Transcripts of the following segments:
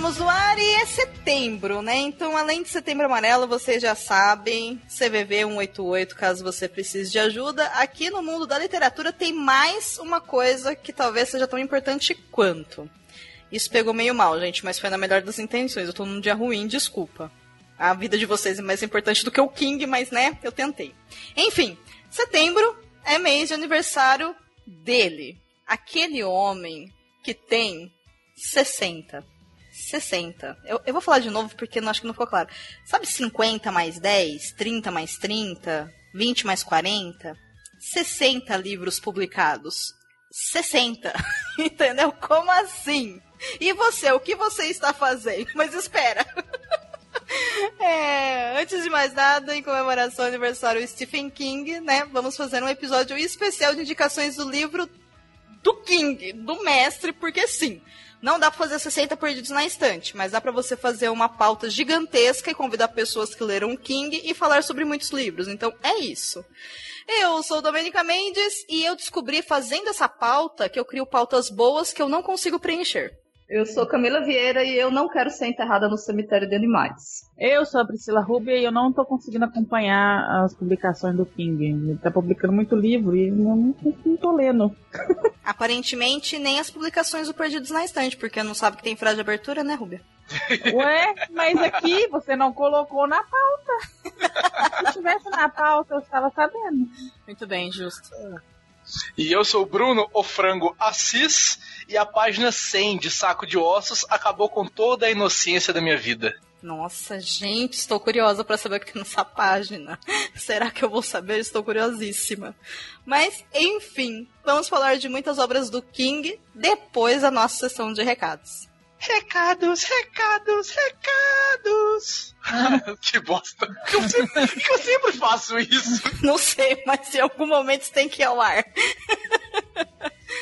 Estamos no ar e é setembro, né? Então, além de setembro amarelo, vocês já sabem, CVV 188, caso você precise de ajuda. Aqui no mundo da literatura tem mais uma coisa que talvez seja tão importante quanto. Isso pegou meio mal, gente, mas foi na melhor das intenções. Eu tô num dia ruim, desculpa. A vida de vocês é mais importante do que o King, mas né, eu tentei. Enfim, setembro é mês de aniversário dele. Aquele homem que tem 60. 60. Eu, eu vou falar de novo porque não acho que não ficou claro. Sabe 50 mais 10, 30 mais 30, 20 mais 40? 60 livros publicados. 60. Entendeu? Como assim? E você, o que você está fazendo? Mas espera. É, antes de mais nada, em comemoração ao aniversário Stephen King, né? Vamos fazer um episódio especial de indicações do livro do King, do mestre, porque sim. Não dá pra fazer 60 perdidos na estante, mas dá pra você fazer uma pauta gigantesca e convidar pessoas que leram King e falar sobre muitos livros. Então é isso. Eu sou Domenica Mendes e eu descobri fazendo essa pauta que eu crio pautas boas que eu não consigo preencher. Eu sou Camila Vieira e eu não quero ser enterrada no cemitério de animais. Eu sou a Priscila Rubia e eu não tô conseguindo acompanhar as publicações do King. Ele tá publicando muito livro e eu não, tô lendo. Aparentemente, nem as publicações do Perdidos na Estante, porque não sabe que tem frase de abertura, né, Rubia? Ué, mas aqui você não colocou na pauta. Se tivesse na pauta, eu estava sabendo. Muito bem, justo. E eu sou o Bruno, o frango Assis, e a página 100 de Saco de Ossos acabou com toda a inocência da minha vida. Nossa, gente, estou curiosa para saber o que tem nessa página. Será que eu vou saber? Estou curiosíssima. Mas, enfim, vamos falar de muitas obras do King depois da nossa sessão de recados. Recados, recados, recados. que bosta. Eu sempre, eu sempre faço isso. Não sei, mas em algum momento tem que ir ao ar.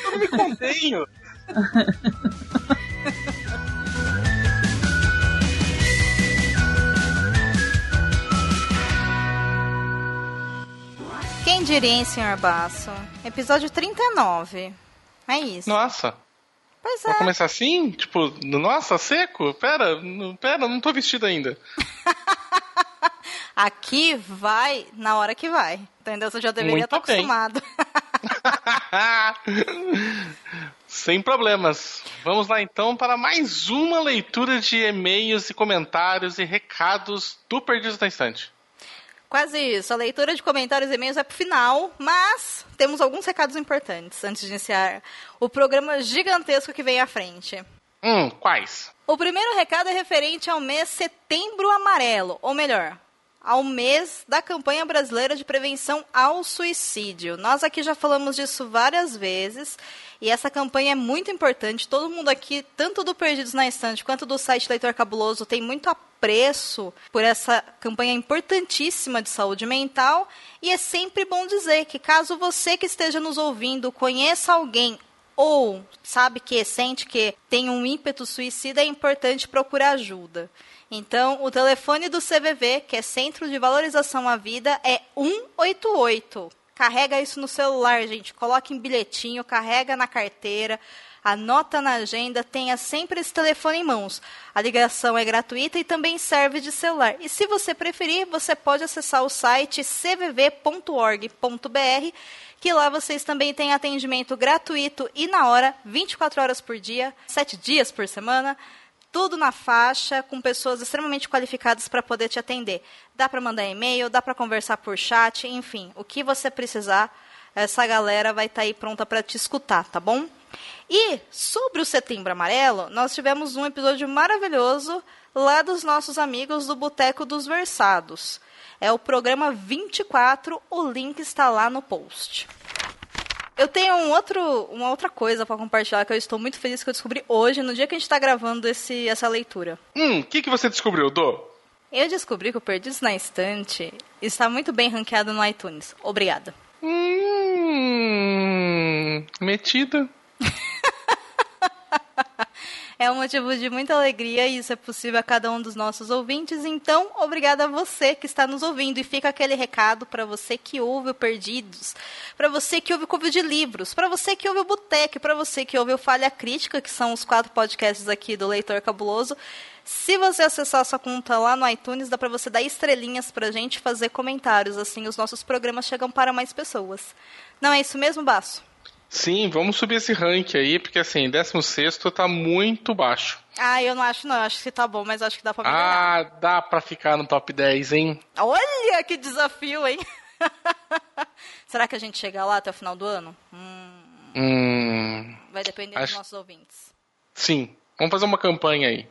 Eu não me contenho. Quem diria, hein, senhor Basso? Episódio 39. É isso. Nossa. Pois Vai é. começar assim? Tipo, nossa, seco? Pera, pera, não tô vestido ainda. Aqui vai na hora que vai. Entendeu? Você já deveria Muito estar acostumado. Sem problemas. Vamos lá então para mais uma leitura de e-mails e comentários e recados do Perdidos na Estante. Quase isso. A leitura de comentários e e-mails é pro final, mas temos alguns recados importantes antes de iniciar o programa gigantesco que vem à frente. Hum, quais? O primeiro recado é referente ao mês Setembro Amarelo, ou melhor, ao mês da campanha brasileira de prevenção ao suicídio. Nós aqui já falamos disso várias vezes e essa campanha é muito importante. Todo mundo aqui, tanto do Perdidos na Estante quanto do site Leitor Cabuloso, tem muito apreço por essa campanha importantíssima de saúde mental. E é sempre bom dizer que caso você que esteja nos ouvindo conheça alguém ou sabe que sente que tem um ímpeto suicida, é importante procurar ajuda. Então, o telefone do CVV, que é Centro de Valorização à Vida, é 188. Carrega isso no celular, gente. Coloque em bilhetinho, carrega na carteira, anota na agenda, tenha sempre esse telefone em mãos. A ligação é gratuita e também serve de celular. E se você preferir, você pode acessar o site cvv.org.br que lá vocês também têm atendimento gratuito e na hora, 24 horas por dia, 7 dias por semana, tudo na faixa, com pessoas extremamente qualificadas para poder te atender. Dá para mandar e-mail, dá para conversar por chat, enfim, o que você precisar, essa galera vai estar aí pronta para te escutar, tá bom? E sobre o Setembro Amarelo, nós tivemos um episódio maravilhoso lá dos nossos amigos do Boteco dos Versados. É o programa 24, o link está lá no post. Eu tenho um outro, uma outra coisa pra compartilhar que eu estou muito feliz que eu descobri hoje, no dia que a gente tá gravando esse, essa leitura. Hum, o que, que você descobriu, Dô? Eu descobri que o Perdidos na Estante está muito bem ranqueado no iTunes. Obrigada. Hum. Metida. É um motivo de muita alegria e isso é possível a cada um dos nossos ouvintes. Então, obrigada a você que está nos ouvindo. E fica aquele recado para você que ouve o Perdidos, para você que ouve o Couve de Livros, para você que ouve o Boteco, para você que ouve o Falha Crítica, que são os quatro podcasts aqui do Leitor Cabuloso. Se você acessar a sua conta lá no iTunes, dá para você dar estrelinhas pra gente fazer comentários. Assim, os nossos programas chegam para mais pessoas. Não é isso mesmo, Baço? Sim, vamos subir esse rank aí, porque assim, 16 tá muito baixo. Ah, eu não acho não. Eu acho que tá bom, mas acho que dá pra melhorar. Ah, dá pra ficar no top 10, hein? Olha que desafio, hein? Será que a gente chega lá até o final do ano? Hum, Hum. vai depender Acho- dos nossos ouvintes. Sim, vamos fazer uma campanha aí.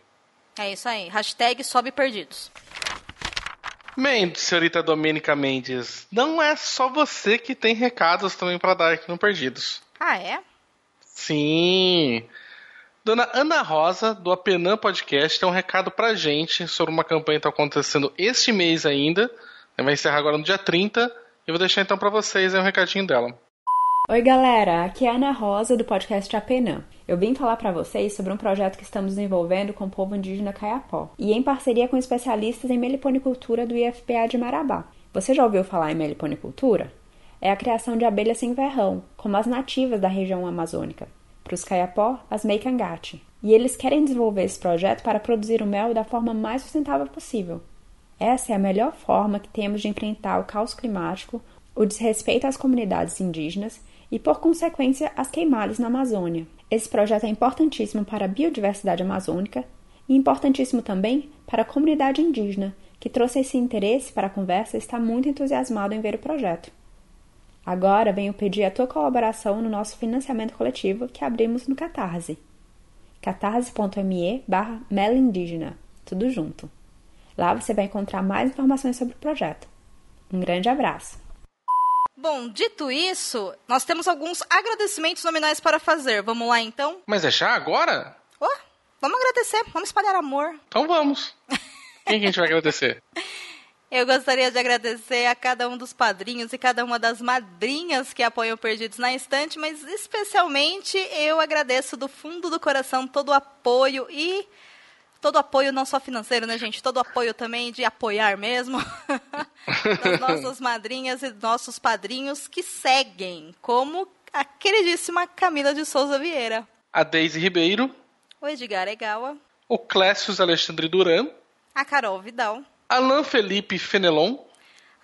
É isso aí. Hashtag sobe perdidos. Mendes, senhorita Domênica Mendes, não é só você que tem recados também pra dar aqui no Perdidos. Ah, é? Sim. Dona Ana Rosa, do Apenã Podcast, tem um recado pra gente sobre uma campanha que tá acontecendo este mês ainda. Vai encerrar agora no dia 30. Eu vou deixar então pra vocês aí um recadinho dela. Oi, galera! Aqui é a Ana Rosa do podcast Apenã. Eu vim falar para vocês sobre um projeto que estamos desenvolvendo com o povo indígena Caiapó e em parceria com especialistas em meliponicultura do IFPA de Marabá. Você já ouviu falar em meliponicultura? É a criação de abelhas sem verrão, como as nativas da região amazônica. Para os Caiapó, as Meikangate. E eles querem desenvolver esse projeto para produzir o mel da forma mais sustentável possível. Essa é a melhor forma que temos de enfrentar o caos climático, o desrespeito às comunidades indígenas e, por consequência, as queimadas na Amazônia. Esse projeto é importantíssimo para a biodiversidade amazônica e importantíssimo também para a comunidade indígena, que trouxe esse interesse para a conversa e está muito entusiasmado em ver o projeto. Agora venho pedir a tua colaboração no nosso financiamento coletivo que abrimos no Catarse. catarse.me barra melindígena, tudo junto. Lá você vai encontrar mais informações sobre o projeto. Um grande abraço! Bom, dito isso, nós temos alguns agradecimentos nominais para fazer. Vamos lá, então? Mas é já agora? Ó, vamos agradecer. Vamos espalhar amor. Então vamos. Quem que a gente vai agradecer? Eu gostaria de agradecer a cada um dos padrinhos e cada uma das madrinhas que apoiam Perdidos na Estante, mas especialmente eu agradeço do fundo do coração todo o apoio e todo o apoio não só financeiro, né, gente? Todo o apoio também de apoiar mesmo das nossas madrinhas e nossos padrinhos que seguem, como a queridíssima Camila de Souza Vieira, A Deise Ribeiro, o Edgar Egawa, o Clécius Alexandre Duran, a Carol Vidal, Alain Felipe Fenelon,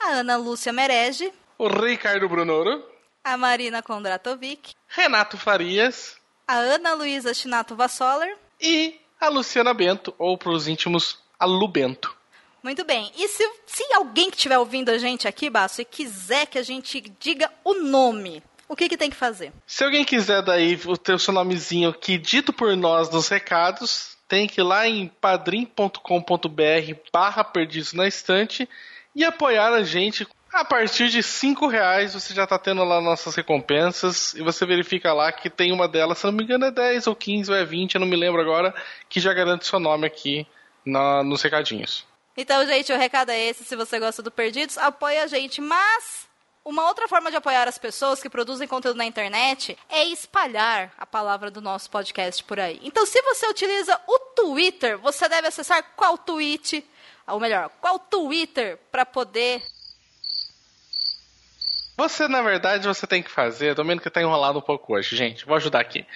a Ana Lúcia Merege, o Ricardo Brunoro, a Marina Kondratovic, Renato Farias a Ana Luísa Chinato Vassoller. e a Luciana Bento, ou para os íntimos, a Lu Bento. Muito bem. E se, se alguém que estiver ouvindo a gente aqui, Basso, e quiser que a gente diga o nome, o que, que tem que fazer? Se alguém quiser daí o teu seu nomezinho aqui dito por nós nos recados, tem que ir lá em padrim.com.br barra perdidos na estante e apoiar a gente. A partir de cinco reais você já está tendo lá nossas recompensas e você verifica lá que tem uma delas, se não me engano é 10 ou 15 ou é 20, eu não me lembro agora, que já garante seu nome aqui na- nos recadinhos. Então, gente, o recado é esse. Se você gosta do Perdidos, apoia a gente. Mas uma outra forma de apoiar as pessoas que produzem conteúdo na internet é espalhar a palavra do nosso podcast por aí. Então, se você utiliza o Twitter, você deve acessar qual tweet, ou melhor, qual Twitter para poder Você, na verdade, você tem que fazer. Domênico tá enrolado um pouco hoje, gente. Vou ajudar aqui.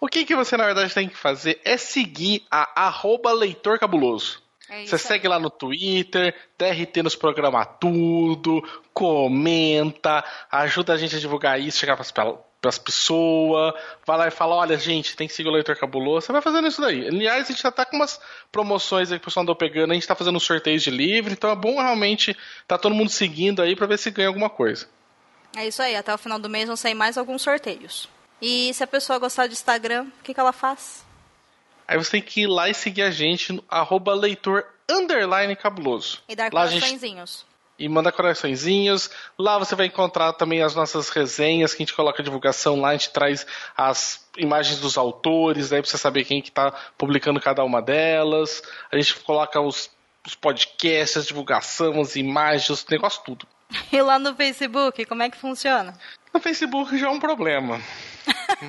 O que, que você, na verdade, tem que fazer é seguir a arroba leitor cabuloso. É Você segue lá no Twitter, DRT nos programa tudo, comenta, ajuda a gente a divulgar isso, chegar pras, pras pessoas, vai lá e fala, olha, gente, tem que seguir o Leitor Cabuloso. Você vai fazendo isso daí. Aliás, a gente já tá com umas promoções aí que o pessoal andou pegando, a gente tá fazendo uns sorteios de livro, então é bom realmente tá todo mundo seguindo aí pra ver se ganha alguma coisa. É isso aí, até o final do mês vão sair mais alguns sorteios. E se a pessoa gostar de Instagram, o que, que ela faz? Aí você tem que ir lá e seguir a gente no arroba leitor underline cabuloso. E dar gente coraçõezinhos. e manda coraçõezinhos. Lá você vai encontrar também as nossas resenhas que a gente coloca a divulgação lá, a gente traz as imagens dos autores, aí né, pra você saber quem que tá publicando cada uma delas. A gente coloca os, os podcasts, a divulgação, as imagens, os negócios tudo. E lá no Facebook, como é que funciona? No Facebook já é um problema.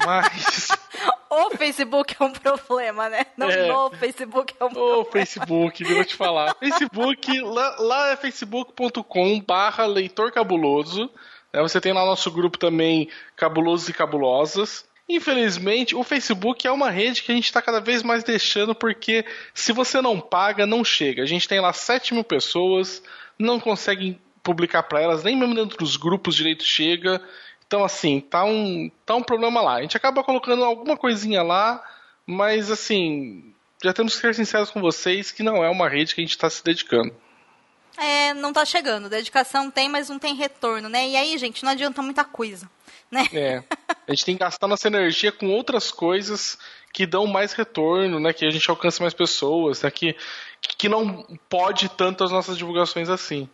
Mas. o Facebook é um problema, né? Não é. no Facebook é um problema. O Facebook, vou te falar. Facebook, lá, lá é facebook.com barra leitor cabuloso. Né? Você tem lá nosso grupo também, Cabulosos e Cabulosas. Infelizmente, o Facebook é uma rede que a gente está cada vez mais deixando, porque se você não paga, não chega. A gente tem lá 7 mil pessoas, não conseguem publicar para elas, nem mesmo dentro dos grupos direito chega. Então, assim, tá um, tá um problema lá. A gente acaba colocando alguma coisinha lá, mas, assim, já temos que ser sinceros com vocês que não é uma rede que a gente está se dedicando. É, não tá chegando. Dedicação tem, mas não tem retorno, né? E aí, gente, não adianta muita coisa, né? É. A gente tem que gastar nossa energia com outras coisas que dão mais retorno, né? Que a gente alcance mais pessoas, né? Que, que não pode tanto as nossas divulgações assim.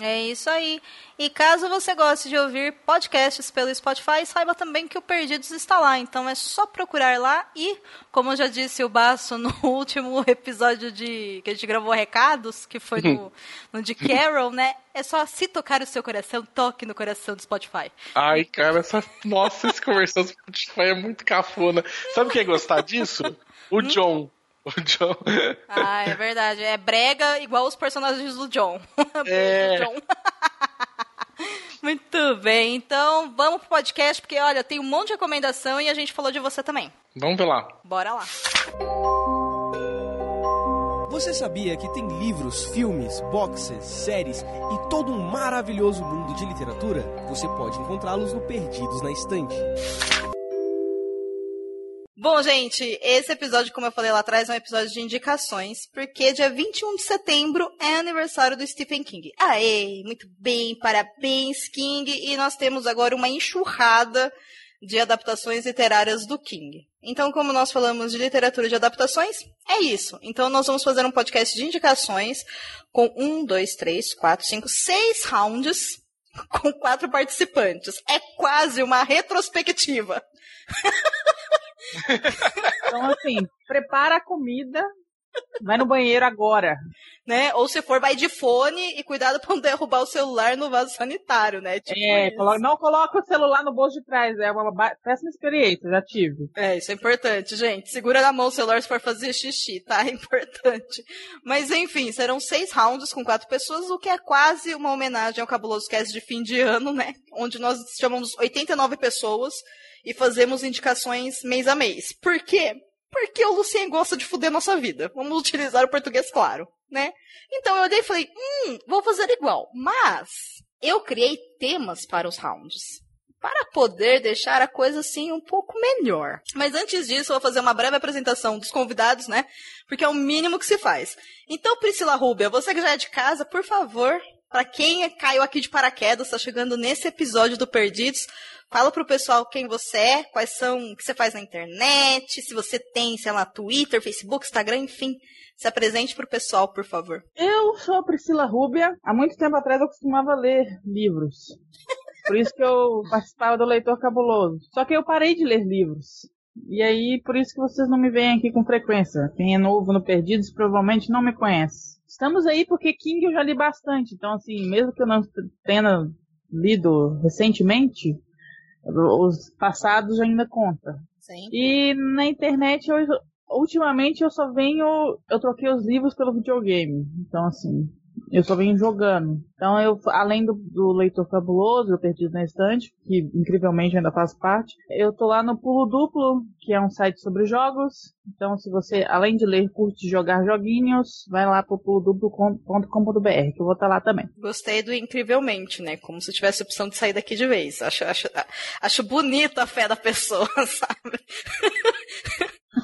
É isso aí. E caso você goste de ouvir podcasts pelo Spotify, saiba também que o Perdidos está lá. Então é só procurar lá e, como já disse o Baço no último episódio de que a gente gravou recados, que foi no, no de Carol, né? É só se tocar o seu coração, toque no coração do Spotify. Ai, cara, essa nossa, esse conversão do Spotify é muito cafona. Sabe quem é gostar disso? O hum? John. O John. Ah, é verdade. É brega igual os personagens do John. É. John. Muito bem, então vamos pro podcast, porque olha, tem um monte de recomendação e a gente falou de você também. Vamos lá. Bora lá. Você sabia que tem livros, filmes, boxes, séries e todo um maravilhoso mundo de literatura? Você pode encontrá-los no Perdidos na Estante. Bom, gente, esse episódio, como eu falei lá atrás, é um episódio de indicações, porque dia 21 de setembro é aniversário do Stephen King. Aê, muito bem, parabéns, King! E nós temos agora uma enxurrada de adaptações literárias do King. Então, como nós falamos de literatura de adaptações, é isso. Então, nós vamos fazer um podcast de indicações com um, dois, três, quatro, cinco, seis rounds com quatro participantes. É quase uma retrospectiva. Então, assim, prepara a comida, vai no banheiro agora. Né? Ou se for, vai de fone e cuidado pra não derrubar o celular no vaso sanitário, né? Tipo é, não coloca o celular no bolso de trás, é uma péssima experiência, já tive. É, isso é importante, gente. Segura na mão o celular se for fazer xixi, tá? É importante. Mas enfim, serão seis rounds com quatro pessoas, o que é quase uma homenagem ao Cabuloso Cast de fim de ano, né? Onde nós chamamos 89 pessoas e fazemos indicações mês a mês. Por quê? Porque o Lucien gosta de fuder nossa vida. Vamos utilizar o português claro, né? Então eu olhei e falei, hum, vou fazer igual. Mas eu criei temas para os rounds. Para poder deixar a coisa assim um pouco melhor. Mas antes disso, eu vou fazer uma breve apresentação dos convidados, né? Porque é o mínimo que se faz. Então, Priscila Rubia, você que já é de casa, por favor, para quem caiu aqui de paraquedas, está chegando nesse episódio do Perdidos, Fala pro pessoal quem você é, quais são, o que você faz na internet, se você tem, sei lá, Twitter, Facebook, Instagram, enfim. Se apresente pro pessoal, por favor. Eu sou a Priscila Rúbia. Há muito tempo atrás eu costumava ler livros. Por isso que eu participava do Leitor Cabuloso. Só que eu parei de ler livros. E aí, por isso que vocês não me veem aqui com frequência. Quem é novo no Perdidos provavelmente não me conhece. Estamos aí porque King eu já li bastante. Então, assim, mesmo que eu não tenha lido recentemente, os passados ainda conta. Sim. E na internet, eu, ultimamente, eu só venho. Eu troquei os livros pelo videogame. Então, assim, eu só venho jogando. Então, eu, além do, do Leitor Fabuloso, eu Perdido na Estante, que incrivelmente ainda faz parte, eu tô lá no Pulo Duplo, que é um site sobre jogos. Então, se você, além de ler, curte jogar joguinhos, vai lá pro puloduplo.com.br, que eu vou estar tá lá também. Gostei do incrivelmente, né? Como se tivesse a opção de sair daqui de vez. Acho, acho, acho bonita a fé da pessoa, sabe?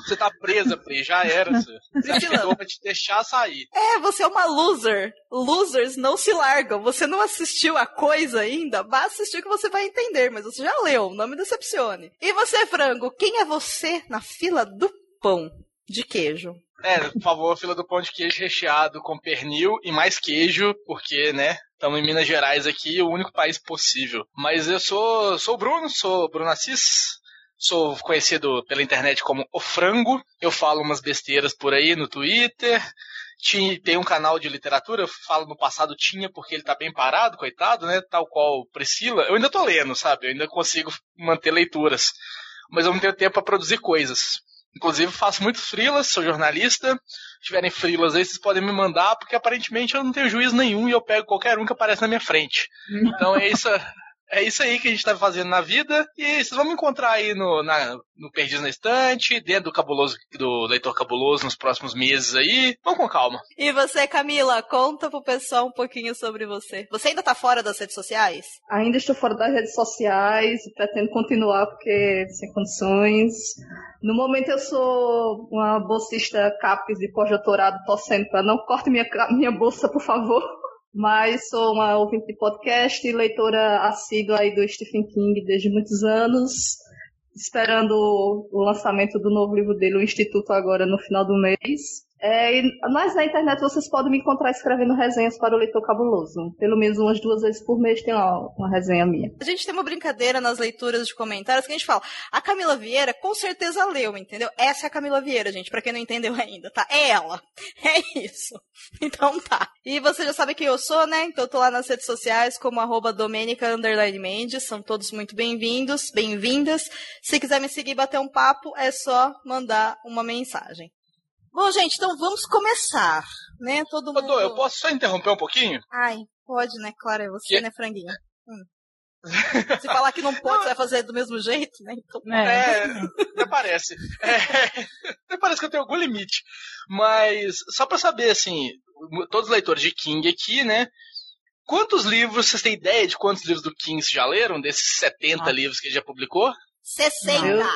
Você tá presa, Pri, já era. Priscila, vai te deixar sair. É, você é uma loser. Losers não se largam. Você não assistiu a coisa ainda? Vá assistir que você vai entender, mas você já leu, não me decepcione. E você, Frango, quem é você na fila do pão? de queijo. É, por favor, fila do pão de queijo recheado com pernil e mais queijo, porque, né, estamos em Minas Gerais aqui, o único país possível. Mas eu sou, sou o Bruno, sou Bruno Assis, sou conhecido pela internet como O Frango. Eu falo umas besteiras por aí no Twitter. Tinha, tem um canal de literatura, eu falo no passado tinha porque ele tá bem parado, coitado, né? Tal qual Priscila. Eu ainda tô lendo, sabe? Eu ainda consigo manter leituras. Mas eu não tenho tempo para produzir coisas. Inclusive, faço muitos frilas, sou jornalista. Se tiverem frilas aí, vocês podem me mandar, porque aparentemente eu não tenho juízo nenhum e eu pego qualquer um que aparece na minha frente. Então é isso. É isso aí que a gente tá fazendo na vida. E vocês vão me encontrar aí no, na, no Perdidos na Estante, dentro do cabuloso do Leitor Cabuloso nos próximos meses aí. Vamos com calma. E você, Camila, conta pro pessoal um pouquinho sobre você. Você ainda tá fora das redes sociais? Ainda estou fora das redes sociais, pretendo continuar porque sem condições. No momento eu sou uma bolsista CAPES de pós-doutorado, torcendo para não corte minha, minha bolsa, por favor. Mas sou uma ouvinte de podcast e leitora assídua aí do Stephen King desde muitos anos, esperando o lançamento do novo livro dele, O Instituto, agora no final do mês. É, na internet vocês podem me encontrar escrevendo resenhas para o Leitor Cabuloso. Pelo menos umas duas vezes por mês tem lá uma resenha minha. A gente tem uma brincadeira nas leituras de comentários que a gente fala: a Camila Vieira com certeza leu, entendeu? Essa é a Camila Vieira, gente, para quem não entendeu ainda, tá? É ela. É isso. Então tá. E você já sabe quem eu sou, né? Então eu tô lá nas redes sociais como arroba Mendes. São todos muito bem-vindos, bem-vindas. Se quiser me seguir bater um papo, é só mandar uma mensagem. Bom, gente, então vamos começar, né? Todo mundo... Dô, eu posso só interromper um pouquinho? Ai, pode, né? Claro, é você, que... né, franguinho? Hum. Se falar que não pode, você vai fazer do mesmo jeito, né? Então... É, até parece. É, até parece que eu tenho algum limite. Mas, só pra saber, assim, todos os leitores de King aqui, né? Quantos livros, vocês têm ideia de quantos livros do King vocês já leram? Desses 70 ah. livros que ele já publicou? 60!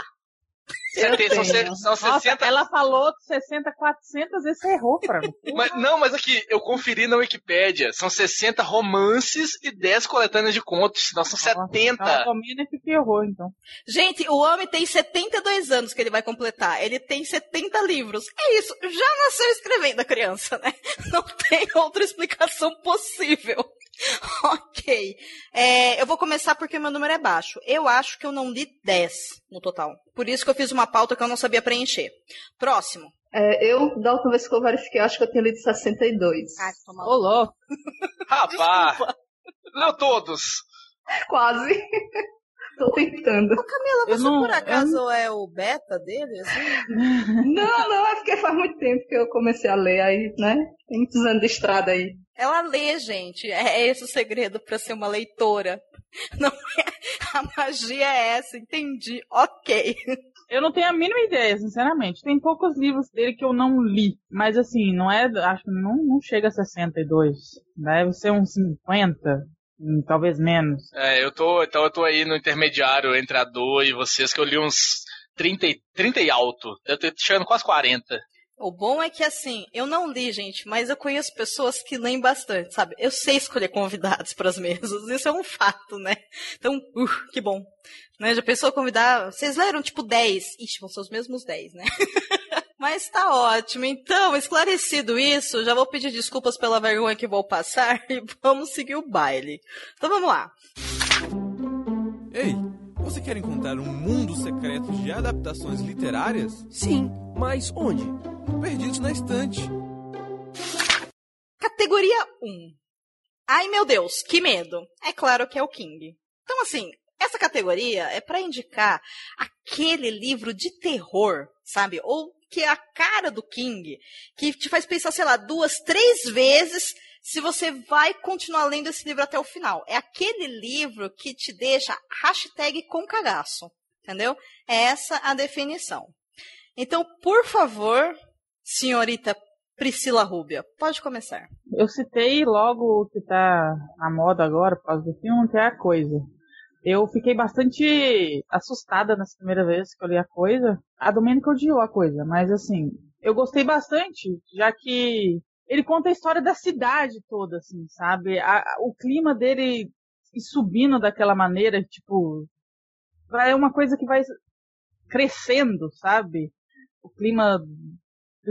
São, são, são 60... ela falou 60, 400, esse errou pra mim. Mas, não, mas aqui, eu conferi na Wikipédia. São 60 romances e 10 coletâneas de contos. Senão são Nossa, 70. Então, que errou, então. Gente, o homem tem 72 anos que ele vai completar. Ele tem 70 livros. É isso. Já nasceu escrevendo a criança, né? Não tem outra explicação possível. ok. É, eu vou começar porque meu número é baixo. Eu acho que eu não li 10 no total. Por isso que eu fiz uma pauta que eu não sabia preencher. Próximo. É, eu, da última vez que eu verifiquei, acho que eu tinha lido 62. Ai, toma. Ô, louco. Rapaz, leu todos. Quase. Tô tentando. Ô, Camila, você não, por acaso eu... é o beta dele? Assim? Não, não, é porque faz muito tempo que eu comecei a ler, aí, né? Tem muitos anos de estrada aí. Ela lê, gente. É esse o segredo para ser uma leitora. Não é... A magia é essa, entendi. Ok. Eu não tenho a mínima ideia, sinceramente. Tem poucos livros dele que eu não li. Mas assim, não é. Acho que não, não chega a 62. Deve ser uns 50. Hum, talvez menos. É, eu tô, então eu tô aí no intermediário entre a Do e vocês, que eu li uns 30, 30 e alto. Eu tô chegando quase 40. O bom é que, assim, eu não li, gente, mas eu conheço pessoas que leem bastante, sabe? Eu sei escolher convidados para as mesas, isso é um fato, né? Então, uh, que bom. Né? Já pensou convidar. Vocês leram, tipo, 10? Ixi, vão ser os mesmos 10, né? Mas tá ótimo. Então, esclarecido isso, já vou pedir desculpas pela vergonha que vou passar e vamos seguir o baile. Então vamos lá. Ei, você quer encontrar um mundo secreto de adaptações literárias? Sim, mas onde? Perdidos na estante. Categoria 1. Ai meu Deus, que medo. É claro que é o King. Então, assim, essa categoria é para indicar aquele livro de terror, sabe? Ou que é a cara do King, que te faz pensar, sei lá, duas, três vezes se você vai continuar lendo esse livro até o final. É aquele livro que te deixa hashtag com cagaço, entendeu? É essa a definição. Então, por favor, senhorita Priscila Rúbia, pode começar. Eu citei logo o que está na moda agora, por causa do filme, que é a coisa. Eu fiquei bastante assustada nas primeiras vezes que eu li a coisa. A Domênica odiou a coisa, mas assim, eu gostei bastante, já que ele conta a história da cidade toda, assim, sabe? A, o clima dele subindo daquela maneira, tipo, é uma coisa que vai crescendo, sabe? O clima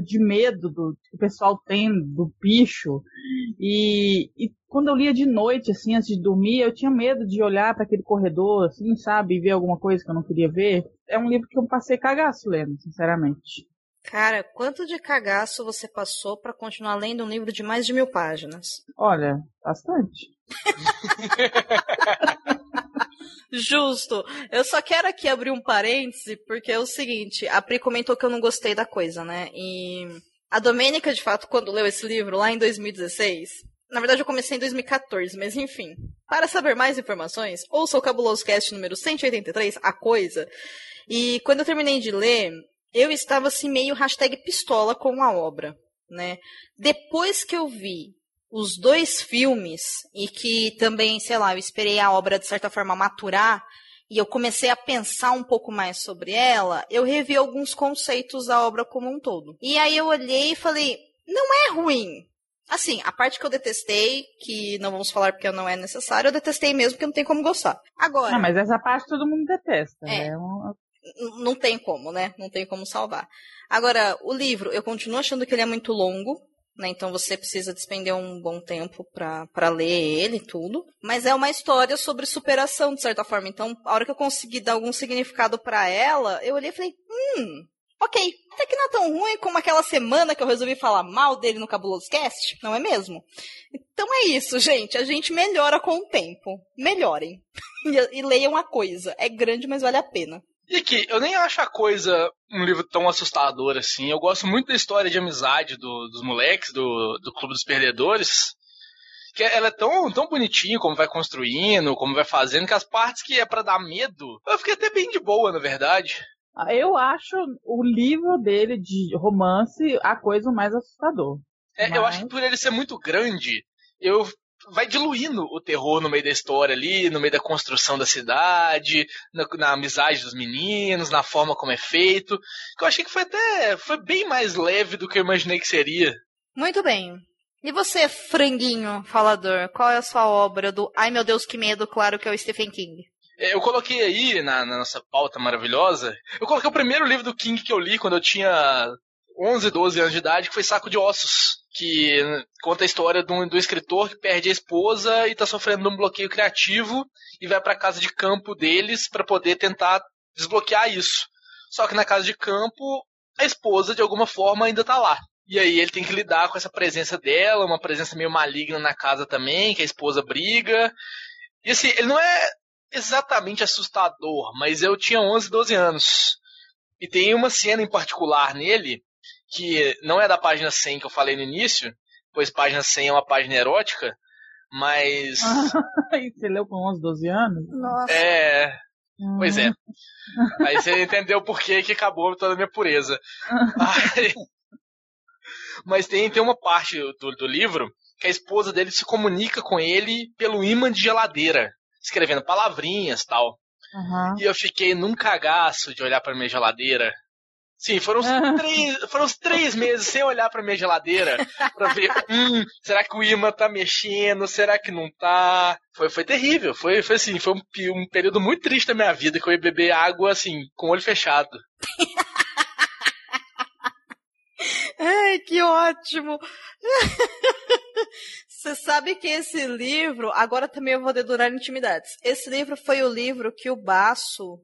de medo do que o pessoal tem do bicho. E, e quando eu lia de noite, assim, antes de dormir, eu tinha medo de olhar para aquele corredor, assim, sabe, e ver alguma coisa que eu não queria ver. É um livro que eu passei cagaço lendo, sinceramente. Cara, quanto de cagaço você passou para continuar lendo um livro de mais de mil páginas? Olha, bastante. Justo. Eu só quero aqui abrir um parêntese, porque é o seguinte, a Pri comentou que eu não gostei da coisa, né? E a Domênica, de fato, quando leu esse livro lá em 2016, na verdade eu comecei em 2014, mas enfim. Para saber mais informações, ouça o Cabuloso Cast número 183, A Coisa. E quando eu terminei de ler, eu estava assim meio pistola com a obra, né? Depois que eu vi os dois filmes e que também, sei lá, eu esperei a obra de certa forma maturar e eu comecei a pensar um pouco mais sobre ela, eu revi alguns conceitos da obra como um todo. E aí eu olhei e falei, não é ruim. Assim, a parte que eu detestei, que não vamos falar porque não é necessário, eu detestei mesmo porque não tem como gostar. Agora. Ah, mas essa parte todo mundo detesta. É. É uma... Não tem como, né? Não tem como salvar. Agora, o livro, eu continuo achando que ele é muito longo né? Então você precisa despender um bom tempo para ler ele tudo. Mas é uma história sobre superação, de certa forma. Então, a hora que eu consegui dar algum significado para ela, eu olhei e falei, hum, ok, até que não é tão ruim como aquela semana que eu resolvi falar mal dele no Cabuloso Cast, não é mesmo? Então é isso, gente. A gente melhora com o tempo. Melhorem. e leiam a coisa. É grande, mas vale a pena. E aqui, eu nem acho a coisa um livro tão assustador assim. Eu gosto muito da história de amizade do, dos moleques, do, do Clube dos Perdedores. Que ela é tão, tão bonitinha como vai construindo, como vai fazendo, que as partes que é para dar medo, eu fiquei até bem de boa, na verdade. Eu acho o livro dele de romance a coisa mais assustador. É, Mas... Eu acho que por ele ser muito grande, eu vai diluindo o terror no meio da história ali, no meio da construção da cidade, na, na, amizade dos meninos, na forma como é feito. Que eu achei que foi até foi bem mais leve do que eu imaginei que seria. Muito bem. E você, franguinho falador, qual é a sua obra do Ai meu Deus, que medo, claro que é o Stephen King? Eu coloquei aí na, na nossa pauta maravilhosa, eu coloquei o primeiro livro do King que eu li quando eu tinha 11, 12 anos de idade, que foi Saco de Ossos, que conta a história de um, de um escritor que perde a esposa e está sofrendo um bloqueio criativo e vai para a casa de campo deles para poder tentar desbloquear isso. Só que na casa de campo, a esposa de alguma forma ainda está lá. E aí ele tem que lidar com essa presença dela, uma presença meio maligna na casa também, que a esposa briga. E assim, ele não é exatamente assustador, mas eu tinha 11, 12 anos. E tem uma cena em particular nele que não é da página 100 que eu falei no início, pois página 100 é uma página erótica, mas. você leu com 11, 12 anos? Nossa. É. Pois é. Aí você entendeu por que, que acabou toda a minha pureza. Aí... Mas tem, tem uma parte do, do livro que a esposa dele se comunica com ele pelo imã de geladeira, escrevendo palavrinhas tal. Uhum. E eu fiquei num cagaço de olhar pra minha geladeira Sim, foram uns, três, foram uns três meses sem olhar pra minha geladeira pra ver, hum, será que o imã tá mexendo? Será que não tá? Foi, foi terrível, foi, foi assim, foi um, um período muito triste da minha vida, que eu ia beber água assim, com o olho fechado. Ai, que ótimo! Você sabe que esse livro, agora também eu vou dedurar intimidades. Esse livro foi o livro que o Baço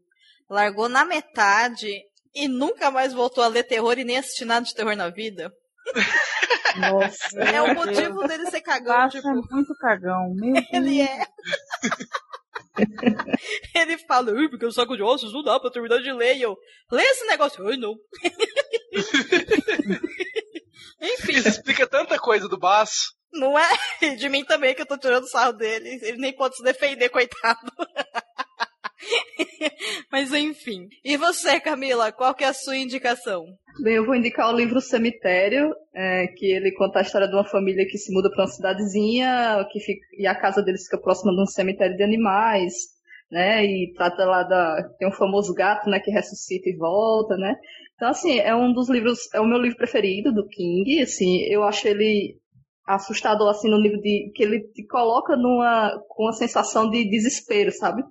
largou na metade e nunca mais voltou a ler terror e nem assistir nada de terror na vida. Nossa. É o motivo dele ser cagão. Passa Tipo, muito cagão. Meu ele Deus. é. ele fala, Ui, porque o saco de ossos não dá pra terminar de ler. E eu, lê esse negócio. Ai, não. Enfim, Isso explica tanta coisa do baço. não é E de mim também que eu tô tirando sarro dele. Ele nem pode se defender, coitado. Mas enfim. E você, Camila, qual que é a sua indicação? Bem, eu vou indicar o livro Cemitério, é, que ele conta a história de uma família que se muda para uma cidadezinha que fica, e a casa deles fica próxima de um cemitério de animais, né? E trata lá da. Tem um famoso gato, né? Que ressuscita e volta, né? Então, assim, é um dos livros. É o meu livro preferido do King. Assim, eu acho ele assustador, assim, no nível de. que ele te coloca numa. com uma sensação de desespero, sabe?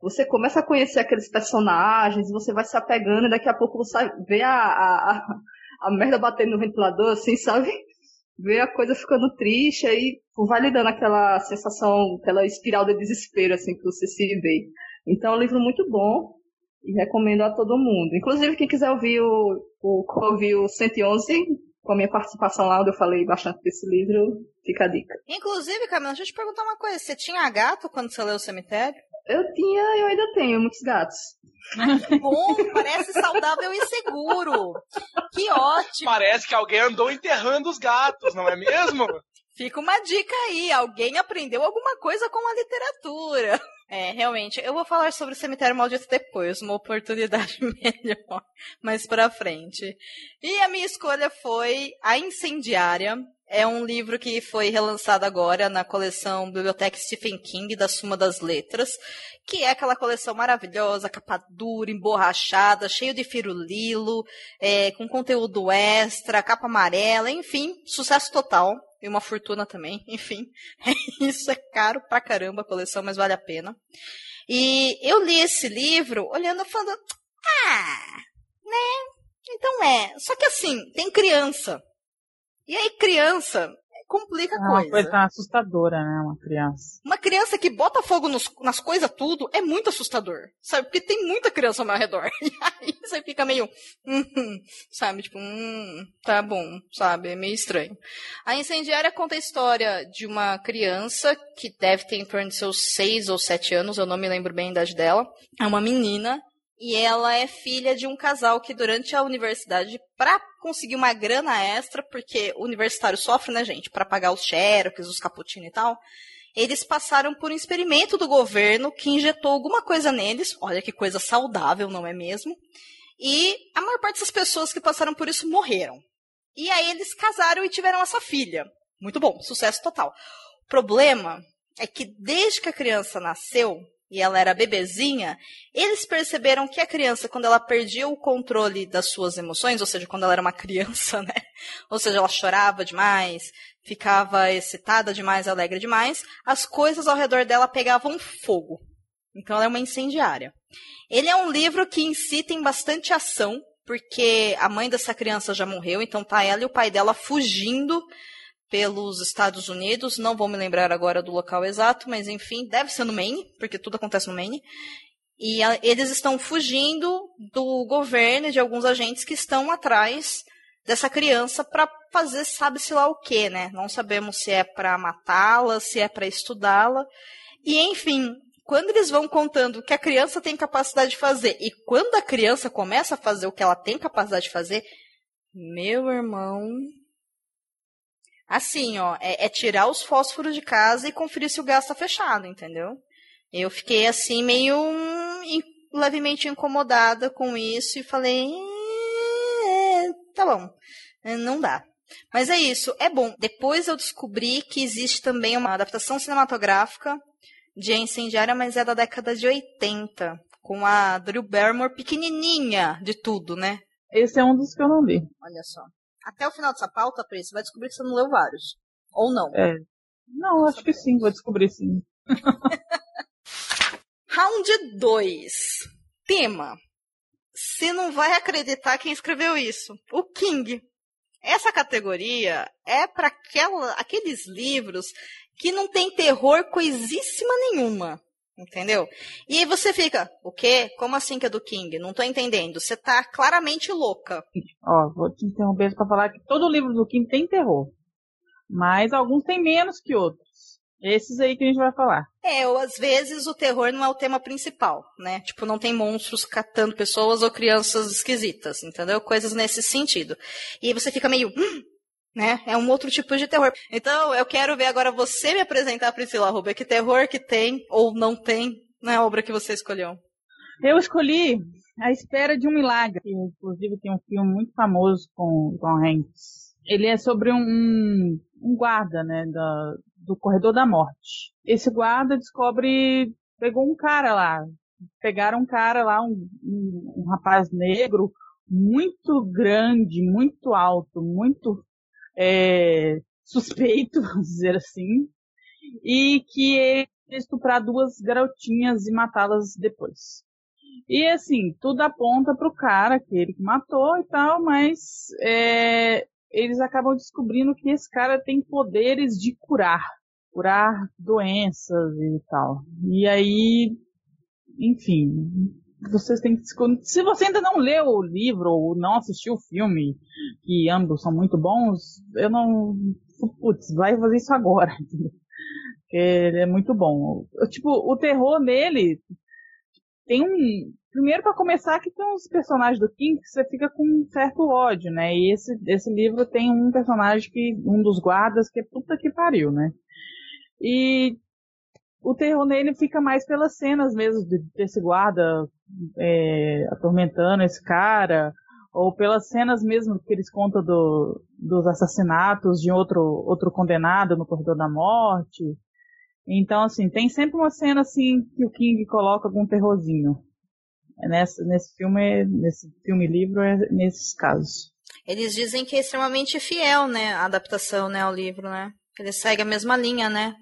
Você começa a conhecer aqueles personagens, você vai se apegando e daqui a pouco você vê a, a, a merda batendo no ventilador, assim, sabe? Ver a coisa ficando triste, aí vai lhe dando aquela sensação, aquela espiral de desespero, assim, que você se vê. Então é um livro muito bom e recomendo a todo mundo. Inclusive, quem quiser ouvir o, o, ouvir o 111, com a minha participação lá, onde eu falei bastante desse livro, fica a dica. Inclusive, Camila, deixa eu te perguntar uma coisa. Você tinha gato quando você leu o cemitério? Eu tinha e eu ainda tenho muitos gatos. Que bom, parece saudável e seguro. Que ótimo. Parece que alguém andou enterrando os gatos, não é mesmo? Fica uma dica aí, alguém aprendeu alguma coisa com a literatura. É, realmente, eu vou falar sobre o Cemitério Maldito depois, uma oportunidade melhor, mais pra frente. E a minha escolha foi A Incendiária. É um livro que foi relançado agora na coleção Biblioteca Stephen King da Suma das Letras, que é aquela coleção maravilhosa, capa dura, emborrachada, cheio de firulilo, é, com conteúdo extra, capa amarela, enfim, sucesso total e uma fortuna também. Enfim, isso é caro pra caramba a coleção, mas vale a pena. E eu li esse livro olhando falando, ah, né? Então é. Só que assim, tem criança. E aí, criança complica a é coisa. Uma coisa assustadora, né? Uma criança. Uma criança que bota fogo nos, nas coisas tudo é muito assustador, sabe? Porque tem muita criança ao meu redor. E aí você fica meio, hum, sabe? Tipo, hum, tá bom, sabe? É meio estranho. A Incendiária conta a história de uma criança que deve ter em torno de seus seis ou sete anos, eu não me lembro bem a idade dela. É uma menina e ela é filha de um casal que durante a universidade, para conseguir uma grana extra, porque o universitário sofre, né, gente, para pagar os xerox, os cappuccino e tal, eles passaram por um experimento do governo que injetou alguma coisa neles, olha que coisa saudável, não é mesmo? E a maior parte das pessoas que passaram por isso morreram. E aí eles casaram e tiveram essa filha. Muito bom, sucesso total. O problema é que desde que a criança nasceu, e ela era bebezinha, eles perceberam que a criança, quando ela perdia o controle das suas emoções, ou seja, quando ela era uma criança, né? Ou seja, ela chorava demais, ficava excitada demais, alegre demais, as coisas ao redor dela pegavam fogo. Então ela é uma incendiária. Ele é um livro que em si tem bastante ação, porque a mãe dessa criança já morreu, então tá ela e o pai dela fugindo pelos Estados Unidos, não vou me lembrar agora do local exato, mas enfim, deve ser no Maine, porque tudo acontece no Maine. E a, eles estão fugindo do governo e de alguns agentes que estão atrás dessa criança para fazer sabe-se lá o que, né? Não sabemos se é para matá-la, se é para estudá-la. E enfim, quando eles vão contando o que a criança tem capacidade de fazer e quando a criança começa a fazer o que ela tem capacidade de fazer, meu irmão, Assim, ó, é, é, tirar os fósforos de casa e conferir se o gás tá fechado, entendeu? Eu fiquei assim, meio in, levemente incomodada com isso e falei, é, tá bom, é, não dá. Mas é isso, é bom. Depois eu descobri que existe também uma adaptação cinematográfica de Incendiária, mas é da década de 80, com a Drew Barrymore pequenininha de tudo, né? Esse é um dos que eu não vi. Olha só até o final dessa pauta, Pri, você vai descobrir que você não leu vários. Ou não. É. Não, acho que sim, vou descobrir sim. Round 2. Tema. Você não vai acreditar quem escreveu isso. O King. Essa categoria é para aqueles livros que não tem terror coisíssima nenhuma. Entendeu? E aí você fica, o quê? Como assim que é do King? Não tô entendendo. Você tá claramente louca. Ó, vou te interromper para falar que todo livro do King tem terror. Mas alguns tem menos que outros. Esses aí que a gente vai falar. É, ou às vezes o terror não é o tema principal, né? Tipo, não tem monstros catando pessoas ou crianças esquisitas, entendeu? Coisas nesse sentido. E aí você fica meio, hum, né? É um outro tipo de terror. Então, eu quero ver agora você me apresentar, Priscila Rubia, que terror que tem ou não tem na obra que você escolheu. Eu escolhi A Espera de um Milagre, que inclusive tem um filme muito famoso com Tom Hanks. Ele é sobre um, um guarda, né, da, do corredor da morte. Esse guarda descobre, pegou um cara lá, pegaram um cara lá, um, um, um rapaz negro, muito grande, muito alto, muito é, suspeito, vamos dizer assim, e que ele estuprar duas garotinhas e matá-las depois. E assim, tudo aponta pro cara, que ele que matou e tal, mas é, eles acabam descobrindo que esse cara tem poderes de curar. Curar doenças e tal. E aí, enfim, vocês têm que se você ainda não leu o livro ou não assistiu o filme, que ambos são muito bons, eu não, putz, vai fazer isso agora. Ele é muito bom. Tipo, o terror nele tem um, primeiro para começar que tem uns personagens do King que você fica com um certo ódio, né? E esse esse livro tem um personagem que um dos guardas que é puta que pariu, né? E o terror nele fica mais pelas cenas mesmo desse guarda é, atormentando esse cara, ou pelas cenas mesmo que eles contam do, dos assassinatos de outro, outro condenado no corredor da morte. Então, assim, tem sempre uma cena assim que o King coloca algum terrorzinho. É nesse, nesse filme, nesse filme livro, é nesses casos. Eles dizem que é extremamente fiel, né, a adaptação, né, ao livro, né? Ele segue a mesma linha, né?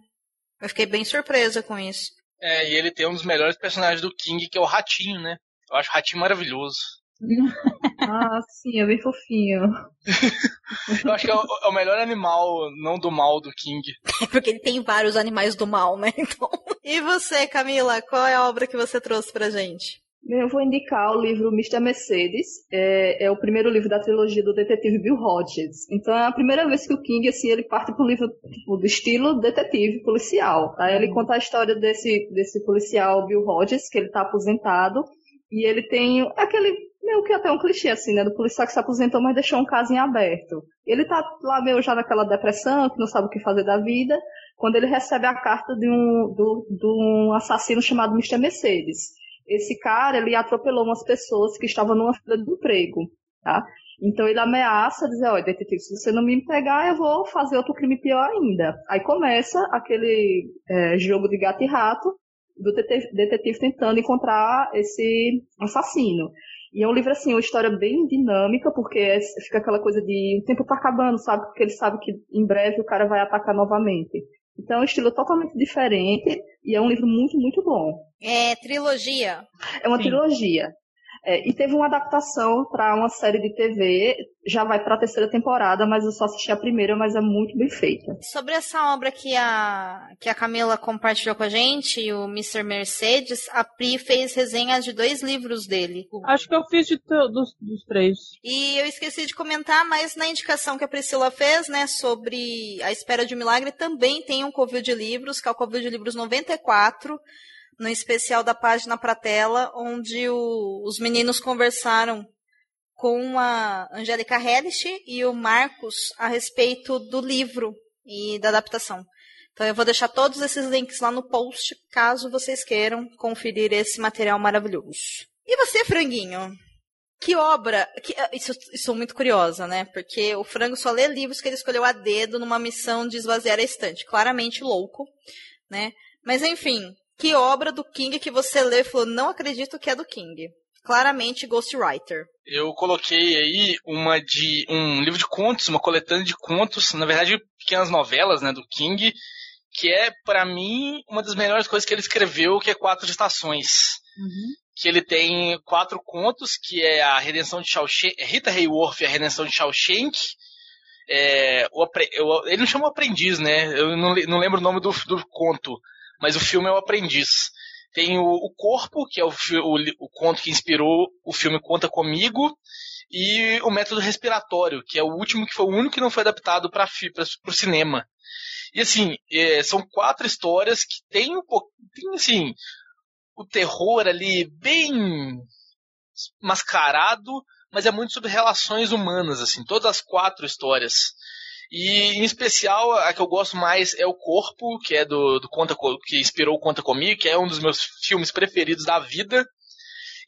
Eu fiquei bem surpresa com isso. É, e ele tem um dos melhores personagens do King, que é o Ratinho, né? Eu acho o Ratinho maravilhoso. ah, sim, é bem fofinho. Eu acho que é o, é o, melhor animal, não do mal, do King. É porque ele tem vários animais do mal, né? Então... E você, Camila, qual é a obra que você trouxe pra gente? Eu vou indicar o livro Mr. Mercedes, é, é, o primeiro livro da trilogia do detetive Bill Hodges. Então é a primeira vez que o King, assim, ele parte pro livro tipo, do estilo detetive policial. Tá? Ele conta a história desse, desse policial Bill Hodges, que ele tá aposentado, e ele tem aquele, meio que até um clichê, assim, né, do policial que se aposentou, mas deixou um caso em aberto. Ele tá lá meio já naquela depressão, que não sabe o que fazer da vida, quando ele recebe a carta de um, do, de um assassino chamado Mr. Mercedes esse cara, ele atropelou umas pessoas que estavam numa fila de emprego, tá? Então ele ameaça dizer, olha, detetive, se você não me pegar, eu vou fazer outro crime pior ainda. Aí começa aquele é, jogo de gato e rato do detetive, tentando encontrar esse assassino. E é um livro, assim, uma história bem dinâmica, porque é, fica aquela coisa de o tempo tá acabando, sabe? Porque ele sabe que em breve o cara vai atacar novamente. Então é um estilo totalmente diferente e é um livro muito, muito bom. É trilogia? É uma Sim. trilogia. É, e teve uma adaptação para uma série de TV, já vai para a terceira temporada, mas eu só assisti a primeira, mas é muito bem feita. Sobre essa obra que a, que a Camila compartilhou com a gente, o Mr. Mercedes, a Pri fez resenhas de dois livros dele. Acho que eu fiz de dos, dos três. E eu esqueci de comentar, mas na indicação que a Priscila fez, né, sobre a espera de um milagre, também tem um covil de livros, que é o covil de livros 94, no especial da página para tela, onde o, os meninos conversaram com a Angélica Hellish e o Marcos a respeito do livro e da adaptação. Então eu vou deixar todos esses links lá no post, caso vocês queiram conferir esse material maravilhoso. E você, Franguinho? Que obra? Que, ah, isso, sou muito curiosa, né? Porque o Frango só lê livros que ele escolheu a dedo numa missão de esvaziar a estante. Claramente louco, né? Mas enfim, que obra do King que você lê e falou, não acredito que é do King? Claramente Ghostwriter. Eu coloquei aí uma de um livro de contos, uma coletânea de contos, na verdade pequenas novelas, né, do King, que é para mim uma das melhores coisas que ele escreveu, que é Quatro Estações. Uhum. Que ele tem quatro contos, que é a Redenção de Shawshank, Rita Hayworth e a Redenção de Shawshank. É, o, ele não chama o aprendiz, né? Eu não, não lembro o nome do, do conto mas o filme é o aprendiz. Tem o, o Corpo, que é o, o, o conto que inspirou o filme Conta Comigo, e o Método Respiratório, que é o último que foi o único que não foi adaptado para o cinema. E assim, é, são quatro histórias que tem um tem assim, o terror ali bem mascarado, mas é muito sobre relações humanas, assim, todas as quatro histórias. E em especial a que eu gosto mais é o Corpo, que é do, do Conta que inspirou o Conta Comigo, que é um dos meus filmes preferidos da vida.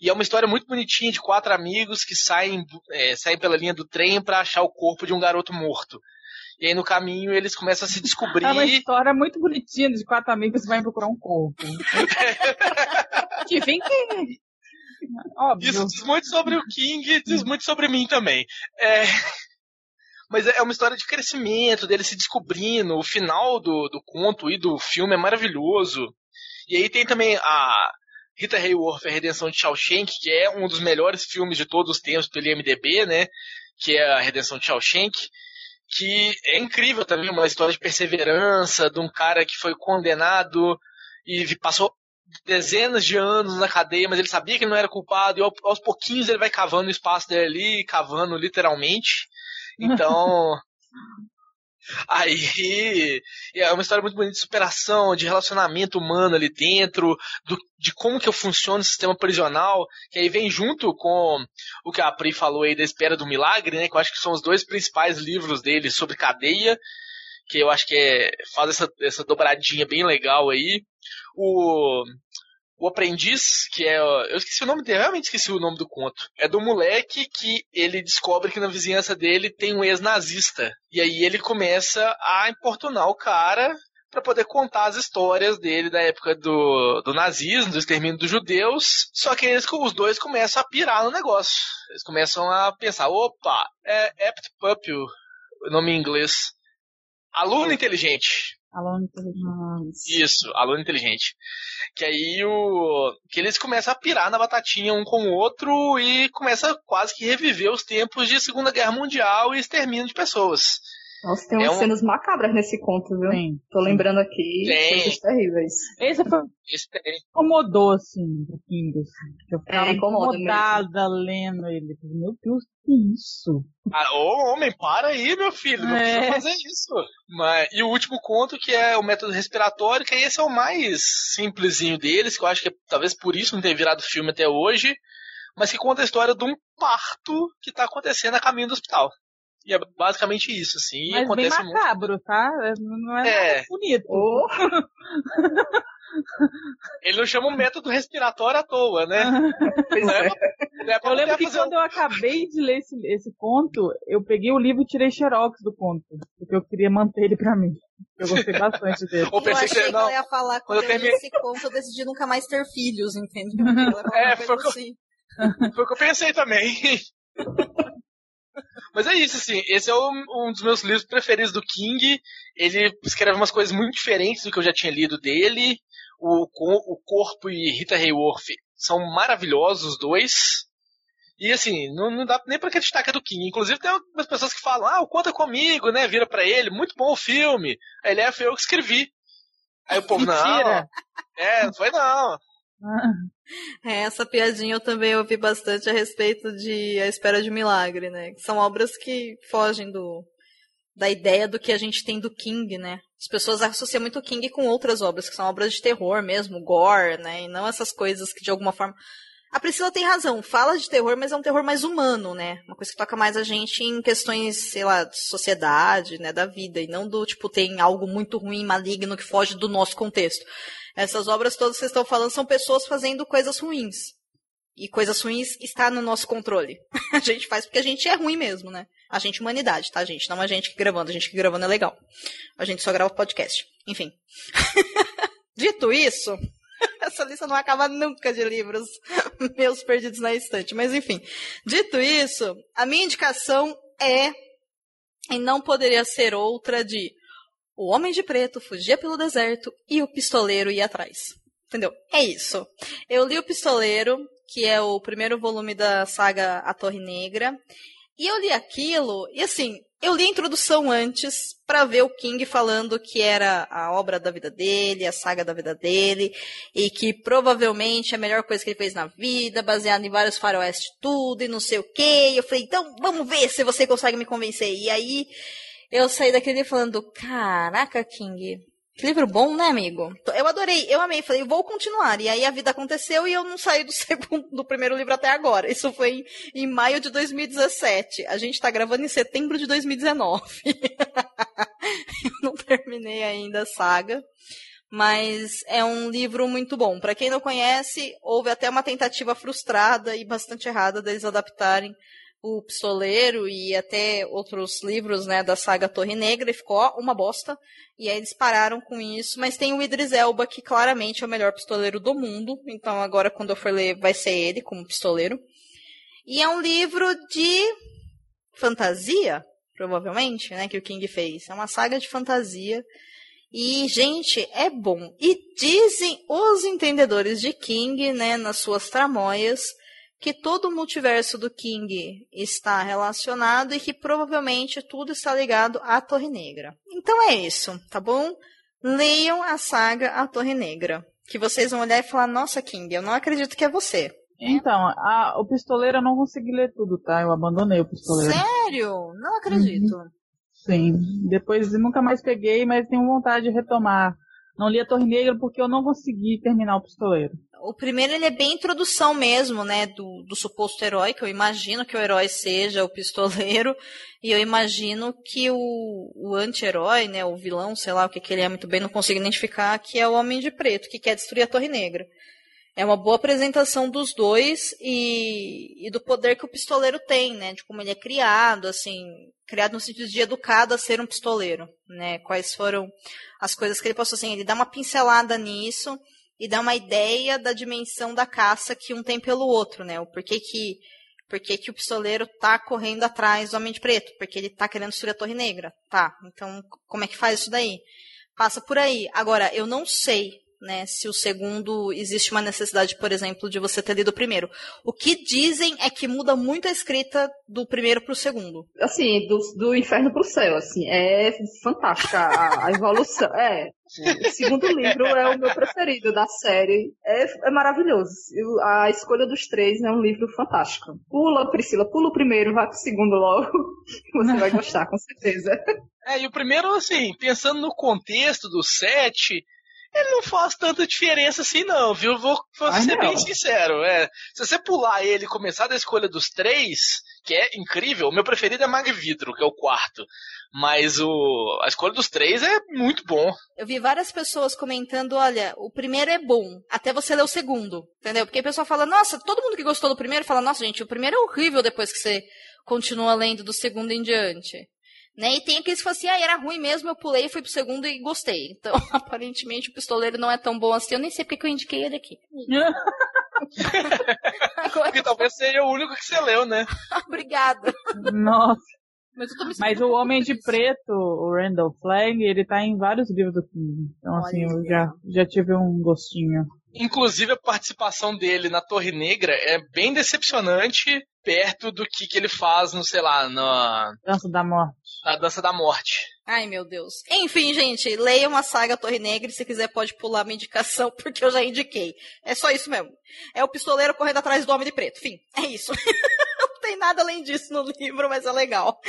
E é uma história muito bonitinha de quatro amigos que saem, é, saem pela linha do trem para achar o corpo de um garoto morto. E aí no caminho eles começam a se descobrir. É uma história muito bonitinha de quatro amigos que vão procurar um corpo. que vem que. Óbvio. Isso diz muito sobre o King, diz muito sobre mim também. É. Mas é uma história de crescimento, dele se descobrindo. O final do, do conto e do filme é maravilhoso. E aí tem também a Rita Hayworth, A Redenção de Shawshank, que é um dos melhores filmes de todos os tempos pelo IMDB, né? Que é A Redenção de Shawshank que é incrível também, uma história de perseverança de um cara que foi condenado e passou dezenas de anos na cadeia, mas ele sabia que ele não era culpado, e aos pouquinhos ele vai cavando o espaço dele ali, cavando literalmente. Então, Aí é uma história muito bonita de superação, de relacionamento humano ali dentro, do, de como que funciona o sistema prisional, que aí vem junto com o que a Pri falou aí da Espera do Milagre, né? Que eu acho que são os dois principais livros dele sobre cadeia, que eu acho que é, faz essa, essa dobradinha bem legal aí. O o aprendiz, que é. Eu esqueci o nome dele, realmente esqueci o nome do conto. É do moleque que ele descobre que na vizinhança dele tem um ex-nazista. E aí ele começa a importunar o cara para poder contar as histórias dele da época do, do nazismo, do extermínio dos judeus. Só que eles, os dois começam a pirar no negócio. Eles começam a pensar: opa, é Apt Pup, o nome em inglês. Aluno inteligente. Aluno inteligente. Isso, aluno inteligente. Que aí o. Que eles começam a pirar na batatinha um com o outro e começa quase que reviver os tempos de Segunda Guerra Mundial e extermínio de pessoas. Nossa, tem umas é um... cenas macabras nesse conto, viu? Sim. Tô lembrando aqui tem. coisas terríveis. Esse foi. Esse tem. Incomodou, assim, um pouquinho, assim. Eu ficava é, incomodada lendo ele. Meu Deus, que isso? Ah, ô, homem, para aí, meu filho. Não é. precisa fazer isso. Mas, e o último conto, que é o método respiratório, que esse é o mais simplesinho deles, que eu acho que é, talvez por isso não tenha virado filme até hoje, mas que conta a história de um parto que tá acontecendo a caminho do hospital. E é basicamente isso, assim. Mas acontece bem macabro, muito... tá? Não é, é. bonito. Oh. Ele não chama o método respiratório à toa, né? não é, não é eu lembro que quando um... eu acabei de ler esse, esse conto, eu peguei o livro e tirei xerox do conto. Porque eu queria manter ele pra mim. Eu gostei bastante dele. eu pensei que, você, não, que ia falar quando, quando eu terminei esse conto, eu decidi nunca mais ter filhos, entendeu? É, foi, assim. foi o que eu pensei também. Mas é isso, assim, esse é um dos meus livros preferidos do King. Ele escreve umas coisas muito diferentes do que eu já tinha lido dele. O, o Corpo e Rita Hayworth são maravilhosos os dois. E assim, não, não dá nem pra acreditar que é do King. Inclusive tem algumas pessoas que falam, ah, conta comigo, né? Vira pra ele, muito bom o filme. Aí ele é, foi eu que escrevi. Aí o povo, Mentira. não. É, não foi não. É, essa piadinha eu também ouvi bastante a respeito de A Espera de um Milagre, né? São obras que fogem do, da ideia do que a gente tem do King, né? As pessoas associam muito o King com outras obras, que são obras de terror mesmo, gore, né? E não essas coisas que de alguma forma. A Priscila tem razão, fala de terror, mas é um terror mais humano, né? Uma coisa que toca mais a gente em questões, sei lá, de sociedade, né, da vida, e não do tipo, tem algo muito ruim, maligno que foge do nosso contexto. Essas obras todas que vocês estão falando são pessoas fazendo coisas ruins. E coisas ruins está no nosso controle. a gente faz porque a gente é ruim mesmo, né? A gente humanidade, tá, gente? Não a gente que gravando. A gente que gravando é legal. A gente só grava podcast. Enfim. Dito isso, essa lista não acaba nunca de livros meus perdidos na estante. Mas enfim. Dito isso, a minha indicação é, e não poderia ser outra, de o Homem de Preto fugia pelo deserto e o pistoleiro ia atrás. Entendeu? É isso. Eu li o Pistoleiro, que é o primeiro volume da saga A Torre Negra, e eu li aquilo, e assim, eu li a introdução antes para ver o King falando que era a obra da vida dele, a saga da vida dele, e que provavelmente é a melhor coisa que ele fez na vida, baseado em vários faroeste tudo e não sei o quê. E eu falei, então vamos ver se você consegue me convencer. E aí eu saí daquele falando, caraca, King, que livro bom, né, amigo? Eu adorei, eu amei, falei, vou continuar. E aí a vida aconteceu e eu não saí do segundo, do primeiro livro até agora. Isso foi em, em maio de 2017. A gente tá gravando em setembro de 2019. eu não terminei ainda a saga. Mas é um livro muito bom. Para quem não conhece, houve até uma tentativa frustrada e bastante errada deles adaptarem o Pistoleiro e até outros livros, né, da saga Torre Negra, e ficou uma bosta. E aí eles pararam com isso, mas tem o Idris Elba, que claramente é o melhor pistoleiro do mundo. Então agora, quando eu for ler, vai ser ele como pistoleiro. E é um livro de fantasia, provavelmente, né, que o King fez. É uma saga de fantasia. E, gente, é bom. E dizem os entendedores de King, né, nas suas tramóias, que todo o multiverso do King está relacionado e que provavelmente tudo está ligado à Torre Negra. Então é isso, tá bom? Leiam a saga A Torre Negra. Que vocês vão olhar e falar, nossa, King, eu não acredito que é você. Então, a, o pistoleiro eu não consegui ler tudo, tá? Eu abandonei o pistoleiro. Sério? Não acredito. Uhum. Sim. Depois nunca mais peguei, mas tenho vontade de retomar. Não li a Torre Negra porque eu não consegui terminar o pistoleiro. O primeiro ele é bem introdução mesmo, né, do, do suposto herói, que eu imagino que o herói seja o pistoleiro, e eu imagino que o, o anti-herói, né, o vilão, sei lá o que, que ele é muito bem, não consigo identificar, que é o Homem de Preto, que quer destruir a Torre Negra. É uma boa apresentação dos dois e, e do poder que o pistoleiro tem, né, de como ele é criado, assim, criado no sentido de educado a ser um pistoleiro, né, quais foram as coisas que ele passou, assim, ele dá uma pincelada nisso, e dá uma ideia da dimensão da caça que um tem pelo outro, né? O porquê que, porquê que o pistoleiro tá correndo atrás do Homem de Preto? Porque ele tá querendo destruir a Torre Negra. Tá, então como é que faz isso daí? Passa por aí. Agora, eu não sei né, se o segundo existe uma necessidade, por exemplo, de você ter lido o primeiro. O que dizem é que muda muito a escrita do primeiro para o segundo. Assim, do, do inferno para o céu, assim, é fantástica a, a evolução. É, o segundo livro é o meu preferido da série. É, é maravilhoso. A escolha dos três é um livro fantástico. Pula, Priscila, pula o primeiro, vai pro segundo logo. Você vai gostar, com certeza. É, e o primeiro, assim, pensando no contexto do set, ele não faz tanta diferença assim, não, viu? Vou, vou Ai, ser não. bem sincero. É, se você pular ele e começar da escolha dos três, que é incrível, o meu preferido é Magvidro, que é o quarto. Mas o, a escolha dos três é muito bom. Eu vi várias pessoas comentando: olha, o primeiro é bom, até você ler o segundo. Entendeu? Porque a pessoa fala: nossa, todo mundo que gostou do primeiro fala: nossa, gente, o primeiro é horrível depois que você continua lendo do segundo em diante. Né? E tem aqueles que falam assim, ah, era ruim mesmo, eu pulei, fui pro segundo e gostei. Então, aparentemente, o pistoleiro não é tão bom assim. Eu nem sei porque eu indiquei ele aqui. porque talvez seja o único que você leu, né? Obrigada. Nossa. Mas, Mas, o Homem de Preto, o Randall Flagg, ele tá em vários livros do King. Então, Olha assim, eu já, já tive um gostinho. Inclusive, a participação dele na Torre Negra é bem decepcionante perto do que, que ele faz no, sei lá, na. Dança da Morte. Na Dança da Morte. Ai, meu Deus. Enfim, gente, leia uma saga Torre Negra e se quiser pode pular minha indicação, porque eu já indiquei. É só isso mesmo. É o pistoleiro correndo atrás do Homem de Preto. Fim. É isso. Não tem nada além disso no livro, mas é legal.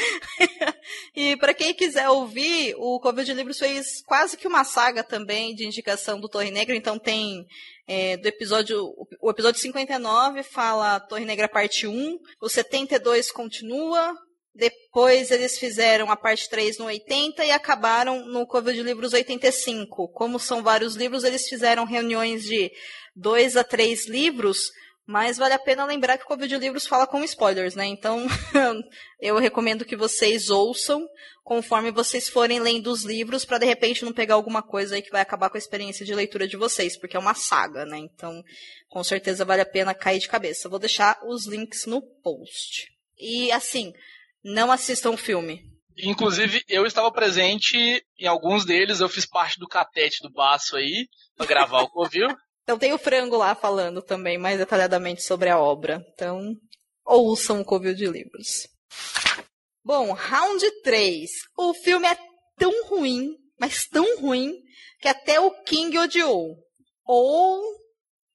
e para quem quiser ouvir, o Covil de Livros fez quase que uma saga também de indicação do Torre Negra, então tem é, do episódio. O episódio 59 fala Torre Negra parte 1, o 72 continua, depois eles fizeram a parte 3 no 80 e acabaram no cover de livros 85. Como são vários livros, eles fizeram reuniões de dois a três livros, mas vale a pena lembrar que o cover de livros fala com spoilers, né? Então eu recomendo que vocês ouçam conforme vocês forem lendo os livros, para de repente não pegar alguma coisa aí que vai acabar com a experiência de leitura de vocês, porque é uma saga, né? Então, com certeza vale a pena cair de cabeça. Vou deixar os links no post. E assim, não assistam o filme. Inclusive, eu estava presente em alguns deles, eu fiz parte do catete do baço aí, para gravar o Covil. Então tem o frango lá falando também mais detalhadamente sobre a obra. Então, ouçam o Covil de Livros. Bom, round 3. O filme é tão ruim, mas tão ruim, que até o King odiou. Ou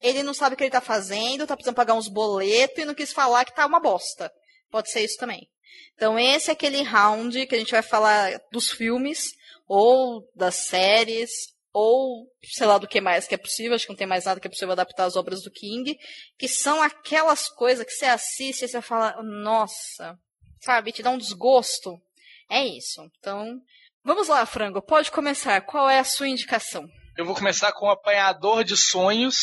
ele não sabe o que ele tá fazendo, tá precisando pagar uns boletos e não quis falar que tá uma bosta. Pode ser isso também. Então, esse é aquele round que a gente vai falar dos filmes, ou das séries, ou sei lá do que mais que é possível, acho que não tem mais nada que é possível adaptar às obras do King, que são aquelas coisas que você assiste e você fala, nossa, sabe, te dá um desgosto. É isso. Então, vamos lá, Frango, pode começar. Qual é a sua indicação? Eu vou começar com o Apanhador de Sonhos,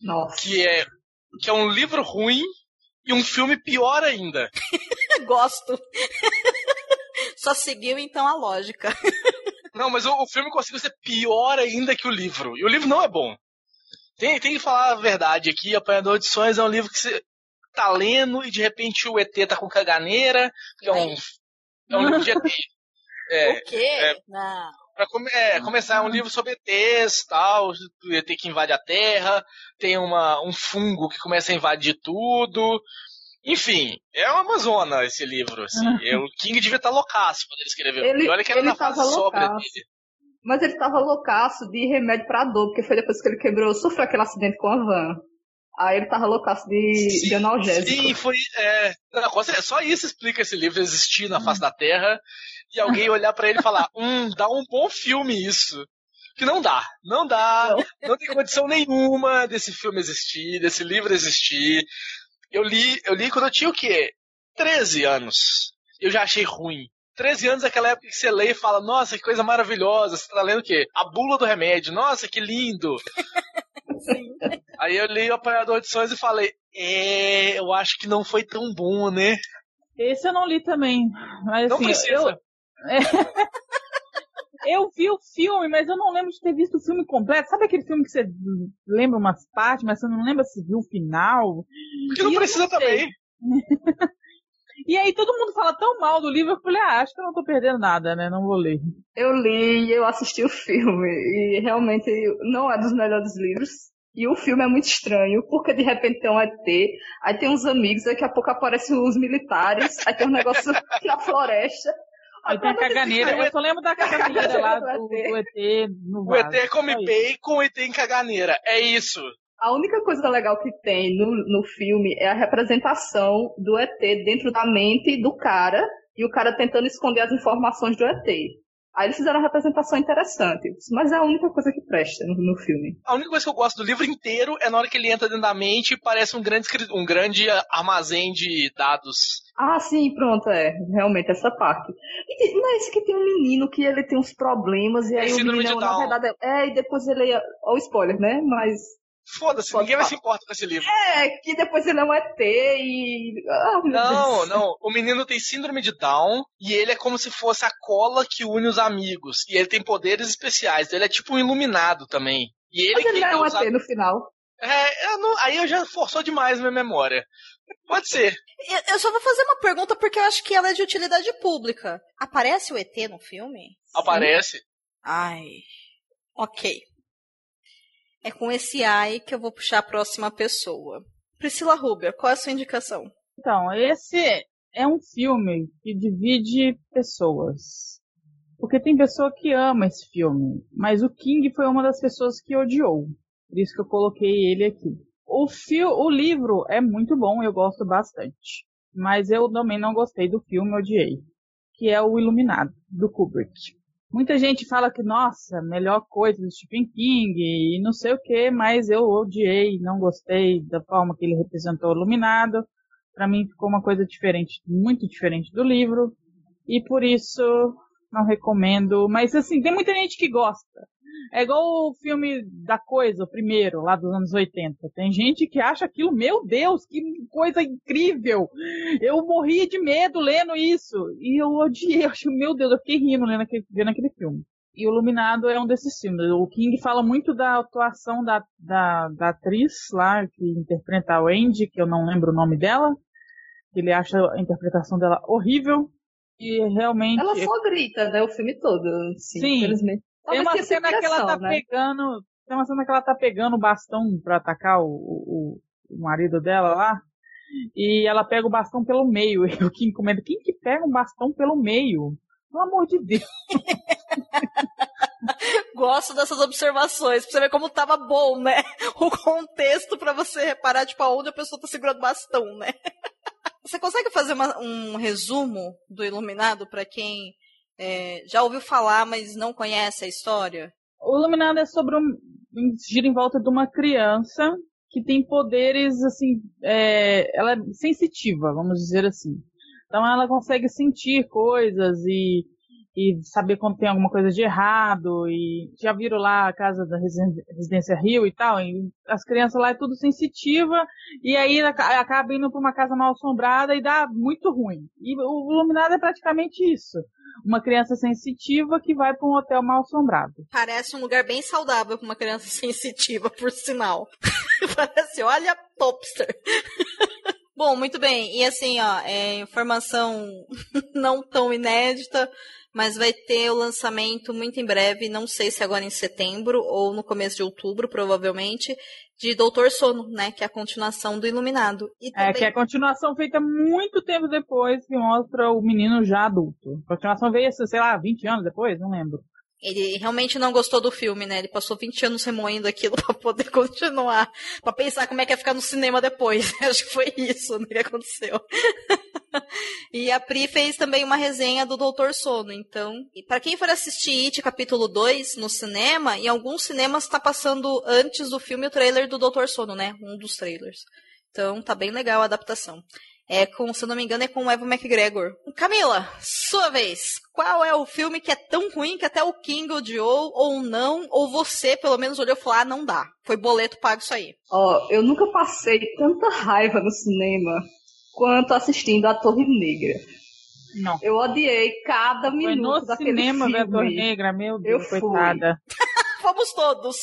Nossa. que é que é um livro ruim e um filme pior ainda. Gosto. Só seguiu então a lógica. Não, mas o, o, filme conseguiu ser pior ainda que o livro. E o livro não é bom. Tem, tem que falar a verdade aqui. Apanhador de Sonhos é um livro que você tá lendo e de repente o ET tá com caganeira. É um, é um livro de ET. É, o quê? É, não. Pra come é, começar um livro sobre ETs tal, ET que invade a Terra, tem uma, um fungo que começa a invadir tudo. Enfim, é uma zona esse livro. Assim. o King devia estar loucaço quando ele escreveu. Ele- e olha que era ele na fase loucaço. dele. Mas ele tava loucaço de remédio pra dor, porque foi depois que ele quebrou, sofreu aquele acidente com a van. Aí ele tava loucaço de, de analgésico. Sim, foi. É, não, só isso explica esse livro existir na face da Terra e alguém olhar pra ele e falar: hum, dá um bom filme isso. Que não dá, não dá, não tem condição nenhuma desse filme existir, desse livro existir. Eu li, eu li quando eu tinha o quê? 13 anos. Eu já achei ruim. 13 anos é aquela época que você lê e fala, nossa, que coisa maravilhosa. Você tá lendo o quê? A bula do remédio. Nossa, que lindo. Aí eu li o Apanhador de Sonhos e falei, é, eu acho que não foi tão bom, né? Esse eu não li também. Mas Não assim, precisa. eu. Eu vi o filme, mas eu não lembro de ter visto o filme completo. Sabe aquele filme que você lembra umas partes, mas você não lembra se viu o final? Porque não E precisa sei. também. E aí todo mundo fala tão mal do livro, eu falei, ah, acho que eu não tô perdendo nada, né? Não vou ler. Eu li e eu assisti o filme. E realmente não é dos melhores livros. E o filme é muito estranho, porque de repente tem um ET, aí tem uns amigos, daqui a pouco aparecem os militares, aí tem um negócio na floresta. Aí tem a caganeira, eu só lembro da caganeira lá do, do ET no O. ET come Só isso. bacon, o ET em caganeira. É isso. A única coisa legal que tem no, no filme é a representação do ET dentro da mente do cara e o cara tentando esconder as informações do ET. Aí eles fizeram uma representação interessante, mas é a única coisa que presta no, no filme. A única coisa que eu gosto do livro inteiro é na hora que ele entra dentro da mente e parece um grande, um grande armazém de dados. Ah, sim, pronto, é. Realmente, essa parte. E tem- não é esse que tem um menino que ele tem uns problemas e É aí o síndrome menino, na verdade, é, e depois ele é. Ó, o spoiler, né? Mas. Foda-se, ninguém vai se importar com esse livro. É, que depois ele é um ET e. Ah, Não, Deus. não. O menino tem síndrome de Down e ele é como se fosse a cola que une os amigos. E ele tem poderes especiais. Ele é tipo um iluminado também. E ele Mas ele que é um ET no final. É, eu não- aí eu já forçou demais minha memória. Pode ser. Eu, eu só vou fazer uma pergunta porque eu acho que ela é de utilidade pública. Aparece o ET no filme? Aparece. Ai. Ok. É com esse ai que eu vou puxar a próxima pessoa. Priscila Rubia, qual é a sua indicação? Então, esse é um filme que divide pessoas. Porque tem pessoa que ama esse filme, mas o King foi uma das pessoas que odiou. Por isso que eu coloquei ele aqui. O, fio, o livro é muito bom, eu gosto bastante. Mas eu também não gostei do filme, odiei. Que é o Iluminado, do Kubrick. Muita gente fala que, nossa, melhor coisa do Stephen King e não sei o que, mas eu odiei, não gostei da forma que ele representou o Iluminado. Pra mim ficou uma coisa diferente, muito diferente do livro. E por isso não recomendo. Mas assim, tem muita gente que gosta. É igual o filme da coisa, o primeiro, lá dos anos 80. Tem gente que acha aquilo, meu Deus, que coisa incrível! Eu morri de medo lendo isso. E eu odiei, eu acho, meu Deus, eu fiquei rindo lendo aquele, vendo aquele filme. E o Iluminado é um desses filmes. O King fala muito da atuação da, da, da atriz lá, que interpreta a Wendy, que eu não lembro o nome dela. Ele acha a interpretação dela horrível. E realmente. Ela só grita, né? O filme todo. Sim. Sim. Infelizmente. Tem uma cena que ela tá né? pegando. Tem uma cena que ela tá pegando o bastão pra atacar o, o, o marido dela lá. E ela pega o bastão pelo meio. E o Kim comenta, quem que pega um bastão pelo meio? Pelo amor de Deus. Gosto dessas observações, pra você ver como tava bom, né? O contexto pra você reparar, tipo, aonde a pessoa tá segurando o bastão, né? Você consegue fazer uma- um resumo do Iluminado pra quem é, já ouviu falar, mas não conhece a história? O Iluminado é sobre um. gira em volta de uma criança que tem poderes, assim. é, ela é sensitiva, vamos dizer assim. Então ela consegue sentir coisas e, e saber quando tem alguma coisa de errado. E já viram lá a casa da Residência Rio e tal. E as crianças lá é tudo sensitiva. E aí aca- acaba indo pra uma casa mal assombrada e dá muito ruim. E o Iluminado é praticamente isso. Uma criança sensitiva que vai para um hotel mal assombrado. Parece um lugar bem saudável pra uma criança sensitiva, por sinal. Parece, olha, popster. Bom, muito bem. E assim, ó, é informação não tão inédita. Mas vai ter o lançamento muito em breve, não sei se agora em setembro ou no começo de outubro, provavelmente, de Doutor Sono, né? Que é a continuação do Iluminado. E também... É, que é a continuação feita muito tempo depois, que mostra o menino já adulto. A continuação veio, sei lá, 20 anos depois, não lembro. Ele realmente não gostou do filme, né? Ele passou 20 anos remoendo aquilo para poder continuar. para pensar como é que ia ficar no cinema depois. Acho que foi isso né, que aconteceu. E a Pri fez também uma resenha do Doutor Sono. Então, para quem for assistir It capítulo 2 no cinema, em alguns cinemas está passando antes do filme o trailer do Doutor Sono, né? Um dos trailers. Então, tá bem legal a adaptação. É com, se eu não me engano, é com o Evan McGregor. Camila, sua vez. Qual é o filme que é tão ruim que até o King odiou, ou não, ou você, pelo menos, olhou e falou, ah, não dá. Foi boleto pago isso aí. Ó, oh, eu nunca passei tanta raiva no cinema quanto assistindo A Torre Negra. Não. Eu odiei cada minuto Foi daquele cinema filme. da Torre Negra, meu Deus, eu coitada. Fomos todos.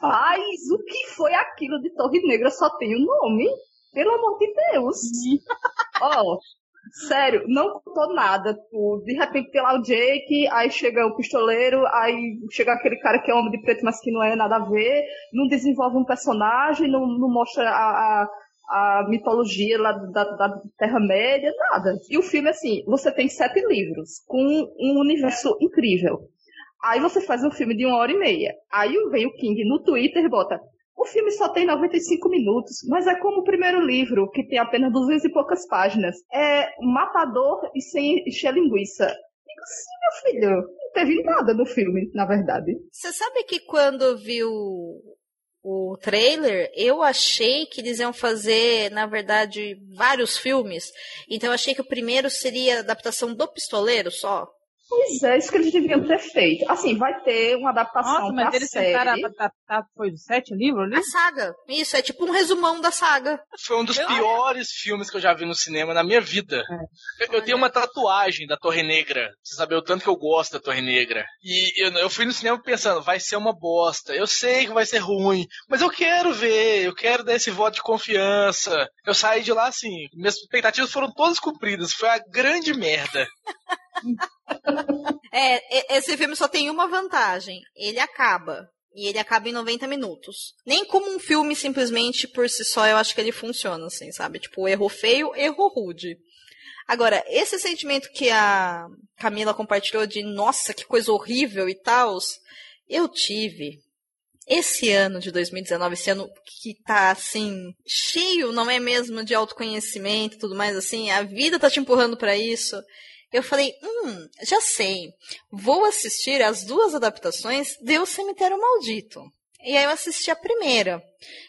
Mas o que foi aquilo de Torre Negra? Só tem o nome. Pelo amor de Deus. Ó, oh, sério, não contou nada. Tipo, de repente tem lá o Jake, aí chega o pistoleiro, aí chega aquele cara que é homem de preto, mas que não é nada a ver, não desenvolve um personagem, não, não mostra a, a a mitologia lá da, da Terra-média, nada. E o filme, assim, você tem sete livros, com um universo incrível. Aí você faz um filme de uma hora e meia. Aí vem o King no Twitter e bota o filme só tem 95 minutos, mas é como o primeiro livro, que tem apenas 200 e poucas páginas. É matador e sem encher linguiça. Digo, sim, meu filho, não teve nada no filme, na verdade. Você sabe que quando viu o trailer, eu achei que eles iam fazer, na verdade, vários filmes. Então eu achei que o primeiro seria a adaptação do Pistoleiro só. Pois é, isso que eles deviam ter feito. Assim, vai ter uma adaptação Nossa, mas eles série. tentaram adaptar, foi os sete livros ali? A saga. Isso, é tipo um resumão da saga. Foi um dos eu... piores filmes que eu já vi no cinema na minha vida. É. Eu, eu, tenho uma tatuagem da Torre Negra. Você sabe o tanto que eu gosto da Torre Negra. E eu, eu fui no cinema pensando, vai ser uma bosta. Eu sei que vai ser ruim, mas eu quero ver, eu quero dar esse voto de confiança. Eu saí de lá assim, minhas expectativas foram todas cumpridas. Foi a grande merda. é, esse filme só tem uma vantagem. Ele acaba. E ele acaba em 90 minutos. Nem como um filme simplesmente por si só, eu acho que ele funciona, assim, sabe? Tipo, erro feio, erro rude. Agora, esse sentimento que a Camila compartilhou de nossa, que coisa horrível e tal, eu tive esse ano de 2019, esse ano que tá assim, cheio, não é mesmo, de autoconhecimento e tudo mais assim, a vida tá te empurrando para isso. Eu falei, hum, já sei. Vou assistir as duas adaptações de O Cemitério Maldito. E aí eu assisti a primeira.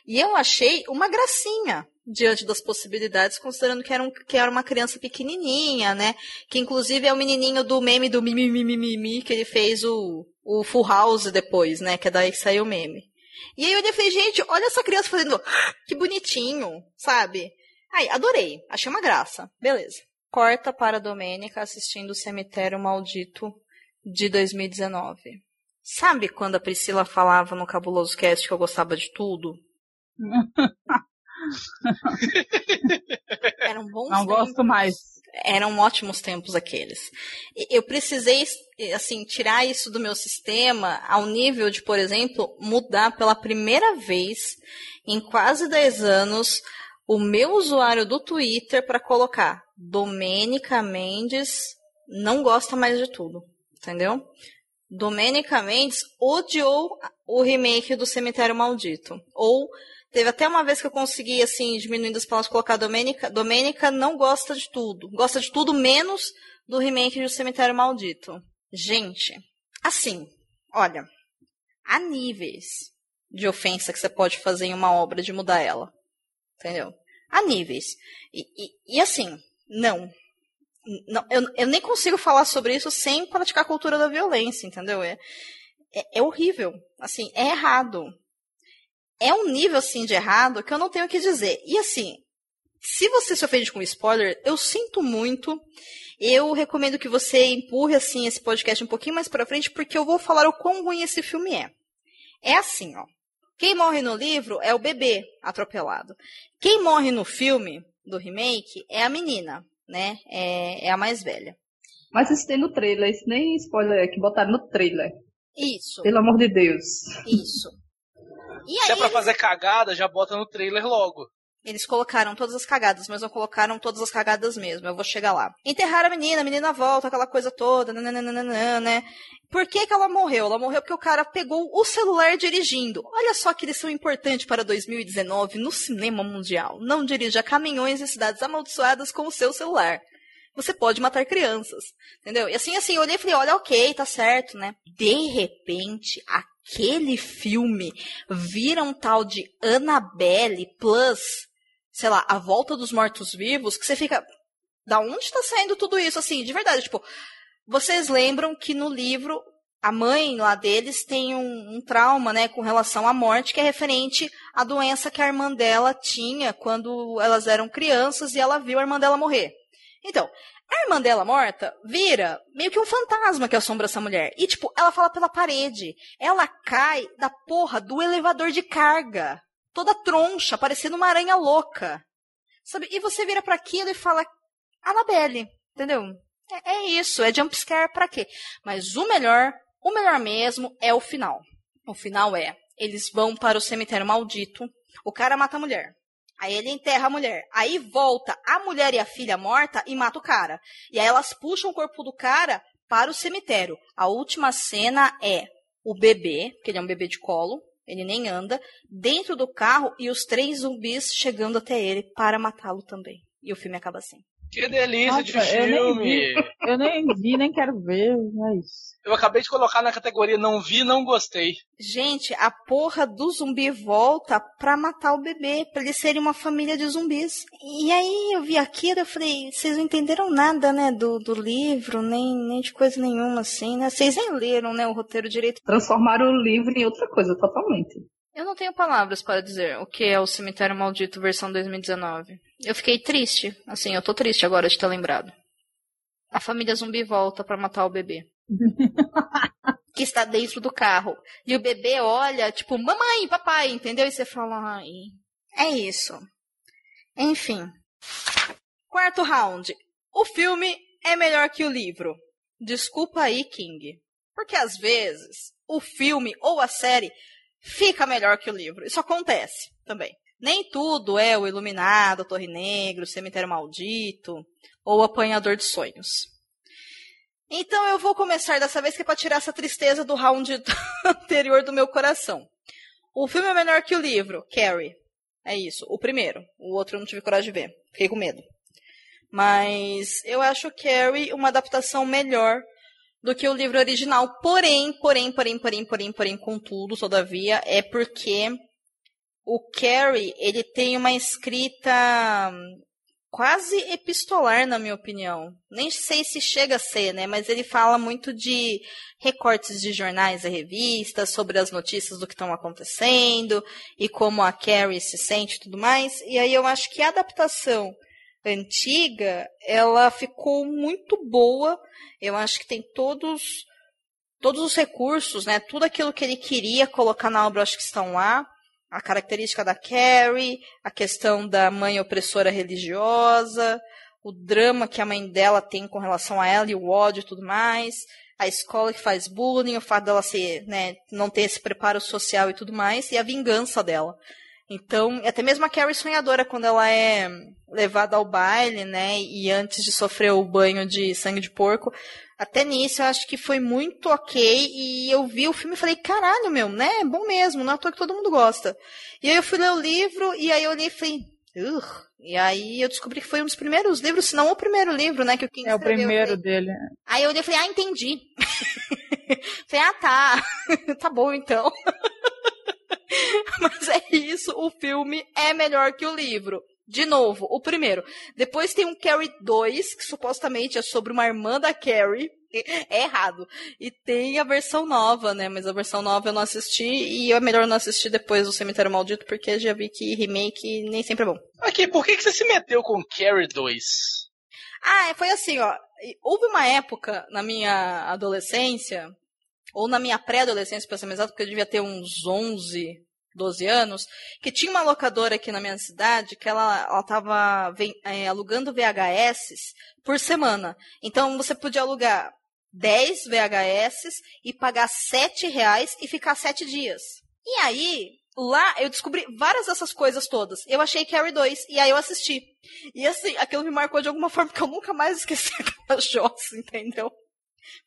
E eu achei uma gracinha diante das possibilidades, considerando que era, um, que era uma criança pequenininha, né? Que inclusive é o menininho do meme do mimimi, que ele fez o, o Full House depois, né? Que é daí que saiu o meme. E aí eu falei, gente, olha essa criança fazendo, que bonitinho, sabe? Aí, adorei, achei uma graça, beleza corta para Domênica assistindo o Cemitério Maldito de 2019. Sabe quando a Priscila falava no Cabuloso Cast que eu gostava de tudo? Eram bons Não tempos. gosto mais. Eram ótimos tempos aqueles. Eu precisei, assim, tirar isso do meu sistema ao nível de, por exemplo, mudar pela primeira vez em quase 10 anos o meu usuário do Twitter para colocar Domênica Mendes não gosta mais de tudo, entendeu? Domênica Mendes odiou o remake do Cemitério Maldito. Ou teve até uma vez que eu consegui, assim, diminuindo as palavras, colocar Domênica. Domênica não gosta de tudo. Gosta de tudo menos do remake do Cemitério Maldito. Gente, assim, olha, há níveis de ofensa que você pode fazer em uma obra de mudar ela. Entendeu? Há níveis. E, e, e assim, não. não eu, eu nem consigo falar sobre isso sem praticar a cultura da violência, entendeu? É, é, é horrível. Assim, é errado. É um nível, assim, de errado que eu não tenho o que dizer. E, assim, se você se ofende com spoiler, eu sinto muito. Eu recomendo que você empurre, assim, esse podcast um pouquinho mais pra frente, porque eu vou falar o quão ruim esse filme é. É assim, ó. Quem morre no livro é o bebê atropelado. Quem morre no filme do remake é a menina, né? É, é a mais velha. Mas isso tem no trailer, isso nem spoiler é, que botaram no trailer. Isso. Pelo amor de Deus. Isso. E Se é pra fazer cagada, já bota no trailer logo. Eles colocaram todas as cagadas, mas não colocaram todas as cagadas mesmo. Eu vou chegar lá. Enterraram a menina, a menina volta, aquela coisa toda, nananana, né? Por que, que ela morreu? Ela morreu porque o cara pegou o celular dirigindo. Olha só que lição importante para 2019 no cinema mundial. Não dirija caminhões em cidades amaldiçoadas com o seu celular. Você pode matar crianças. Entendeu? E assim, assim, eu olhei e falei, olha, ok, tá certo, né? De repente, aquele filme vira um tal de Annabelle plus, sei lá, A Volta dos Mortos-Vivos, que você fica. Da onde tá saindo tudo isso? Assim, de verdade, tipo, vocês lembram que no livro a mãe lá deles tem um, um trauma, né, com relação à morte, que é referente à doença que a irmã dela tinha quando elas eram crianças e ela viu a irmã dela morrer. Então, a irmã dela morta vira meio que um fantasma que assombra essa mulher. E, tipo, ela fala pela parede. Ela cai da porra do elevador de carga. Toda troncha, parecendo uma aranha louca. Sabe? E você vira para aquilo e fala, Annabelle, entendeu? É, é isso, é jumpscare pra quê? Mas o melhor, o melhor mesmo é o final. O final é, eles vão para o cemitério maldito, o cara mata a mulher. Aí ele enterra a mulher. Aí volta a mulher e a filha morta e mata o cara. E aí elas puxam o corpo do cara para o cemitério. A última cena é o bebê, que ele é um bebê de colo, ele nem anda, dentro do carro e os três zumbis chegando até ele para matá-lo também. E o filme acaba assim. Que delícia de Nossa, eu nem filme! vi. Eu nem vi, nem quero ver, isso. Eu acabei de colocar na categoria não vi, não gostei. Gente, a porra do zumbi volta pra matar o bebê, pra eles serem uma família de zumbis. E aí eu vi aquilo e eu falei, vocês não entenderam nada, né, do, do livro, nem, nem de coisa nenhuma, assim, né? Vocês nem leram, né, o roteiro direito. Transformaram o livro em outra coisa, totalmente. Eu não tenho palavras para dizer o que é o Cemitério Maldito versão 2019. Eu fiquei triste, assim, eu tô triste agora de ter lembrado. A família zumbi volta pra matar o bebê. que está dentro do carro. E o bebê olha, tipo, mamãe, papai, entendeu? E você fala, ai, é isso. Enfim. Quarto round. O filme é melhor que o livro. Desculpa aí, King. Porque às vezes o filme ou a série fica melhor que o livro. Isso acontece também. Nem tudo é o Iluminado, a Torre Negra, o Cemitério Maldito ou o Apanhador de Sonhos. Então eu vou começar dessa vez que é para tirar essa tristeza do round anterior do meu coração. O filme é melhor que o livro, Carrie. É isso, o primeiro. O outro eu não tive coragem de ver. Fiquei com medo. Mas eu acho Carrie uma adaptação melhor do que o livro original. Porém, porém, porém, porém, porém, porém, contudo, todavia, é porque o Carrie, ele tem uma escrita quase epistolar, na minha opinião. Nem sei se chega a ser, né? Mas ele fala muito de recortes de jornais e revistas, sobre as notícias do que estão acontecendo e como a Carrie se sente e tudo mais. E aí eu acho que a adaptação antiga, ela ficou muito boa. Eu acho que tem todos todos os recursos, né? Tudo aquilo que ele queria colocar na obra, acho que estão lá a característica da Carrie, a questão da mãe opressora religiosa, o drama que a mãe dela tem com relação a ela e o ódio e tudo mais, a escola que faz bullying, o fato dela ser, né, não ter esse preparo social e tudo mais, e a vingança dela. Então, até mesmo a Carrie sonhadora, quando ela é levada ao baile, né, e antes de sofrer o banho de sangue de porco, até nisso eu acho que foi muito ok. E eu vi o filme e falei, caralho, meu, né? É bom mesmo, não é à toa que todo mundo gosta. E aí eu fui ler o livro e aí eu li e falei, Ugh. E aí eu descobri que foi um dos primeiros livros, se não o primeiro livro, né, que o King É o escreveu. Eu primeiro falei- dele. Aí eu olhei e falei, ah, entendi. falei, ah, tá. tá bom então. Mas é isso, o filme é melhor que o livro. De novo, o primeiro. Depois tem um Carrie 2, que supostamente é sobre uma irmã da Carrie. É errado. E tem a versão nova, né? Mas a versão nova eu não assisti e é melhor não assistir depois do Cemitério Maldito, porque já vi que remake nem sempre é bom. Aqui, por que, que você se meteu com Carrie 2? Ah, foi assim, ó. Houve uma época na minha adolescência, ou na minha pré-adolescência, pra ser mais exato, porque eu devia ter uns 11, 12 anos, que tinha uma locadora aqui na minha cidade que ela, ela tava é, alugando VHS por semana. Então você podia alugar 10 VHS e pagar 7 reais e ficar 7 dias. E aí, lá eu descobri várias dessas coisas todas. Eu achei Carrie 2 e aí eu assisti. E assim, aquilo me marcou de alguma forma que eu nunca mais esqueci aquela Joss, entendeu?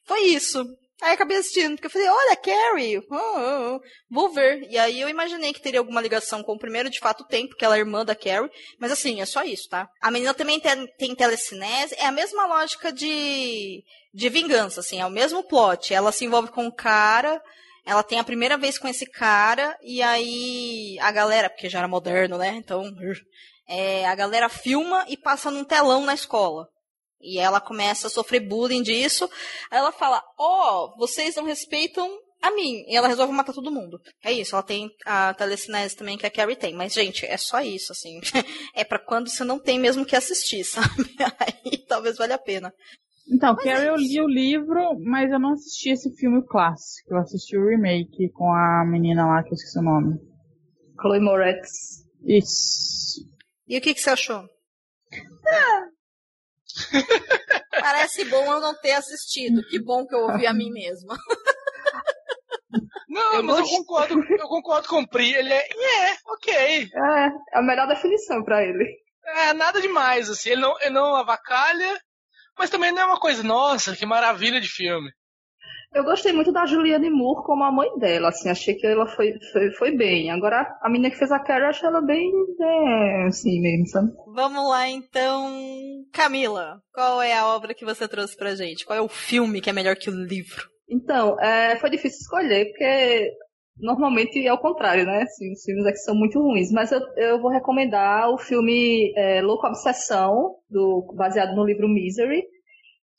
Foi isso. Aí acabei assistindo, porque eu falei, olha, Carrie, oh, oh, oh, vou ver. E aí eu imaginei que teria alguma ligação com o primeiro, de fato tem, porque ela é irmã da Carrie. Mas assim, é só isso, tá? A menina também tem, tem telecinese, é a mesma lógica de, de vingança, assim, é o mesmo plot. Ela se envolve com o cara, ela tem a primeira vez com esse cara, e aí a galera, porque já era moderno, né? Então, é, a galera filma e passa num telão na escola. E ela começa a sofrer bullying disso. Aí ela fala: Ó, oh, vocês não respeitam a mim. E ela resolve matar todo mundo. É isso, ela tem a telecinese também que a Carrie tem. Mas, gente, é só isso, assim. é para quando você não tem mesmo que assistir, sabe? Aí talvez valha a pena. Então, mas Carrie, é eu li o livro, mas eu não assisti esse filme clássico. Eu assisti o remake com a menina lá, que eu esqueci o nome. Chloe Moretz. Isso. E o que, que você achou? Ah, Parece bom eu não ter assistido. Que bom que eu ouvi a mim mesma. Não, eu mas eu concordo, eu concordo com o Pri. Ele é, é, ok. É, a melhor definição para ele. É, nada demais, assim. Ele não, ele não avacalha, mas também não é uma coisa, nossa, que maravilha de filme. Eu gostei muito da Juliane Moore como a mãe dela, assim, achei que ela foi, foi, foi bem. Agora, a menina que fez a Carrie, achei ela bem, é, assim mesmo, sabe? Vamos lá, então. Camila, qual é a obra que você trouxe pra gente? Qual é o filme que é melhor que o livro? Então, é, foi difícil escolher, porque normalmente é o contrário, né? Assim, os filmes aqui são muito ruins. Mas eu, eu vou recomendar o filme é, Louco Obsessão, do, baseado no livro Misery,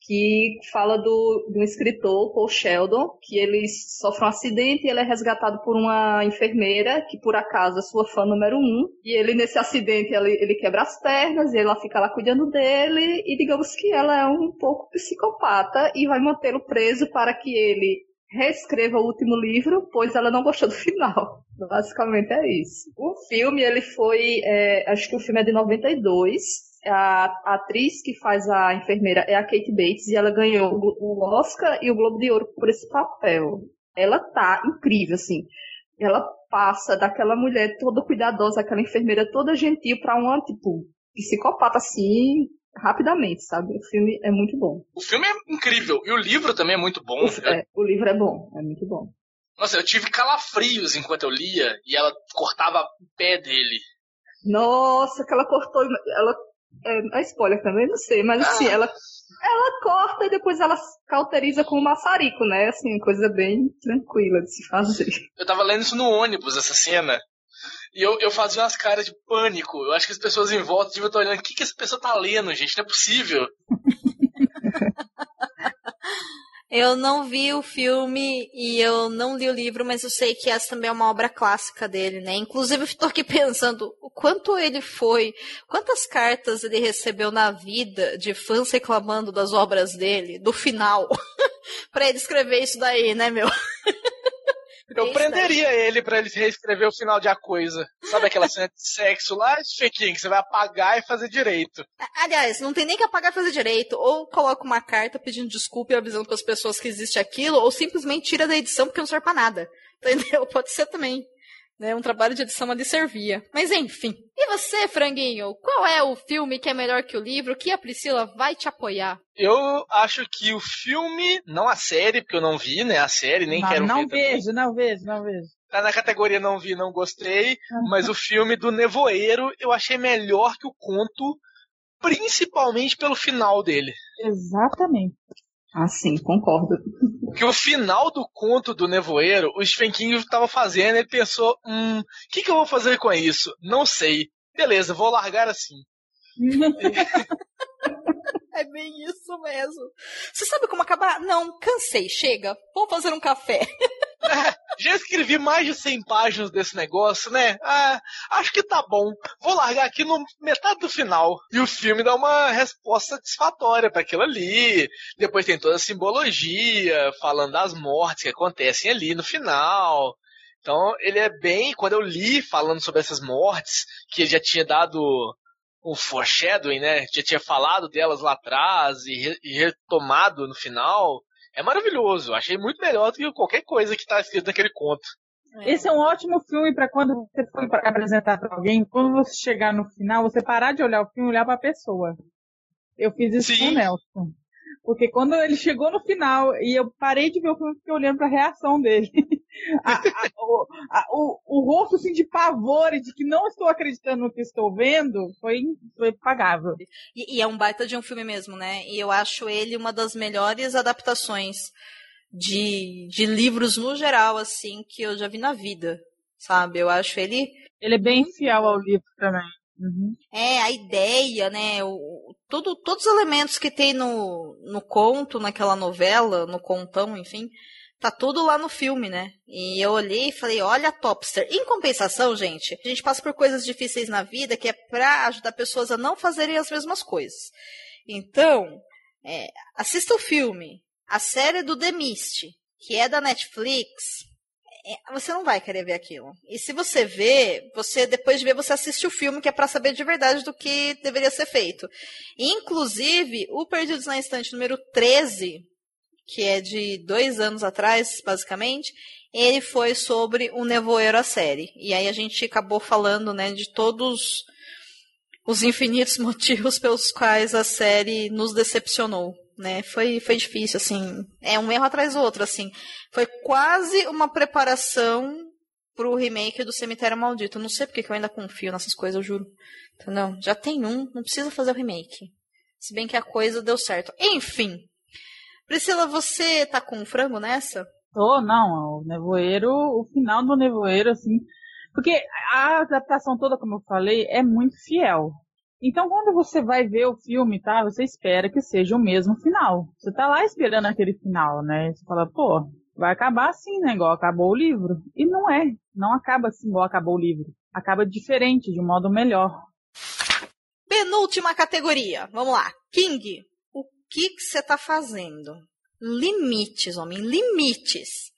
que fala do, do escritor Paul Sheldon, que ele sofre um acidente e ele é resgatado por uma enfermeira, que por acaso é sua fã número um, e ele nesse acidente ele, ele quebra as pernas e ela fica lá cuidando dele, e digamos que ela é um pouco psicopata e vai mantê-lo preso para que ele reescreva o último livro, pois ela não gostou do final. Basicamente é isso. O filme, ele foi, é, acho que o filme é de 92, a, a atriz que faz a enfermeira é a Kate Bates e ela ganhou o Oscar e o Globo de Ouro por esse papel. Ela tá incrível, assim. Ela passa daquela mulher toda cuidadosa, aquela enfermeira toda gentil para uma, tipo, psicopata, assim, rapidamente, sabe? O filme é muito bom. O filme é incrível e o livro também é muito bom. O, é, o livro é bom, é muito bom. Nossa, eu tive calafrios enquanto eu lia e ela cortava o pé dele. Nossa, que ela cortou, ela é, é spoiler também, não sei, mas assim, ah. ela, ela corta e depois ela cauteriza com o maçarico, né? Assim, coisa bem tranquila de se fazer. Eu tava lendo isso no ônibus, essa cena. E eu, eu fazia umas caras de pânico. Eu acho que as pessoas em volta deviam estar olhando. O que, que essa pessoa tá lendo, gente? Não é possível. Eu não vi o filme e eu não li o livro, mas eu sei que essa também é uma obra clássica dele, né? Inclusive, eu estou aqui pensando o quanto ele foi, quantas cartas ele recebeu na vida de fãs reclamando das obras dele, do final, para ele escrever isso daí, né, meu? Eu prenderia ele para ele reescrever o final de A Coisa. Sabe aquela cena de sexo lá, Stephen que você vai apagar e fazer direito. Aliás, não tem nem que apagar e fazer direito. Ou coloca uma carta pedindo desculpa e avisando para as pessoas que existe aquilo, ou simplesmente tira da edição porque não serve pra nada. Entendeu? Pode ser também. Né, um trabalho de edição ali servia. Mas enfim. E você, franguinho? Qual é o filme que é melhor que o livro que a Priscila vai te apoiar? Eu acho que o filme, não a série, porque eu não vi, né? A série, nem não, quero não ver. Vejo, não vejo, não vejo. Tá na categoria não vi, não gostei. mas o filme do Nevoeiro eu achei melhor que o conto, principalmente pelo final dele. Exatamente. Ah, sim, concordo. Que o final do conto do Nevoeiro, o Stephen King estava fazendo, ele pensou, hum, o que, que eu vou fazer com isso? Não sei. Beleza, vou largar assim. é bem isso mesmo. Você sabe como acabar? Não, cansei, chega. Vamos fazer um café. já escrevi mais de 100 páginas desse negócio, né? Ah, acho que tá bom. Vou largar aqui no metade do final. E o filme dá uma resposta satisfatória para aquilo ali. Depois tem toda a simbologia, falando das mortes que acontecem ali no final. Então, ele é bem. Quando eu li falando sobre essas mortes, que ele já tinha dado um foreshadowing, né? Já tinha falado delas lá atrás e, re, e retomado no final. É maravilhoso. Achei muito melhor do que qualquer coisa que está escrito naquele conto. Esse é um ótimo filme para quando você for apresentar para alguém, quando você chegar no final, você parar de olhar o filme e olhar para a pessoa. Eu fiz isso Sim. com o Nelson. Porque quando ele chegou no final e eu parei de ver o filme, fiquei olhando para a reação dele. a, a, o, a, o, o, rosto assim, de pavor e de que não estou acreditando no que estou vendo foi, foi pagável. E, e é um baita de um filme mesmo, né? E eu acho ele uma das melhores adaptações de, de livros no geral, assim, que eu já vi na vida. Sabe? Eu acho ele. Ele é bem fiel ao livro também. Uhum. É, a ideia, né? O, tudo, todos os elementos que tem no, no conto, naquela novela, no contão, enfim, tá tudo lá no filme, né? E eu olhei e falei, olha Topster. Em compensação, gente, a gente passa por coisas difíceis na vida que é pra ajudar pessoas a não fazerem as mesmas coisas. Então, é, assista o filme. A série do The Mist, que é da Netflix, é, você não vai querer ver aquilo. E se você vê, você depois de ver, você assiste o filme que é para saber de verdade do que deveria ser feito. Inclusive, o Perdidos na Estante número 13, que é de dois anos atrás, basicamente, ele foi sobre o Nevoeiro a série. E aí a gente acabou falando, né, de todos os infinitos motivos pelos quais a série nos decepcionou né? Foi, foi difícil, assim. É um erro atrás do outro, assim. Foi quase uma preparação pro remake do Cemitério Maldito. não sei porque que eu ainda confio nessas coisas, eu juro. Entendeu? Já tem um, não precisa fazer o remake. Se bem que a coisa deu certo. Enfim. Priscila, você tá com frango nessa? Tô, não. O Nevoeiro, o final do Nevoeiro, assim. Porque a adaptação toda, como eu falei, é muito fiel. Então, quando você vai ver o filme, tá? Você espera que seja o mesmo final. Você tá lá esperando aquele final, né? Você fala, pô, vai acabar assim, né? Igual acabou o livro. E não é. Não acaba assim igual acabou o livro. Acaba diferente, de um modo melhor. Penúltima categoria. Vamos lá. King, que você tá fazendo? Limites, homem, limites.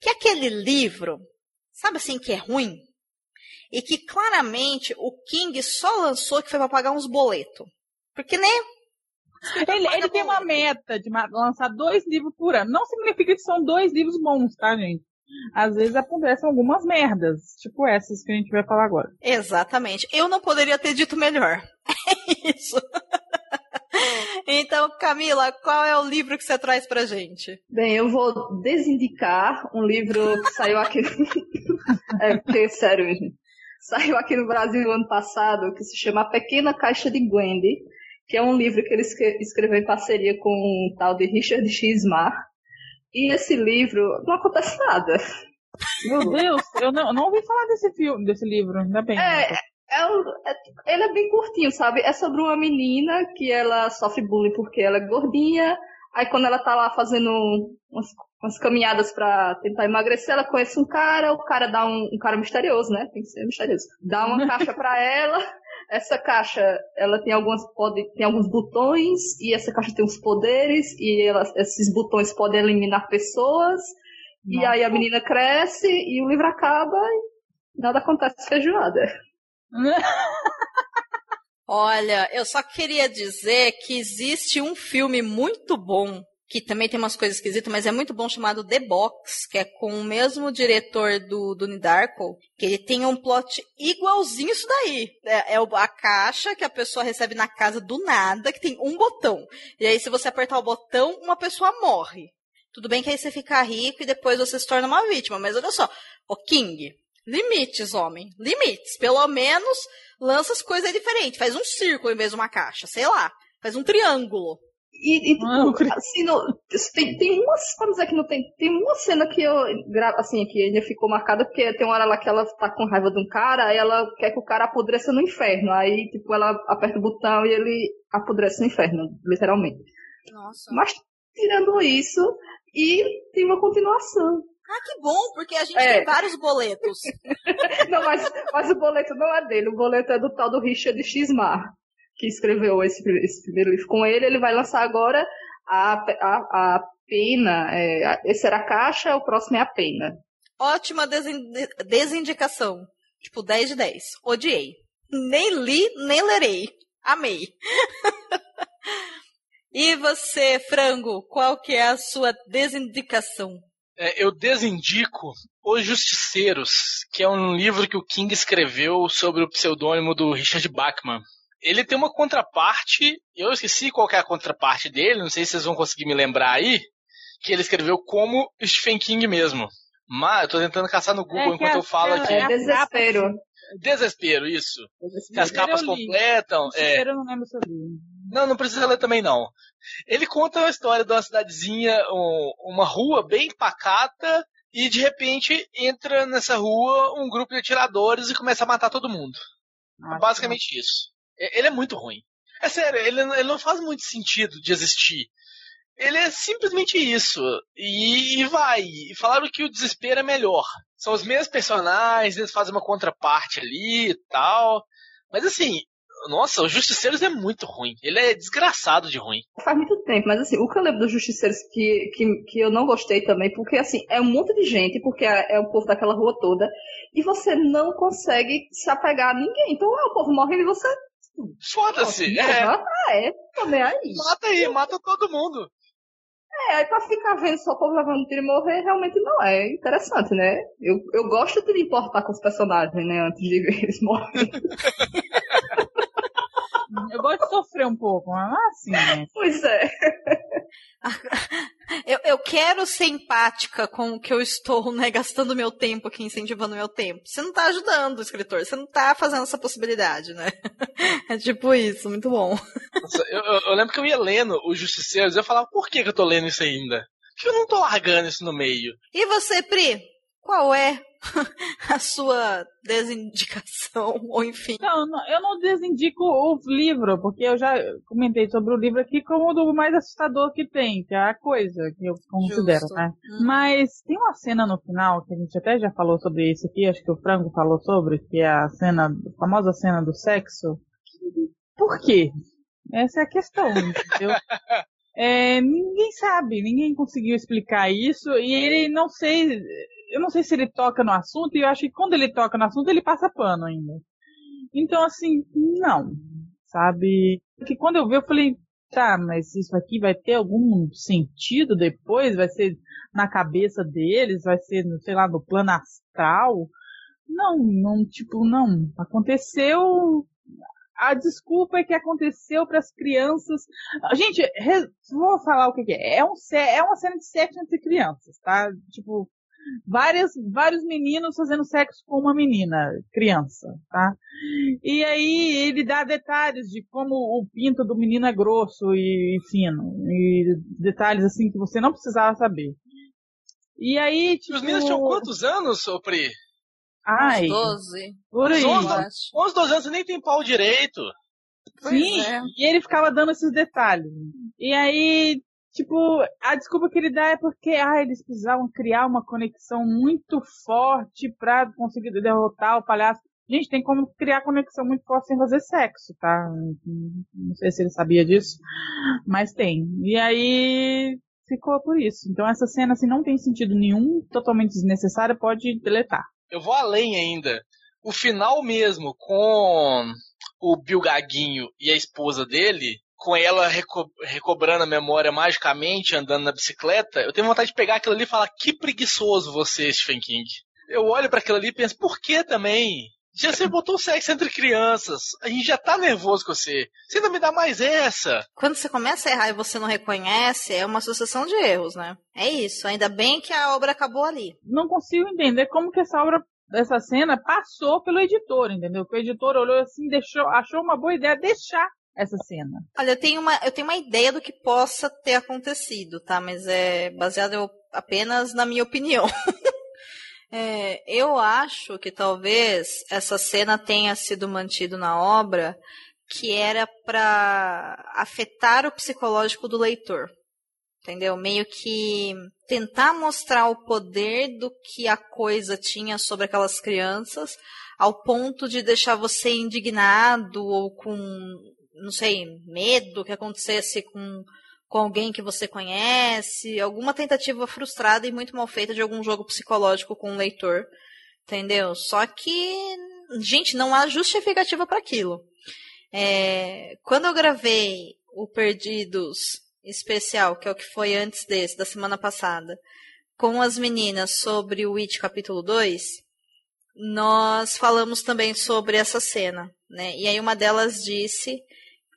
Que aquele livro, sabe assim que é ruim? e que claramente o King só lançou que foi para pagar uns boletos. Porque, né? Ele, ele tem uma meta de lançar dois livros por ano. Não significa que são dois livros bons, tá, gente? Às vezes acontecem algumas merdas, tipo essas que a gente vai falar agora. Exatamente. Eu não poderia ter dito melhor. É isso. Então, Camila, qual é o livro que você traz pra gente? Bem, eu vou desindicar um livro que saiu aqui. é, porque, sério, gente saiu aqui no Brasil ano passado, que se chama A Pequena Caixa de Gwendy, que é um livro que ele escreveu em parceria com o tal de Richard Xmar. E esse livro não acontece nada. Meu Deus, eu não, não ouvi falar desse filme, desse livro, ainda bem. É, é, é, ele é bem curtinho, sabe? É sobre uma menina que ela sofre bullying porque ela é gordinha, Aí quando ela tá lá fazendo umas, umas caminhadas para tentar emagrecer, ela conhece um cara, o cara dá um, um cara misterioso, né? Tem que ser misterioso. Dá uma caixa para ela. Essa caixa, ela tem algumas pode, tem alguns botões e essa caixa tem uns poderes e ela, esses botões podem eliminar pessoas. Nossa. E aí a menina cresce e o livro acaba e nada acontece feijoada. Olha, eu só queria dizer que existe um filme muito bom, que também tem umas coisas esquisitas, mas é muito bom, chamado The Box, que é com o mesmo diretor do, do Darko, que ele tem um plot igualzinho isso daí. É, é a caixa que a pessoa recebe na casa do nada, que tem um botão. E aí, se você apertar o botão, uma pessoa morre. Tudo bem que aí você fica rico e depois você se torna uma vítima, mas olha só, o King, limites, homem, limites. Pelo menos lança as coisas diferentes. Faz um círculo em vez de uma caixa, sei lá. Faz um triângulo. E, e assim, no, tem, tem umas, vamos dizer que não tem, tem uma cena que eu, assim, que ainda ficou marcada, porque tem uma hora lá que ela tá com raiva de um cara, aí ela quer que o cara apodreça no inferno. Aí, tipo, ela aperta o botão e ele apodrece no inferno, literalmente. Nossa. Mas, tirando isso, e tem uma continuação. Ah, que bom, porque a gente é. tem vários boletos. não, mas, mas o boleto não é dele, o boleto é do tal do Richard Xmar, que escreveu esse, esse primeiro livro com ele. Ele vai lançar agora a, a, a pena. É, esse era a caixa, o próximo é a pena. Ótima desindicação. Tipo, 10 de 10. Odiei. Nem li, nem lerei. Amei. e você, Frango, qual que é a sua desindicação? É, eu desindico Os Justiceiros, que é um livro que o King escreveu sobre o pseudônimo do Richard Bachman. Ele tem uma contraparte, eu esqueci qual é a contraparte dele, não sei se vocês vão conseguir me lembrar aí, que ele escreveu como Stephen King mesmo. Mas eu tô tentando caçar no Google é enquanto eu falo aqui. É desespero. Desespero, isso. Desespero. Que as capas completam. É. Desespero é... eu não lembro sobre. Não, não precisa ler também não. Ele conta a história de uma cidadezinha, um, uma rua bem pacata, e de repente entra nessa rua um grupo de atiradores e começa a matar todo mundo. Ah, Basicamente isso. Ele é muito ruim. É sério, ele, ele não faz muito sentido de existir. Ele é simplesmente isso. E, e, vai. E falaram que o desespero é melhor. São os mesmos personagens, eles fazem uma contraparte ali e tal. Mas assim, nossa, o Justiceiros é muito ruim. Ele é desgraçado de ruim. Faz muito tempo, mas assim, o que eu lembro dos Justiceiros que, que, que eu não gostei também, porque assim, é um monte de gente, porque é, é o povo daquela rua toda, e você não consegue se apegar a ninguém. Então é o povo morrendo e você. Foda-se, é. Mata, é, também aí. Mata aí, mata todo mundo. É, aí pra ficar vendo só o povo levando tiro e morrer, realmente não é interessante, né? Eu, eu gosto de me importar com os personagens, né, antes de ver eles morrerem. Eu gosto de sofrer um pouco, mas é assim, né? Pois é. Eu, eu quero ser empática com o que eu estou, né, gastando meu tempo aqui, incentivando meu tempo. Você não tá ajudando o escritor, você não tá fazendo essa possibilidade, né? É tipo isso, muito bom. Nossa, eu, eu, lembro que eu ia lendo Os Justiceiros e eu falava, por que, que eu tô lendo isso ainda? Por que eu não tô largando isso no meio? E você, Pri? Qual é a sua desindicação, ou enfim. Não, eu não desindico o livro, porque eu já comentei sobre o livro aqui como o mais assustador que tem, que é a coisa que eu considero, Justo. né? Hum. Mas tem uma cena no final, que a gente até já falou sobre isso aqui, acho que o Franco falou sobre, que é a cena, a famosa cena do sexo. Por quê? Essa é a questão, entendeu? É, ninguém sabe, ninguém conseguiu explicar isso e ele não sei, eu não sei se ele toca no assunto, e eu acho que quando ele toca no assunto, ele passa pano ainda. Então, assim, não. Sabe? Porque quando eu vi, eu falei, tá, mas isso aqui vai ter algum sentido depois? Vai ser na cabeça deles? Vai ser, sei lá, no plano astral? Não, não, tipo, não. Aconteceu. A desculpa é que aconteceu para as crianças. Gente, vou falar o que, que é. É, um, é uma cena de sexo entre crianças, tá? Tipo, várias, vários meninos fazendo sexo com uma menina, criança, tá? E aí ele dá detalhes de como o pinto do menino é grosso e, e fino, e detalhes assim que você não precisava saber. E aí, tipo... Os meninos tinham quantos anos, Sopri? Ai, 12. Por aí. 11, 11, 12 anos nem tem pau direito. Sim, é. e ele ficava dando esses detalhes. E aí, Tipo, a desculpa que ele dá é porque ah, eles precisavam criar uma conexão muito forte pra conseguir derrotar o palhaço. Gente, tem como criar conexão muito forte sem fazer sexo, tá? Não sei se ele sabia disso, mas tem. E aí ficou por isso. Então essa cena assim não tem sentido nenhum, totalmente desnecessária, pode deletar. Eu vou além ainda. O final mesmo com o Bill Gaguinho e a esposa dele, com ela reco recobrando a memória magicamente, andando na bicicleta, eu tenho vontade de pegar aquilo ali e falar: que preguiçoso você, Stephen King. Eu olho para aquilo ali e penso: por que também? Já você botou sexo entre crianças. A gente já tá nervoso com você. Você ainda me dá mais essa. Quando você começa a errar e você não reconhece, é uma sucessão de erros, né? É isso. Ainda bem que a obra acabou ali. Não consigo entender como que essa obra, essa cena passou pelo editor, entendeu? Que o editor olhou assim, deixou, achou uma boa ideia deixar essa cena? Olha, eu tenho uma, eu tenho uma ideia do que possa ter acontecido, tá? Mas é baseado apenas na minha opinião. é, eu acho que talvez essa cena tenha sido mantida na obra que era para afetar o psicológico do leitor. Entendeu? Meio que tentar mostrar o poder do que a coisa tinha sobre aquelas crianças, ao ponto de deixar você indignado ou com não sei, medo que acontecesse com, com alguém que você conhece, alguma tentativa frustrada e muito mal feita de algum jogo psicológico com o leitor, entendeu? Só que, gente, não há justificativa para aquilo. É, quando eu gravei o Perdidos especial, que é o que foi antes desse, da semana passada, com as meninas sobre o It capítulo 2, nós falamos também sobre essa cena, né? E aí uma delas disse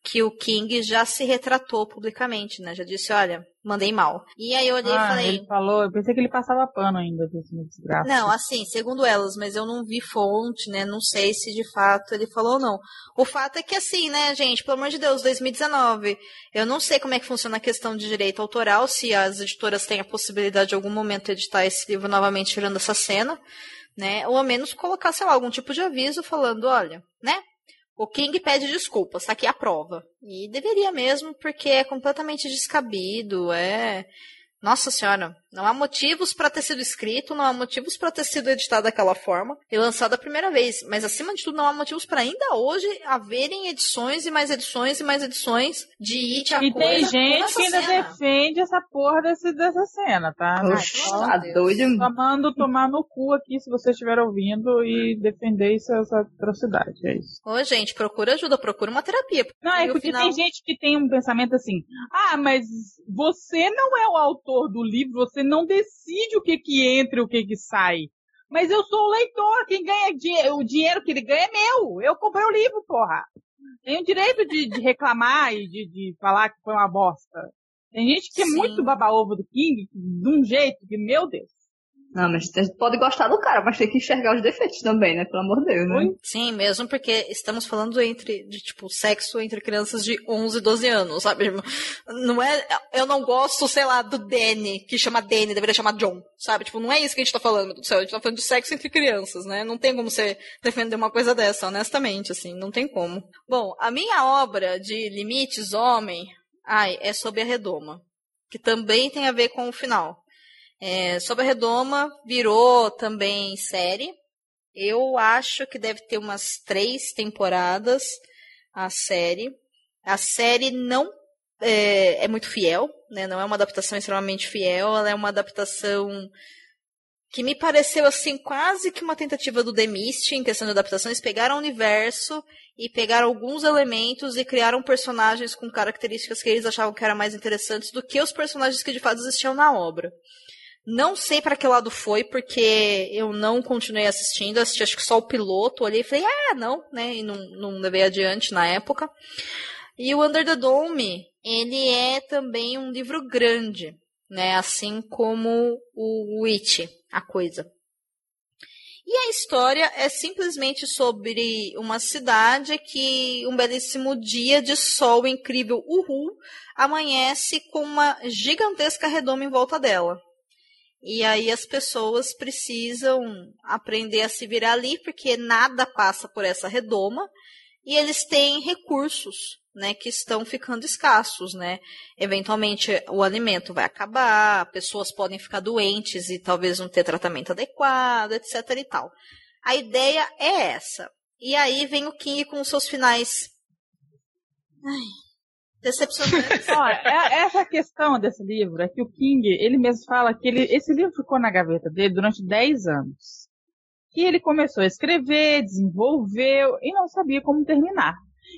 que o King já se retratou publicamente, né? Já disse, olha, mandei mal. E aí eu olhei ah, e falei. Ele falou, eu pensei que ele passava pano ainda desse desgraça. Não, assim, segundo elas, mas eu não vi fonte, né? Não sei se de fato ele falou ou não. O fato é que, assim, né, gente, pelo amor de Deus, 2019. Eu não sei como é que funciona a questão de direito autoral, se as editoras têm a possibilidade de algum momento editar esse livro novamente tirando essa cena, né? Ou ao menos colocar, sei lá, algum tipo de aviso falando, olha, né? O King pede desculpas, tá aqui a prova. E deveria mesmo, porque é completamente descabido, é. Nossa senhora, não há motivos para ter sido escrito, não há motivos para ter sido editado daquela forma e lançado a primeira vez. Mas acima de tudo, não há motivos para ainda hoje haverem edições e mais edições e mais edições de It a E coisa tem gente que ainda cena. defende essa porra desse, dessa cena, tá? Oxe, tá doido. Só mando tomar no cu aqui se você estiver ouvindo e defender essa, essa atrocidade. É isso. Ô, gente, procura ajuda, procura uma terapia. Não, é porque final- tem gente que tem um pensamento assim: ah, mas você não é o autor do livro, você não decide o que que entra e o que que sai. Mas eu sou o leitor, quem ganha di- o dinheiro que ele ganha é meu. Eu comprei o livro, porra. Tenho o direito de, de reclamar e de, de falar que foi uma bosta. Tem gente que é Sim. muito baba-ovo do King, de um jeito que, meu Deus. Não, mas pode gostar do cara, mas tem que enxergar os defeitos também, né? Pelo amor de Deus, né? Sim, mesmo porque estamos falando entre de tipo sexo entre crianças de 11 e 12 anos, sabe? Não é, eu não gosto, sei lá, do Danny, que chama Danny, deveria chamar John, sabe? Tipo, não é isso que a gente tá falando, do céu, a gente tá falando de sexo entre crianças, né? Não tem como você defender uma coisa dessa, honestamente, assim, não tem como. Bom, a minha obra de limites homem, ai, é sobre a redoma, que também tem a ver com o final. É, sobre a redoma virou também série, eu acho que deve ter umas três temporadas a série. A série não é, é muito fiel, né? Não é uma adaptação extremamente fiel, ela é uma adaptação que me pareceu assim quase que uma tentativa do The Mist em questão de adaptação. Eles pegaram o universo e pegaram alguns elementos e criaram personagens com características que eles achavam que eram mais interessantes do que os personagens que de fato existiam na obra. Não sei para que lado foi, porque eu não continuei assistindo, assisti acho que só o piloto, olhei e falei, ah, não, né? E não, não levei adiante na época. E o Under the Dome, ele é também um livro grande, né? Assim como o Witch, a coisa. E a história é simplesmente sobre uma cidade que um belíssimo dia de sol incrível, uhul, amanhece com uma gigantesca redoma em volta dela. E aí as pessoas precisam aprender a se virar ali, porque nada passa por essa redoma, e eles têm recursos, né, que estão ficando escassos, né? Eventualmente o alimento vai acabar, pessoas podem ficar doentes e talvez não ter tratamento adequado, etc e tal. A ideia é essa. E aí vem o King com os seus finais ai, decepcionantes. Olha, é- essa questão desse livro é que o King, ele mesmo fala que ele, esse livro ficou na gaveta dele durante 10 anos. E ele começou a escrever, desenvolveu e não sabia como terminar.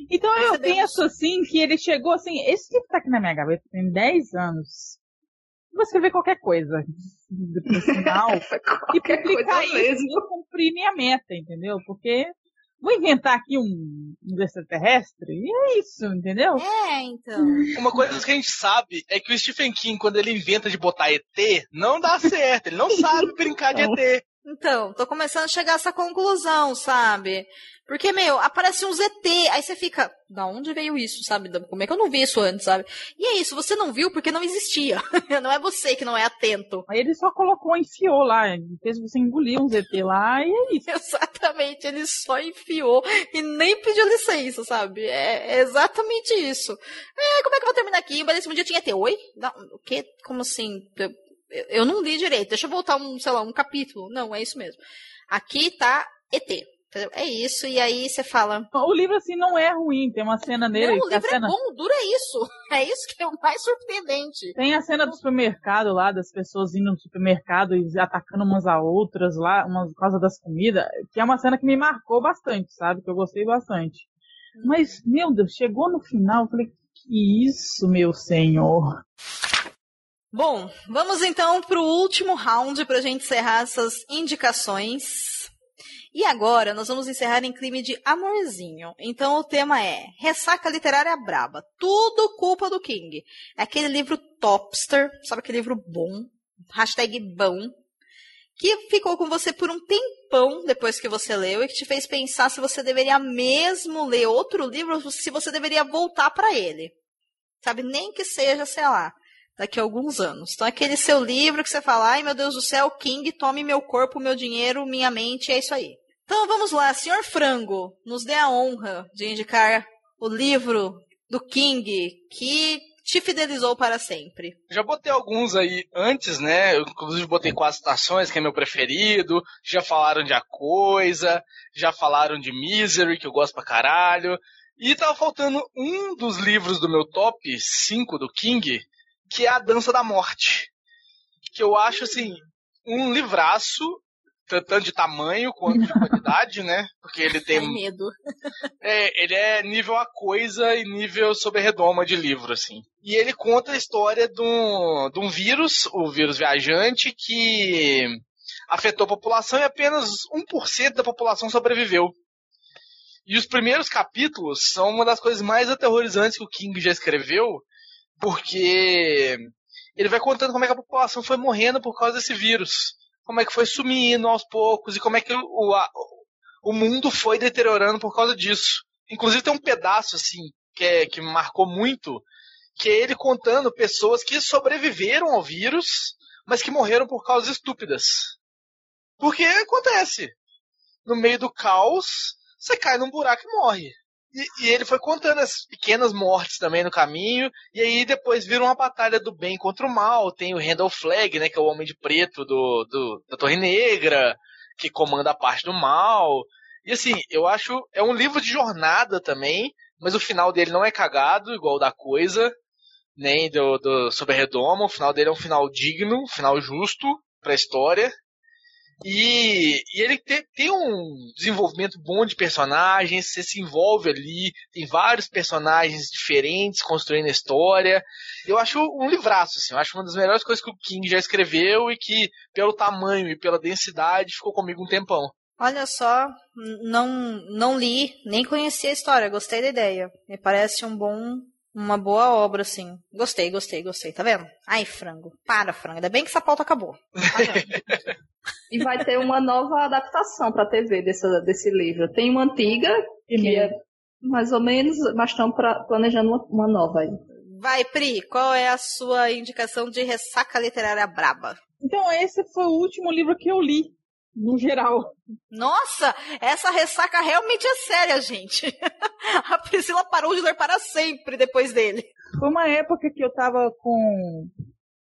Então eu penso assim que ele chegou assim, esse livro tá aqui na minha gaveta tem 10 anos. Eu Vou escrever qualquer coisa no final e Qualquer coisa publicar isso mesmo. e cumprir minha meta, entendeu? Porque vou inventar aqui um, um extraterrestre e é isso, entendeu? É, então. Uma coisa que a gente sabe é que o Stephen King, quando ele inventa de botar ET, não dá certo. Ele não sabe brincar de ET. Então, tô começando a chegar a essa conclusão, sabe? Porque, meu, aparece um ZT, aí você fica, da onde veio isso, sabe? Como é que eu não vi isso antes, sabe? E é isso, você não viu porque não existia. não é você que não é atento. Aí ele só colocou, enfiou lá, fez você engolir um ZT lá e é isso. Exatamente, ele só enfiou e nem pediu licença, sabe? É, é exatamente isso. É, como é que eu vou terminar aqui? Um belíssimo dia tinha ET. Oi? Não, o quê? Como assim? Eu, não li direito. Deixa eu voltar um, sei lá, um capítulo. Não, é isso mesmo. Aqui tá ET. É isso, e aí você fala. O livro, assim, não é ruim. Tem uma cena nele. Não, o livro cena... é bom, dura isso. É isso que é o mais surpreendente. Tem a cena do supermercado lá, das pessoas indo no supermercado e atacando umas a outras lá, umas por causa das comidas, que é uma cena que me marcou bastante, sabe? Que eu gostei bastante. Mas, meu Deus, chegou no final, eu falei, que isso, meu senhor? Bom, vamos então para o último round para a gente encerrar essas indicações. E agora nós vamos encerrar em clima de amorzinho. Então o tema é Ressaca Literária Braba. Tudo culpa do King. É aquele livro topster, sabe aquele livro bom? Hashtag bom. Que ficou com você por um tempão depois que você leu e que te fez pensar se você deveria mesmo ler outro livro ou se você deveria voltar para ele. Sabe? Nem que seja, sei lá, daqui a alguns anos. Então, aquele seu livro que você fala, ai meu Deus do céu, King, tome meu corpo, meu dinheiro, minha mente, é isso aí. Então vamos lá, senhor Frango, nos dê a honra de indicar o livro do King que te fidelizou para sempre. Já botei alguns aí antes, né? Eu, inclusive botei Quatro Estações, que é meu preferido. Já falaram de A Coisa, já falaram de Misery, que eu gosto pra caralho. E tava faltando um dos livros do meu top 5 do King, que é A Dança da Morte. Que eu acho, assim, um livraço tanto de tamanho quanto de qualidade, né? Porque ele tem. Ai, medo. É, ele é nível a coisa e nível sobre redoma de livro, assim. E ele conta a história de um, de um vírus, o vírus viajante, que afetou a população e apenas 1% da população sobreviveu. E os primeiros capítulos são uma das coisas mais aterrorizantes que o King já escreveu, porque ele vai contando como é que a população foi morrendo por causa desse vírus como é que foi sumindo aos poucos e como é que o, a, o mundo foi deteriorando por causa disso. Inclusive tem um pedaço assim que, é, que marcou muito, que é ele contando pessoas que sobreviveram ao vírus, mas que morreram por causas estúpidas. Porque acontece. No meio do caos, você cai num buraco e morre. E, e, ele foi contando as pequenas mortes também no caminho, e aí depois vira uma batalha do bem contra o mal. Tem o Randall Flag, né, que é o Homem de Preto do, do, da Torre Negra, que comanda a parte do mal. E assim, eu acho, é um livro de jornada também, mas o final dele não é cagado, igual da coisa, nem do, do Sobre Redoma. O final dele é um final digno, um final justo pra história. E, e ele tem, tem, um desenvolvimento bom de personagens, você se envolve ali, tem vários personagens diferentes construindo a história. Eu acho um livraço, assim, eu acho uma das melhores coisas que o King já escreveu e que, pelo tamanho e pela densidade, ficou comigo um tempão. Olha só, não, não li, nem conheci a história, gostei da ideia. Me parece um bom uma boa obra, assim. Gostei, gostei, gostei. Tá vendo? Ai, frango. Para, frango. Ainda bem que essa pauta acabou. Tá e vai ter uma nova adaptação pra TV desse, desse livro. Tem uma antiga, que é mais ou menos, mas estão planejando uma, uma nova aí. Vai, Pri, qual é a sua indicação de ressaca literária braba? Então, esse foi o último livro que eu li no geral. Nossa, essa ressaca realmente é séria, gente. A Priscila parou de ler para sempre depois dele. Foi uma época que eu tava com,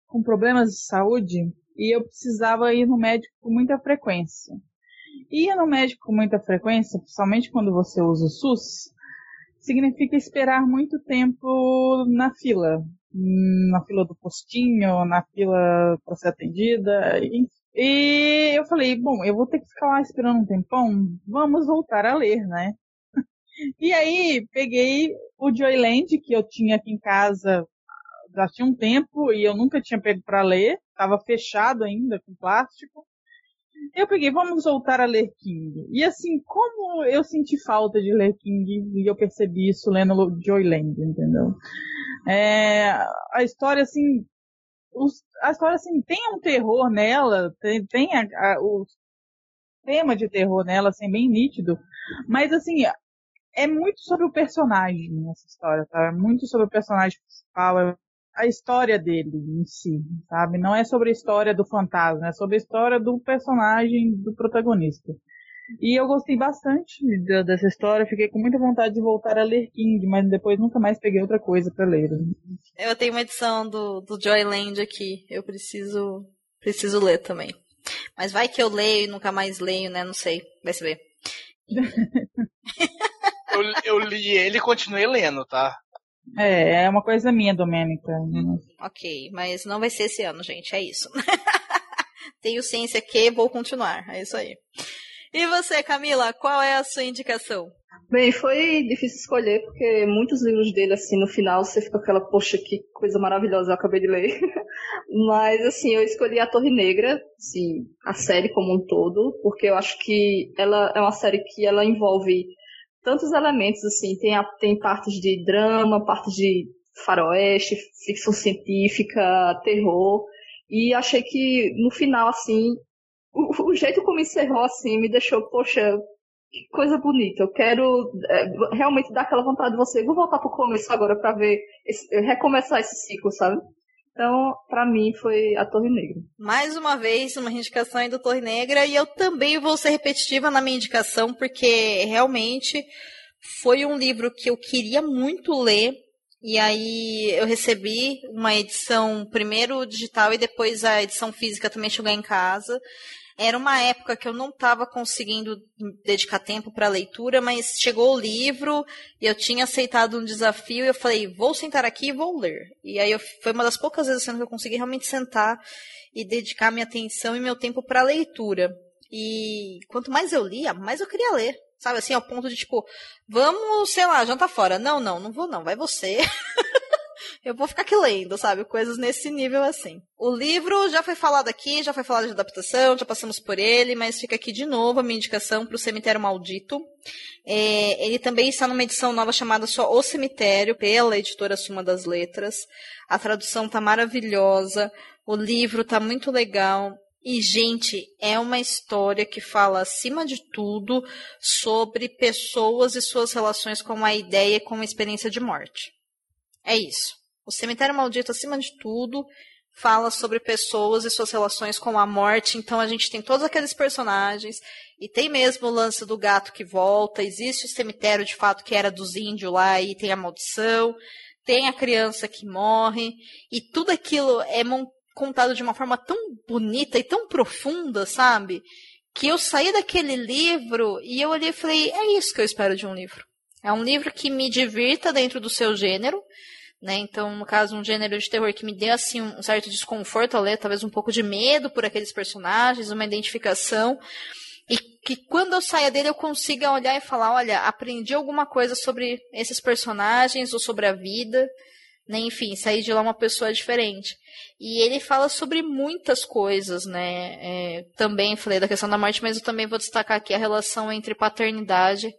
com problemas de saúde e eu precisava ir no médico com muita frequência. Ir no médico com muita frequência, principalmente quando você usa o SUS, significa esperar muito tempo na fila. Na fila do postinho, na fila para ser atendida, enfim e eu falei, bom, eu vou ter que ficar lá esperando um tempão, vamos voltar a ler, né? E aí peguei o Joyland, que eu tinha aqui em casa já tinha um tempo e eu nunca tinha pego para ler, estava fechado ainda com plástico. Eu peguei, vamos voltar a ler King. E assim, como eu senti falta de ler King e eu percebi isso lendo Joyland, entendeu? É, a história assim os, a história assim tem um terror nela, tem, tem a, a, o tema de terror nela, assim, bem nítido, mas assim, é muito sobre o personagem nessa história, tá? É muito sobre o personagem principal, é a história dele em si, sabe? Não é sobre a história do fantasma, é sobre a história do personagem, do protagonista. E eu gostei bastante dessa história, fiquei com muita vontade de voltar a ler King, mas depois nunca mais peguei outra coisa para ler. Eu tenho uma edição do, do Joyland aqui, eu preciso preciso ler também. Mas vai que eu leio e nunca mais leio, né? Não sei, vai se ver. eu, eu li ele e continuei lendo, tá? É, é uma coisa minha, Domênica. Ok, mas não vai ser esse ano, gente, é isso. Tenho ciência que vou continuar, é isso aí. E você, Camila, qual é a sua indicação? Bem, foi difícil escolher, porque muitos livros dele, assim, no final você fica aquela, poxa, que coisa maravilhosa, eu acabei de ler. Mas, assim, eu escolhi A Torre Negra, assim, a série como um todo, porque eu acho que ela é uma série que ela envolve tantos elementos, assim, tem, a, tem partes de drama, partes de faroeste, ficção científica, terror, e achei que no final, assim, o, o jeito como encerrou, assim, me deixou, poxa, que coisa bonita. Eu quero é, realmente dar aquela vontade de você. Vou voltar pro começo agora para ver, esse, recomeçar esse ciclo, sabe? Então, para mim, foi a Torre Negra. Mais uma vez, uma indicação aí do Torre Negra, e eu também vou ser repetitiva na minha indicação, porque realmente foi um livro que eu queria muito ler, e aí eu recebi uma edição primeiro digital e depois a edição física também chegou em casa. Era uma época que eu não estava conseguindo dedicar tempo para leitura, mas chegou o livro e eu tinha aceitado um desafio e eu falei, vou sentar aqui e vou ler. E aí eu, foi uma das poucas vezes que eu consegui realmente sentar e dedicar minha atenção e meu tempo para leitura. E quanto mais eu lia, mais eu queria ler. Sabe assim, ao ponto de tipo, vamos, sei lá, jantar fora. Não, não, não vou não, vai você. eu vou ficar aqui lendo, sabe? Coisas nesse nível assim. O livro já foi falado aqui, já foi falado de adaptação, já passamos por ele, mas fica aqui de novo a minha indicação para o Cemitério Maldito. É, ele também está numa edição nova chamada só O Cemitério, pela editora Suma das Letras. A tradução tá maravilhosa, o livro tá muito legal. E, gente, é uma história que fala, acima de tudo, sobre pessoas e suas relações com a ideia e com a experiência de morte. É isso. O Cemitério Maldito, acima de tudo, fala sobre pessoas e suas relações com a morte. Então a gente tem todos aqueles personagens. E tem mesmo o lance do gato que volta. Existe o cemitério de fato que era dos índios lá e tem a maldição. Tem a criança que morre. E tudo aquilo é contado de uma forma tão bonita e tão profunda, sabe? Que eu saí daquele livro e eu olhei e falei: é isso que eu espero de um livro. É um livro que me divirta dentro do seu gênero né? Então, no caso, um gênero de terror que me dê assim um certo desconforto ao ler, talvez um pouco de medo por aqueles personagens, uma identificação, e que quando eu saia dele eu consiga olhar e falar, olha, aprendi alguma coisa sobre esses personagens ou sobre a vida, né? Enfim, sair de lá uma pessoa diferente. E ele fala sobre muitas coisas, né? É, também falei da questão da morte, mas eu também vou destacar aqui a relação entre paternidade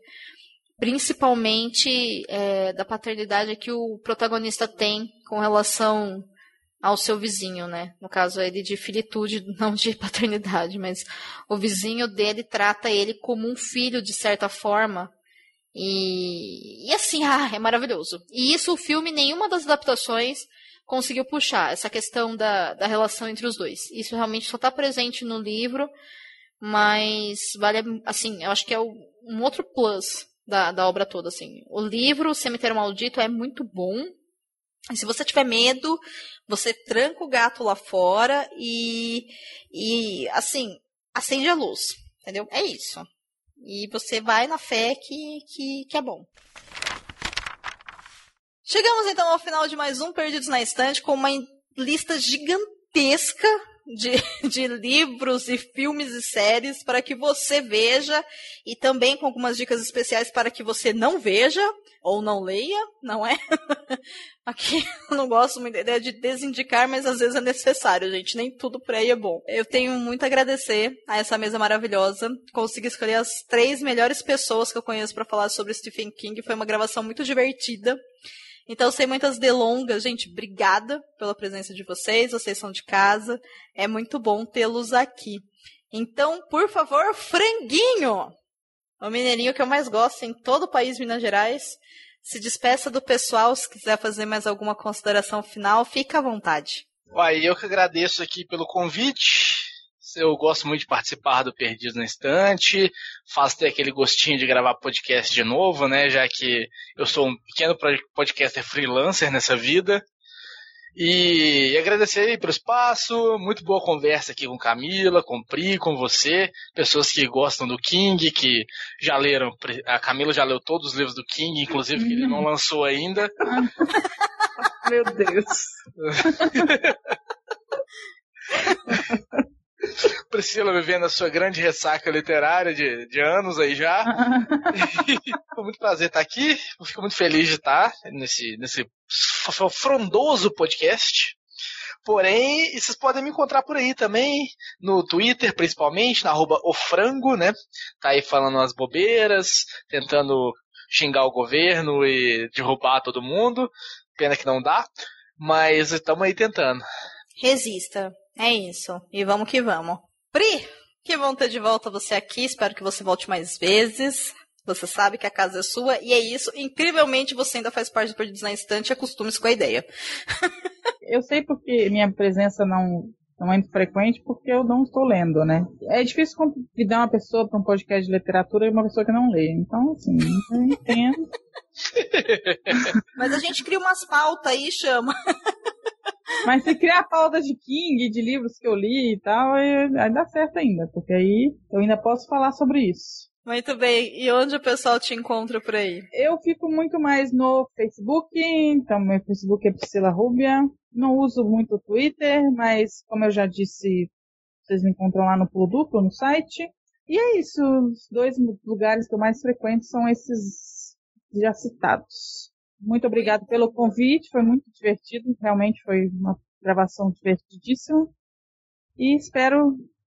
principalmente é, da paternidade que o protagonista tem com relação ao seu vizinho, né? No caso, ele de filitude, não de paternidade, mas o vizinho dele trata ele como um filho, de certa forma. E, e assim, ah, é maravilhoso. E isso o filme, nenhuma das adaptações conseguiu puxar, essa questão da, da relação entre os dois. Isso realmente só está presente no livro, mas vale, assim, eu acho que é um outro plus da, da obra toda, assim. O livro Cemitério Maldito é muito bom. E se você tiver medo, você tranca o gato lá fora e, e assim, acende a luz. Entendeu? É isso. E você vai na fé que, que, que é bom. Chegamos então ao final de mais um Perdidos na Estante com uma lista gigantesca de, de livros e filmes e séries para que você veja e também com algumas dicas especiais para que você não veja ou não leia, não é? Aqui eu não gosto muito da ideia de desindicar, mas às vezes é necessário, gente. Nem tudo por aí é bom. Eu tenho muito a agradecer a essa mesa maravilhosa. Consegui escolher as três melhores pessoas que eu conheço para falar sobre Stephen King. Foi uma gravação muito divertida. Então, sem muitas delongas, gente, obrigada pela presença de vocês. Vocês são de casa. É muito bom tê-los aqui. Então, por favor, franguinho! O mineirinho que eu mais gosto em todo o país, Minas Gerais. Se despeça do pessoal, se quiser fazer mais alguma consideração final, fica à vontade. Uai, eu que agradeço aqui pelo convite. Eu gosto muito de participar do Perdido na Estante, faço ter aquele gostinho de gravar podcast de novo, né? Já que eu sou um pequeno podcaster freelancer nessa vida. E agradecer aí pelo espaço, muito boa conversa aqui com Camila, com Pri, com você, pessoas que gostam do King, que já leram, a Camila já leu todos os livros do King, inclusive que ele não lançou ainda. Meu Deus. Priscila vivendo a sua grande ressaca literária de, de anos aí já. Foi muito prazer estar aqui. Eu fico muito feliz de estar nesse, nesse frondoso podcast. Porém, vocês podem me encontrar por aí também, no Twitter, principalmente, na arroba ofrango, né? Tá aí falando umas bobeiras, tentando xingar o governo e derrubar todo mundo. Pena que não dá, mas estamos aí tentando. Resista. É isso. E vamos que vamos. Pri, que bom ter de volta você aqui. Espero que você volte mais vezes. Você sabe que a casa é sua e é isso. Incrivelmente você ainda faz parte do Perdidos na Estante e acostume-se com a ideia. eu sei porque minha presença não, não é muito frequente porque eu não estou lendo, né? É difícil convidar uma pessoa para um podcast de literatura e uma pessoa que não lê. Então, assim, eu entendo. Mas a gente cria umas pautas aí e chama. Mas se criar pauta de King, de livros que eu li e tal, aí, aí dá certo ainda, porque aí eu ainda posso falar sobre isso. Muito bem. E onde o pessoal te encontra por aí? Eu fico muito mais no Facebook, então meu Facebook é Priscila Rubia. Não uso muito o Twitter, mas como eu já disse, vocês me encontram lá no Pulo Duplo, no site. E é isso, os dois lugares que eu mais frequento são esses já citados. Muito obrigado pelo convite, foi muito divertido, realmente foi uma gravação divertidíssima. E espero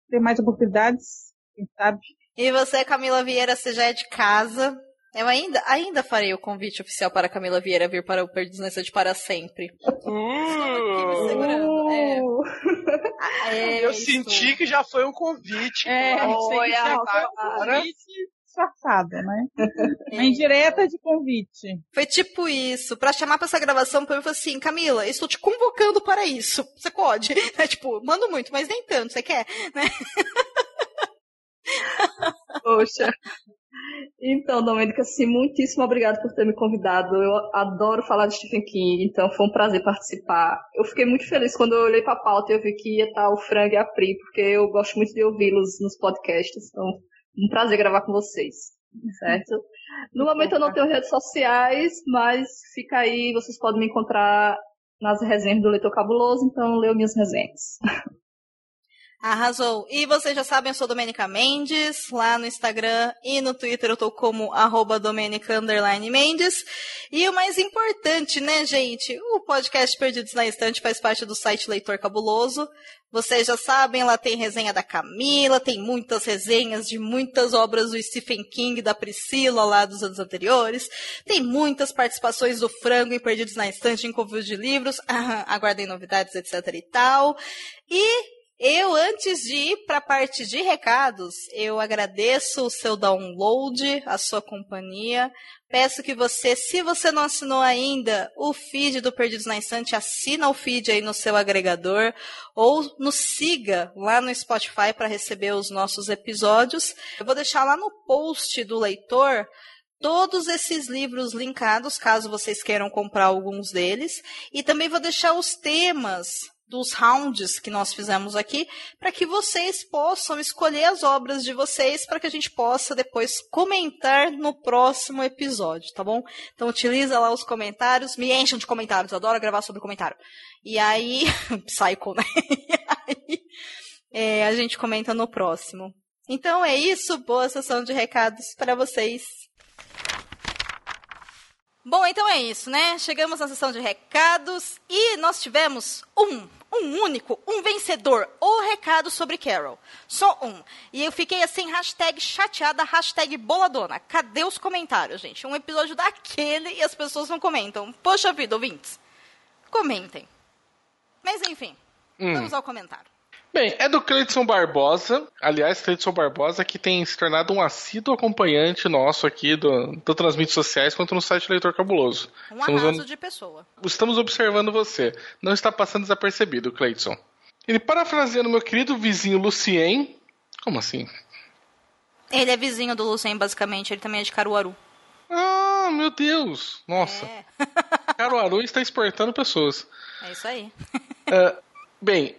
ter mais oportunidades, quem sabe. E você, Camila Vieira, você já é de casa. Eu ainda, ainda farei o convite oficial para Camila Vieira vir para o Perdidos na de para sempre. Uh, segurando. É. Ah, é, eu isso. senti que já foi um convite. É, foi, um convite disfarçada, né? Uma indireta de convite. Foi tipo isso. Pra chamar pra essa gravação, pra mim, falou assim, Camila, estou te convocando para isso. Você pode? É, tipo, mando muito, mas nem tanto. Você quer? Né? Poxa. Então, Domênica, assim, muitíssimo obrigado por ter me convidado. Eu adoro falar de Stephen King, então foi um prazer participar. Eu fiquei muito feliz quando eu olhei para a pauta e eu vi que ia estar o Frank e a Pri, porque eu gosto muito de ouvi-los nos podcasts. Então, um prazer gravar com vocês, certo? No momento eu não tenho redes sociais, mas fica aí, vocês podem me encontrar nas resenhas do Leitor Cabuloso, então leio minhas resenhas. Arrasou. E vocês já sabem, eu sou Domênica Mendes, lá no Instagram e no Twitter eu tô como arroba Domenica Mendes. E o mais importante, né, gente? O podcast Perdidos na Estante faz parte do site Leitor Cabuloso. Vocês já sabem, lá tem resenha da Camila, tem muitas resenhas de muitas obras do Stephen King, da Priscila lá dos anos anteriores. Tem muitas participações do Frango em Perdidos na Estante, em Convívio de Livros. aguardem novidades, etc e tal. E eu, antes de ir para a parte de recados, eu agradeço o seu download, a sua companhia. Peço que você, se você não assinou ainda o feed do Perdidos na Instante, assina o feed aí no seu agregador ou nos siga lá no Spotify para receber os nossos episódios. Eu vou deixar lá no post do leitor todos esses livros linkados, caso vocês queiram comprar alguns deles, e também vou deixar os temas dos rounds que nós fizemos aqui, para que vocês possam escolher as obras de vocês para que a gente possa depois comentar no próximo episódio, tá bom? Então utiliza lá os comentários, me enchem de comentários, eu adoro gravar sobre comentário. E aí, psycho, né? aí, é, a gente comenta no próximo. Então é isso, boa sessão de recados para vocês. Bom, então é isso, né? Chegamos na sessão de recados e nós tivemos um um único, um vencedor, o recado sobre Carol. Só um. E eu fiquei assim, hashtag chateada, hashtag boladona. Cadê os comentários, gente? Um episódio daquele e as pessoas não comentam. Poxa vida, ouvintes. Comentem. Mas enfim, hum. vamos ao comentário. Bem, é do Cleiton Barbosa. Aliás, Cleiton Barbosa que tem se tornado um assíduo acompanhante nosso aqui do, tanto nas mídias sociais quanto no site Leitor Cabuloso. Um Estamos arraso de pessoa. Estamos observando você. Não está passando desapercebido, Cleiton. Ele parafraseando meu querido vizinho Lucien. Como assim? Ele é vizinho do Lucien, basicamente. Ele também é de Caruaru. Ah, meu Deus! Nossa. É. Caruaru está exportando pessoas. É isso aí. Uh, bem,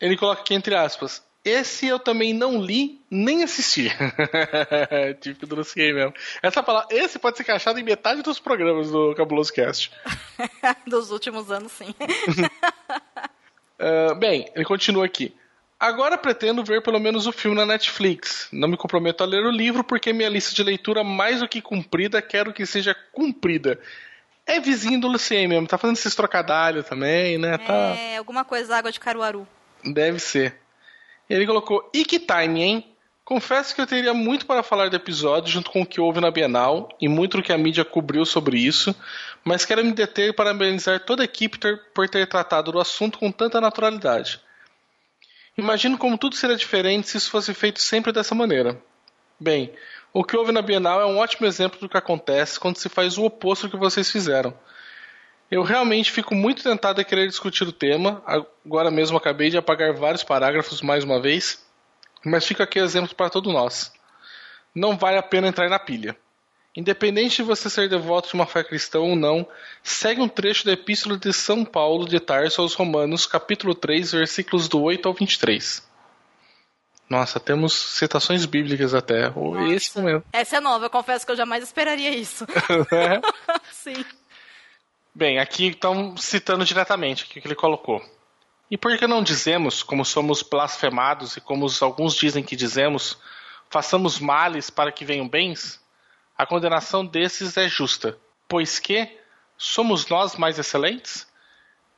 ele coloca aqui entre aspas. Esse eu também não li nem assisti. Típico do Lucier mesmo. Essa palavra, esse pode ser encaixado em metade dos programas do Cabuloso Cast. Dos últimos anos, sim. Uh, bem, ele continua aqui. Agora pretendo ver pelo menos o filme na Netflix. Não me comprometo a ler o livro porque minha lista de leitura mais do que cumprida, quero que seja cumprida. É vizinho do Lucien mesmo, tá fazendo esses trocadalhos também, né? Tá... É, alguma coisa água de Caruaru. Deve ser. Ele colocou, e que time, hein? Confesso que eu teria muito para falar do episódio junto com o que houve na Bienal e muito do que a mídia cobriu sobre isso, mas quero me deter e parabenizar toda a equipe ter, por ter tratado do assunto com tanta naturalidade. Imagino como tudo seria diferente se isso fosse feito sempre dessa maneira. Bem, o que houve na Bienal é um ótimo exemplo do que acontece quando se faz o oposto do que vocês fizeram. Eu realmente fico muito tentado a querer discutir o tema. Agora mesmo acabei de apagar vários parágrafos mais uma vez, mas fica aqui exemplo para todos nós. Não vale a pena entrar na pilha. Independente de você ser devoto de uma fé cristã ou não, segue um trecho da Epístola de São Paulo de Tarso aos Romanos, capítulo 3, versículos do 8 ao 23. Nossa, temos citações bíblicas até. Nossa. Esse momento. Essa é nova, eu confesso que eu jamais esperaria isso. É? Sim. Bem, aqui estão citando diretamente o que ele colocou. E por que não dizemos, como somos blasfemados e como alguns dizem que dizemos, façamos males para que venham bens? A condenação desses é justa, pois que somos nós mais excelentes?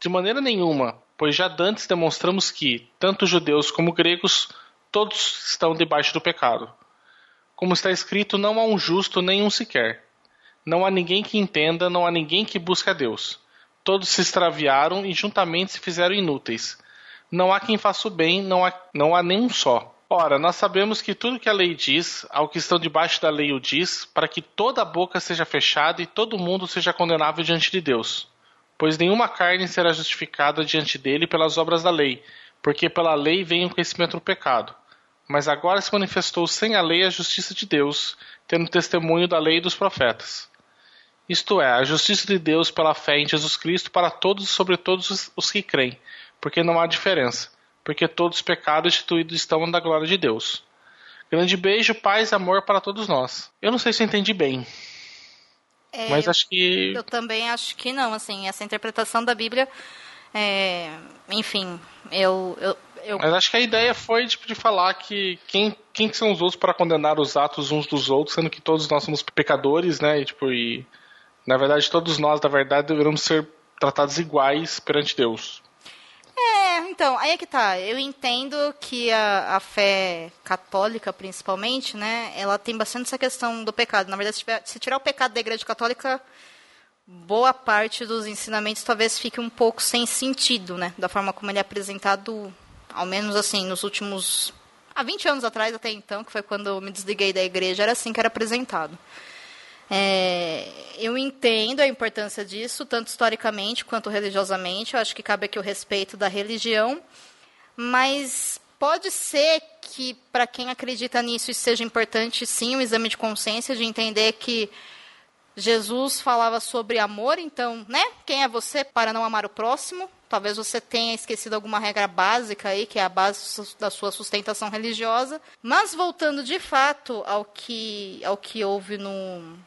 De maneira nenhuma, pois já dantes demonstramos que, tanto judeus como gregos, todos estão debaixo do pecado. Como está escrito, não há um justo nem um sequer. Não há ninguém que entenda, não há ninguém que busque a Deus. Todos se extraviaram e juntamente se fizeram inúteis. Não há quem faça o bem, não há, não há nenhum só. Ora, nós sabemos que tudo que a lei diz, ao que estão debaixo da lei o diz, para que toda a boca seja fechada e todo mundo seja condenável diante de Deus. Pois nenhuma carne será justificada diante dele pelas obras da lei, porque pela lei vem o conhecimento do pecado. Mas agora se manifestou sem a lei a justiça de Deus, tendo testemunho da lei e dos profetas. Isto é, a justiça de Deus pela fé em Jesus Cristo para todos e sobre todos os que creem, porque não há diferença, porque todos os pecados instituídos estão da glória de Deus. Grande beijo, paz e amor para todos nós. Eu não sei se eu entendi bem. É, mas eu, acho que. Eu também acho que não, assim, essa interpretação da Bíblia. É, enfim, eu, eu, eu... Mas acho que a ideia foi tipo, de falar que quem, quem são os outros para condenar os atos uns dos outros, sendo que todos nós somos pecadores, né? E, tipo, e na verdade todos nós, na verdade, deveríamos ser tratados iguais perante Deus. É, então, aí é que tá. Eu entendo que a, a fé católica, principalmente, né, ela tem bastante essa questão do pecado. Na verdade, se, tiver, se tirar o pecado da igreja católica, boa parte dos ensinamentos talvez fique um pouco sem sentido, né, da forma como ele é apresentado, ao menos assim, nos últimos... Há 20 anos atrás, até então, que foi quando eu me desliguei da igreja, era assim que era apresentado. É, eu entendo a importância disso, tanto historicamente quanto religiosamente. Eu acho que cabe aqui o respeito da religião, mas pode ser que, para quem acredita nisso, isso seja importante, sim, um exame de consciência, de entender que Jesus falava sobre amor, então, né? Quem é você para não amar o próximo? Talvez você tenha esquecido alguma regra básica aí, que é a base da sua sustentação religiosa. Mas voltando de fato ao que, ao que houve no,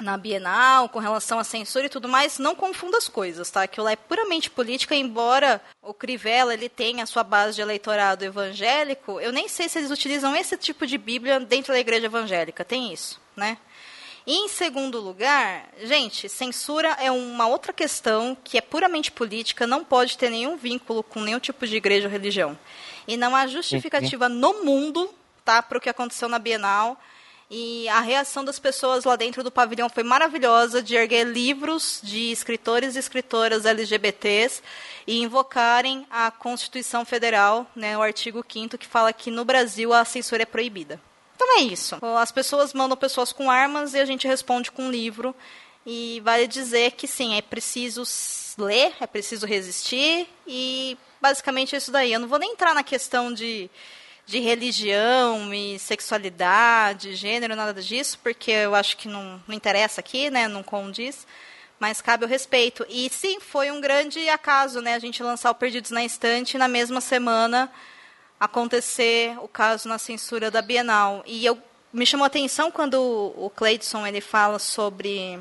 na Bienal, com relação à censura e tudo mais, não confunda as coisas, tá? Aquilo lá é puramente política, embora o Crivella ele tenha a sua base de eleitorado evangélico, eu nem sei se eles utilizam esse tipo de Bíblia dentro da igreja evangélica, tem isso, né? E em segundo lugar, gente, censura é uma outra questão que é puramente política, não pode ter nenhum vínculo com nenhum tipo de igreja ou religião. E não há justificativa no mundo, tá, para o que aconteceu na Bienal e a reação das pessoas lá dentro do pavilhão foi maravilhosa de erguer livros de escritores e escritoras LGBTs e invocarem a Constituição Federal, né, o artigo 5 que fala que no Brasil a censura é proibida. Então é isso. As pessoas mandam pessoas com armas e a gente responde com um livro. E vale dizer que sim, é preciso ler, é preciso resistir e basicamente é isso daí. Eu não vou nem entrar na questão de de religião e sexualidade, gênero, nada disso, porque eu acho que não, não interessa aqui, né? Não condiz. Mas cabe o respeito. E sim, foi um grande acaso, né? A gente lançar o Perdidos na Estante na mesma semana acontecer o caso na censura da Bienal. E eu me chamou a atenção quando o Cleidson ele fala sobre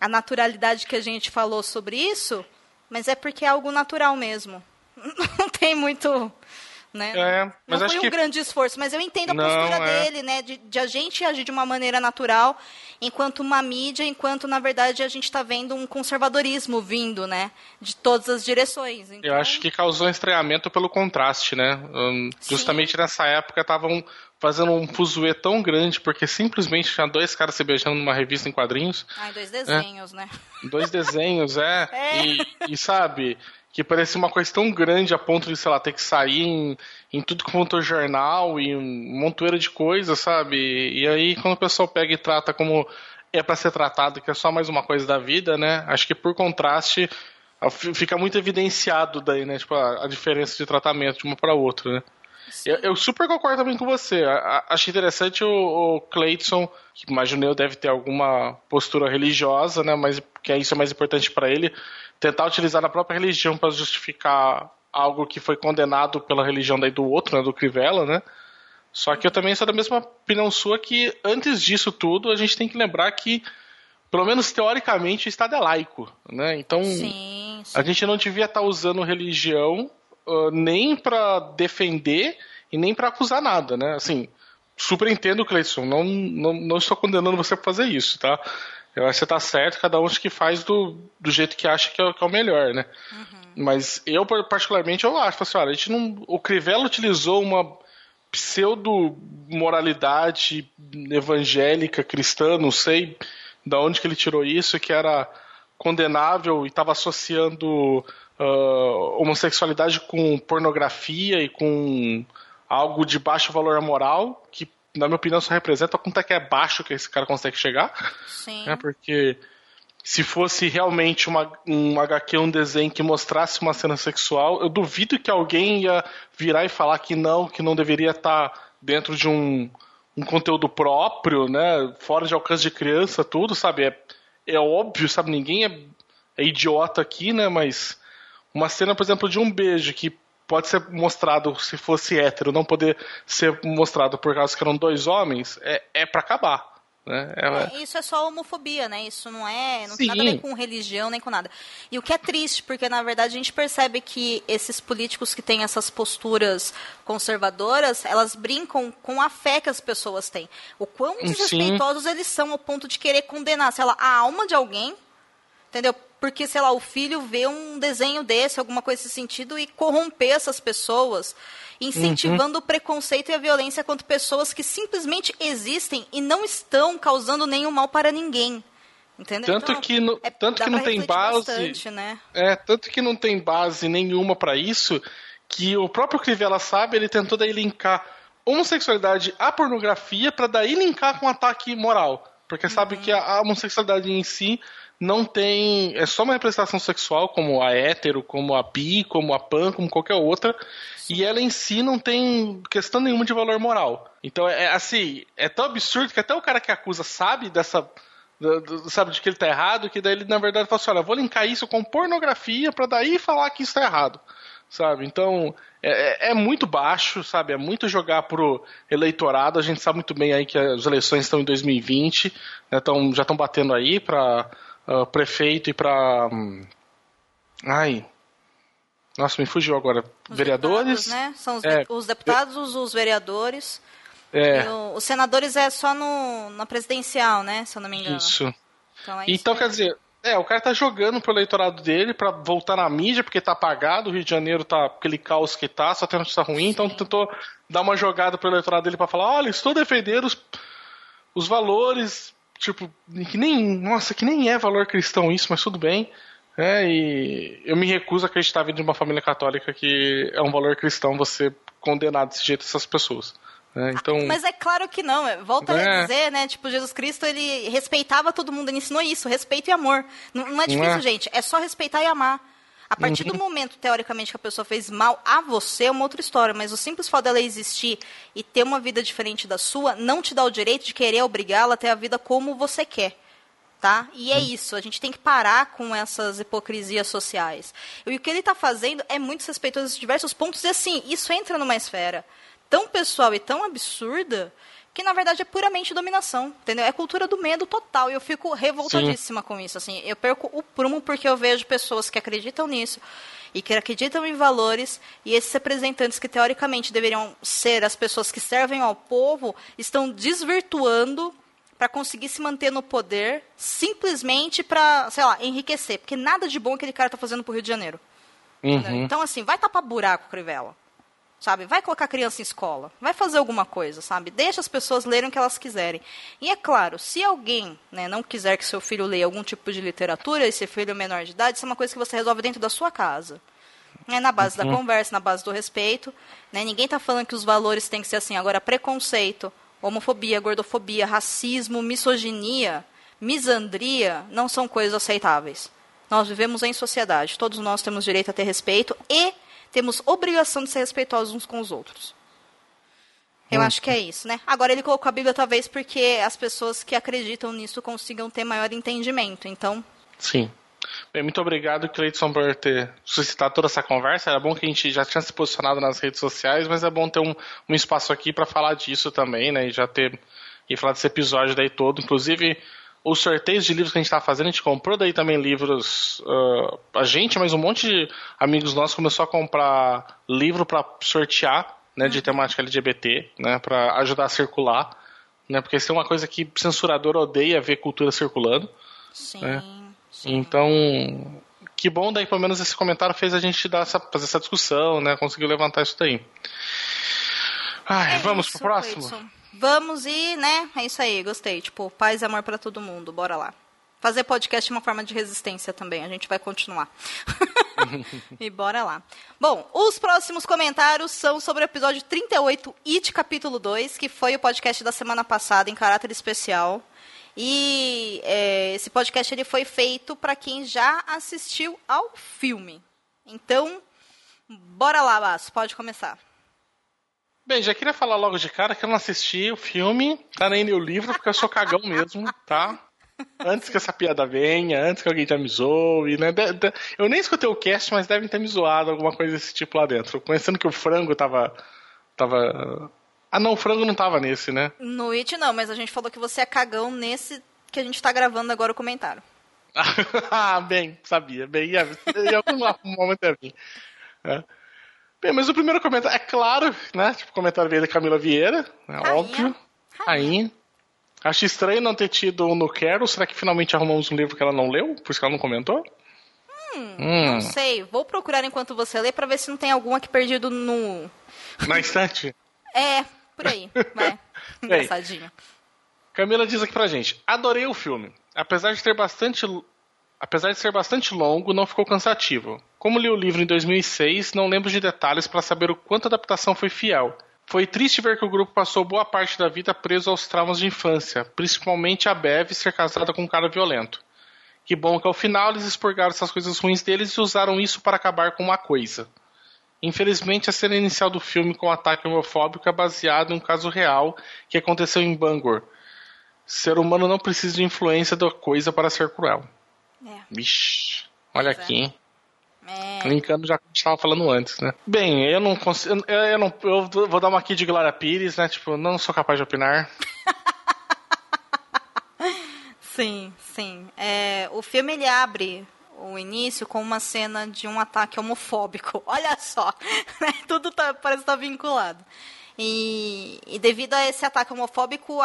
a naturalidade que a gente falou sobre isso, mas é porque é algo natural mesmo. Não tem muito né? É, mas não foi um que grande esforço, mas eu entendo a Não, postura é. dele, né? De, de a gente agir de uma maneira natural, enquanto uma mídia, enquanto, na verdade, a gente está vendo um conservadorismo vindo, né? De todas as direções. Então, Eu acho que causou um estranhamento pelo contraste, né? Hum, justamente nessa época estavam fazendo um fuzuê tão grande, porque simplesmente tinha dois caras se beijando numa revista em quadrinhos. Ai, dois desenhos, né? Dois desenhos, é. É. E, e sabe, que parecia uma coisa tão grande a ponto de, sei lá, ter que sair em, em tudo quanto é jornal e um montoeiro de coisas, sabe? E aí, quando o pessoal pega e trata como é para ser tratado, que é só mais uma coisa da vida, né? Acho que por contraste fica muito evidenciado daí, né? Tipo, a, a diferença de tratamento de uma para outra, né? Eu, eu super concordo também com você. A- a- Acho interessante o, o Cleiton, que imagino eu deve ter alguma postura religiosa, né? Mas que isso é mais importante para ele, tentar utilizar a própria religião para justificar algo que foi condenado pela religião daí do outro, né? Do Crivella, né? Só que eu também sou da mesma opinião sua que antes disso tudo a gente tem que lembrar que pelo menos teoricamente o Estado é laico, né? Então Sim, sim. a gente não devia estar usando religião ah, nem pra defender e nem pra acusar nada, né? Assim, super entendo, Cleison, não, não, não estou condenando você por fazer isso, tá? Eu acho que você tá certo, cada um acho que faz do, do jeito que acha que é, que é o melhor, né? Mas eu, particularmente, eu acho, assim, olha, a gente não, o Crivella utilizou uma pseudo-moralidade evangélica, cristã, não sei da onde que ele tirou isso, que era condenável e estava associando ah, homossexualidade com pornografia e com algo de baixo valor moral, que na minha opinião só representa quanto é que é baixo que esse cara consegue chegar, Sim. né? Porque se fosse realmente uma, um HQ, um desenho que mostrasse uma cena sexual, eu duvido que alguém ia virar e falar que não, que não deveria estar dentro de um, um conteúdo próprio, né? Fora de alcance de criança, tudo, sabe? É, é óbvio, sabe? Ninguém é, é idiota aqui, né? Mas uma cena, por exemplo, de um beijo que pode ser mostrado se fosse hétero, não poder ser mostrado por causa que eram dois homens, é, é para acabar. Né? Ela- É, Isso é só homofobia, né? Isso não é, não tem nada a ver Sim. com religião nem com nada. E o que é triste, porque na verdade a gente percebe que esses políticos que têm essas posturas conservadoras, elas brincam com a fé que as pessoas têm. O quão Sim. desrespeitosos eles são ao ponto de querer condenar, sei lá, a alma de alguém, entendeu? Porque, sei lá, o filho vê um desenho desse, alguma coisa nesse sentido, e corromper essas pessoas, incentivando o preconceito e a violência contra pessoas que simplesmente existem e não estão causando nenhum mal para ninguém. Entendeu? Tanto Então, que, no- é- tanto que não tem base. bastante, né? É, tanto que não tem base nenhuma pra isso, que o próprio Crivella sabe, ele tentou daí linkar homossexualidade à pornografia pra daí linkar com ataque moral. Porque sabe que a, a homossexualidade em si não tem. É só uma representação sexual, como a hétero, como a bi, como a pan, como qualquer outra. E ela em si não tem questão nenhuma de valor moral. Então, é assim, é tão absurdo que até o cara que acusa sabe dessa. sabe de que ele tá errado, que daí ele na verdade fala assim: olha, vou linkar isso com pornografia pra daí falar que isso tá errado. Sabe? Então, é, é- é muito baixo, sabe? É muito jogar pro eleitorado. A gente sabe muito bem aí que as eleições estão em 2020, né? Tão- já estão batendo aí pra ah, prefeito e pra. hum, ai. Nossa, me fugiu agora. Os Vereadores. deputados, né? São os, É. de- os deputados, os vereadores. É, o- os senadores é só no, na presidencial, né? Se eu não me engano. isso. Então, é isso Então, aí. quer dizer, é, o cara tá jogando pro eleitorado dele pra voltar na mídia, porque tá apagado, o Rio de Janeiro tá aquele caos que tá, só tem notícia ruim, então tentou dar uma jogada pro eleitorado dele pra falar, olha, estou defendendo os, os valores, tipo, que nem, nossa, que nem é valor cristão isso, mas tudo bem. É, e eu me recuso a acreditar vindo de uma família católica que é um valor cristão você condenar desse jeito essas pessoas. né? Então, Mas é claro que não. é, Volta a É. dizer, né? Tipo, Jesus Cristo, ele respeitava todo mundo, ele ensinou isso, respeito e amor. Não, não é difícil, é? gente. É só respeitar e amar. A partir do momento, teoricamente, que a pessoa fez mal a você, é uma outra história. Mas o simples fato dela existir e ter uma vida diferente da sua, não te dá o direito de querer obrigá-la a ter a vida como você quer. tá? E é isso, a gente tem que parar com essas hipocrisias sociais. E o que ele está fazendo é muito respeitoso em diversos pontos, e assim, isso entra numa esfera tão pessoal e tão absurda que na verdade é puramente dominação, entendeu? É cultura do medo total. E eu fico revoltadíssima Sim. com isso, assim. Eu perco o prumo porque eu vejo pessoas que acreditam nisso e que acreditam em valores e esses representantes que teoricamente deveriam ser as pessoas que servem ao povo estão desvirtuando para conseguir se manter no poder simplesmente para, sei lá, enriquecer, porque nada de bom aquele cara tá fazendo pro Rio de Janeiro. Uhum. Então assim, vai tapar buraco, Crivella sabe? Vai colocar a criança em escola, vai fazer alguma coisa, sabe? Deixa as pessoas lerem o que elas quiserem. E é claro, se alguém né, não quiser que seu filho leia algum tipo de literatura, esse filho é menor de idade, isso é uma coisa que você resolve dentro da sua casa. É na base uhum. da conversa, na base do respeito. Né? Ninguém está falando que os valores têm que ser assim. Agora, preconceito, homofobia, gordofobia, racismo, misoginia, misandria não são coisas aceitáveis. Nós vivemos em sociedade, todos nós temos direito a ter respeito e temos obrigação de ser respeitosos uns com os outros. Eu hum. acho que é isso, né? Agora ele colocou a Bíblia talvez porque as pessoas que acreditam nisso consigam ter maior entendimento. Então. Sim. Bem, muito obrigado, Cleiton, por ter suscitado toda essa conversa. Era bom que a gente já tinha se posicionado nas redes sociais, mas é bom ter um, um espaço aqui para falar disso também, né? E já ter e falar desse episódio daí todo. Inclusive, os sorteios de livros que a gente está fazendo, a gente comprou daí também livros. Uh, a gente, mas um monte de amigos nossos começou a comprar livro para sortear, né, de uhum. temática LGBT, né, para ajudar a circular, né, porque isso é uma coisa que censurador odeia ver cultura circulando. Sim, né? sim. Então, que bom daí pelo menos esse comentário fez a gente dar essa, fazer essa discussão, né, conseguiu levantar isso daí. Ai, é vamos isso, pro próximo? Vamos e, né? É isso aí, gostei. Tipo, paz e amor para todo mundo. Bora lá. Fazer podcast é uma forma de resistência também. A gente vai continuar. e bora lá. Bom, os próximos comentários são sobre o episódio 38, It capítulo 2, que foi o podcast da semana passada em caráter especial. E é, esse podcast ele foi feito para quem já assistiu ao filme. Então, bora lá, Basso, pode começar. Bem, já queria falar logo de cara que eu não assisti o filme, tá nem o livro, porque eu sou cagão mesmo, tá? Antes que essa piada venha, antes que alguém já me zoe, né? Eu nem escutei o cast, mas devem ter me zoado alguma coisa desse tipo lá dentro. Conhecendo que o frango tava. tava. Ah não, o frango não tava nesse, né? No It não, mas a gente falou que você é cagão nesse que a gente tá gravando agora o comentário. ah, bem, sabia. Bem, ia, em algum momento ia vir. É. Bem, mas o primeiro comentário, é claro, né? Tipo, o comentário veio da Camila Vieira, é Rainha. óbvio. Rainha. Acho estranho não ter tido um no Quero. Será que finalmente arrumamos um livro que ela não leu? Por isso que ela não comentou? Hum, hum. Não sei. Vou procurar enquanto você lê para ver se não tem algum aqui perdido no. Na estante? é, por aí. Vai. Engraçadinho. Camila diz aqui pra gente: Adorei o filme. Apesar de ter bastante Apesar de ser bastante longo, não ficou cansativo. Como li o livro em 2006, não lembro de detalhes para saber o quanto a adaptação foi fiel. Foi triste ver que o grupo passou boa parte da vida preso aos traumas de infância, principalmente a Bev ser casada com um cara violento. Que bom que ao final eles expurgaram essas coisas ruins deles e usaram isso para acabar com uma coisa. Infelizmente, a cena inicial do filme com o ataque homofóbico é baseado em um caso real que aconteceu em Bangor. Ser humano não precisa de influência da coisa para ser cruel. É. Vixe, olha Exato. aqui, hein? É. Linkando já que a gente estava falando antes, né? Bem, eu não consigo. Eu, eu, não, eu vou dar uma aqui de Glória Pires, né? Tipo, não sou capaz de opinar. sim, sim. É, o filme ele abre o início com uma cena de um ataque homofóbico. Olha só, né? tudo tá, parece estar tá vinculado. E, e, devido a esse ataque homofóbico,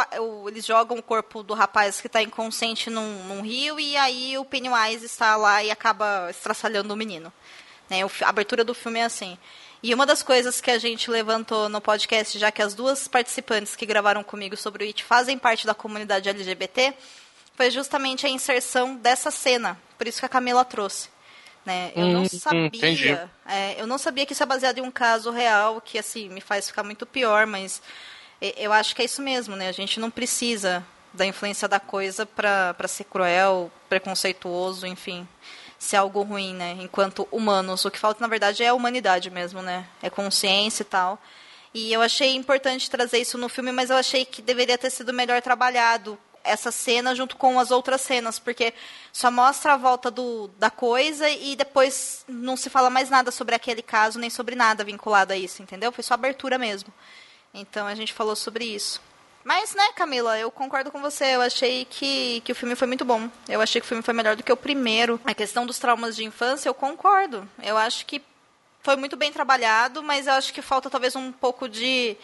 eles jogam o corpo do rapaz que está inconsciente num, num, rio e aí o Pennywise está lá e acaba estraçalhando o menino. Né? a abertura do filme é assim. E uma das coisas que a gente levantou no podcast, já que as duas participantes que gravaram comigo sobre o It fazem parte da comunidade LGBT, foi justamente a inserção dessa cena. Por isso que a Camila trouxe. Né? Eu não hum, sabia. É, eu não sabia que isso é baseado em um caso real, que assim me faz ficar muito pior, mas eu acho que é isso mesmo, né? A gente não precisa da influência da coisa para ser cruel, preconceituoso, enfim, ser algo ruim, né? Enquanto humanos, o que falta na verdade é a humanidade mesmo, né? É consciência e tal. E eu achei importante trazer isso no filme, mas eu achei que deveria ter sido melhor trabalhado essa cena junto com as outras cenas, porque só mostra a volta do, da coisa e depois não se fala mais nada sobre aquele caso, nem sobre nada vinculado a isso, entendeu? Foi só abertura mesmo. Então a gente falou sobre isso. Mas, né, Camila, eu concordo com você. Eu achei que, que o filme foi muito bom. Eu achei que o filme foi melhor do que o primeiro. A questão dos traumas de infância, eu concordo. Eu acho que foi muito bem trabalhado, mas eu acho que falta talvez um pouco de,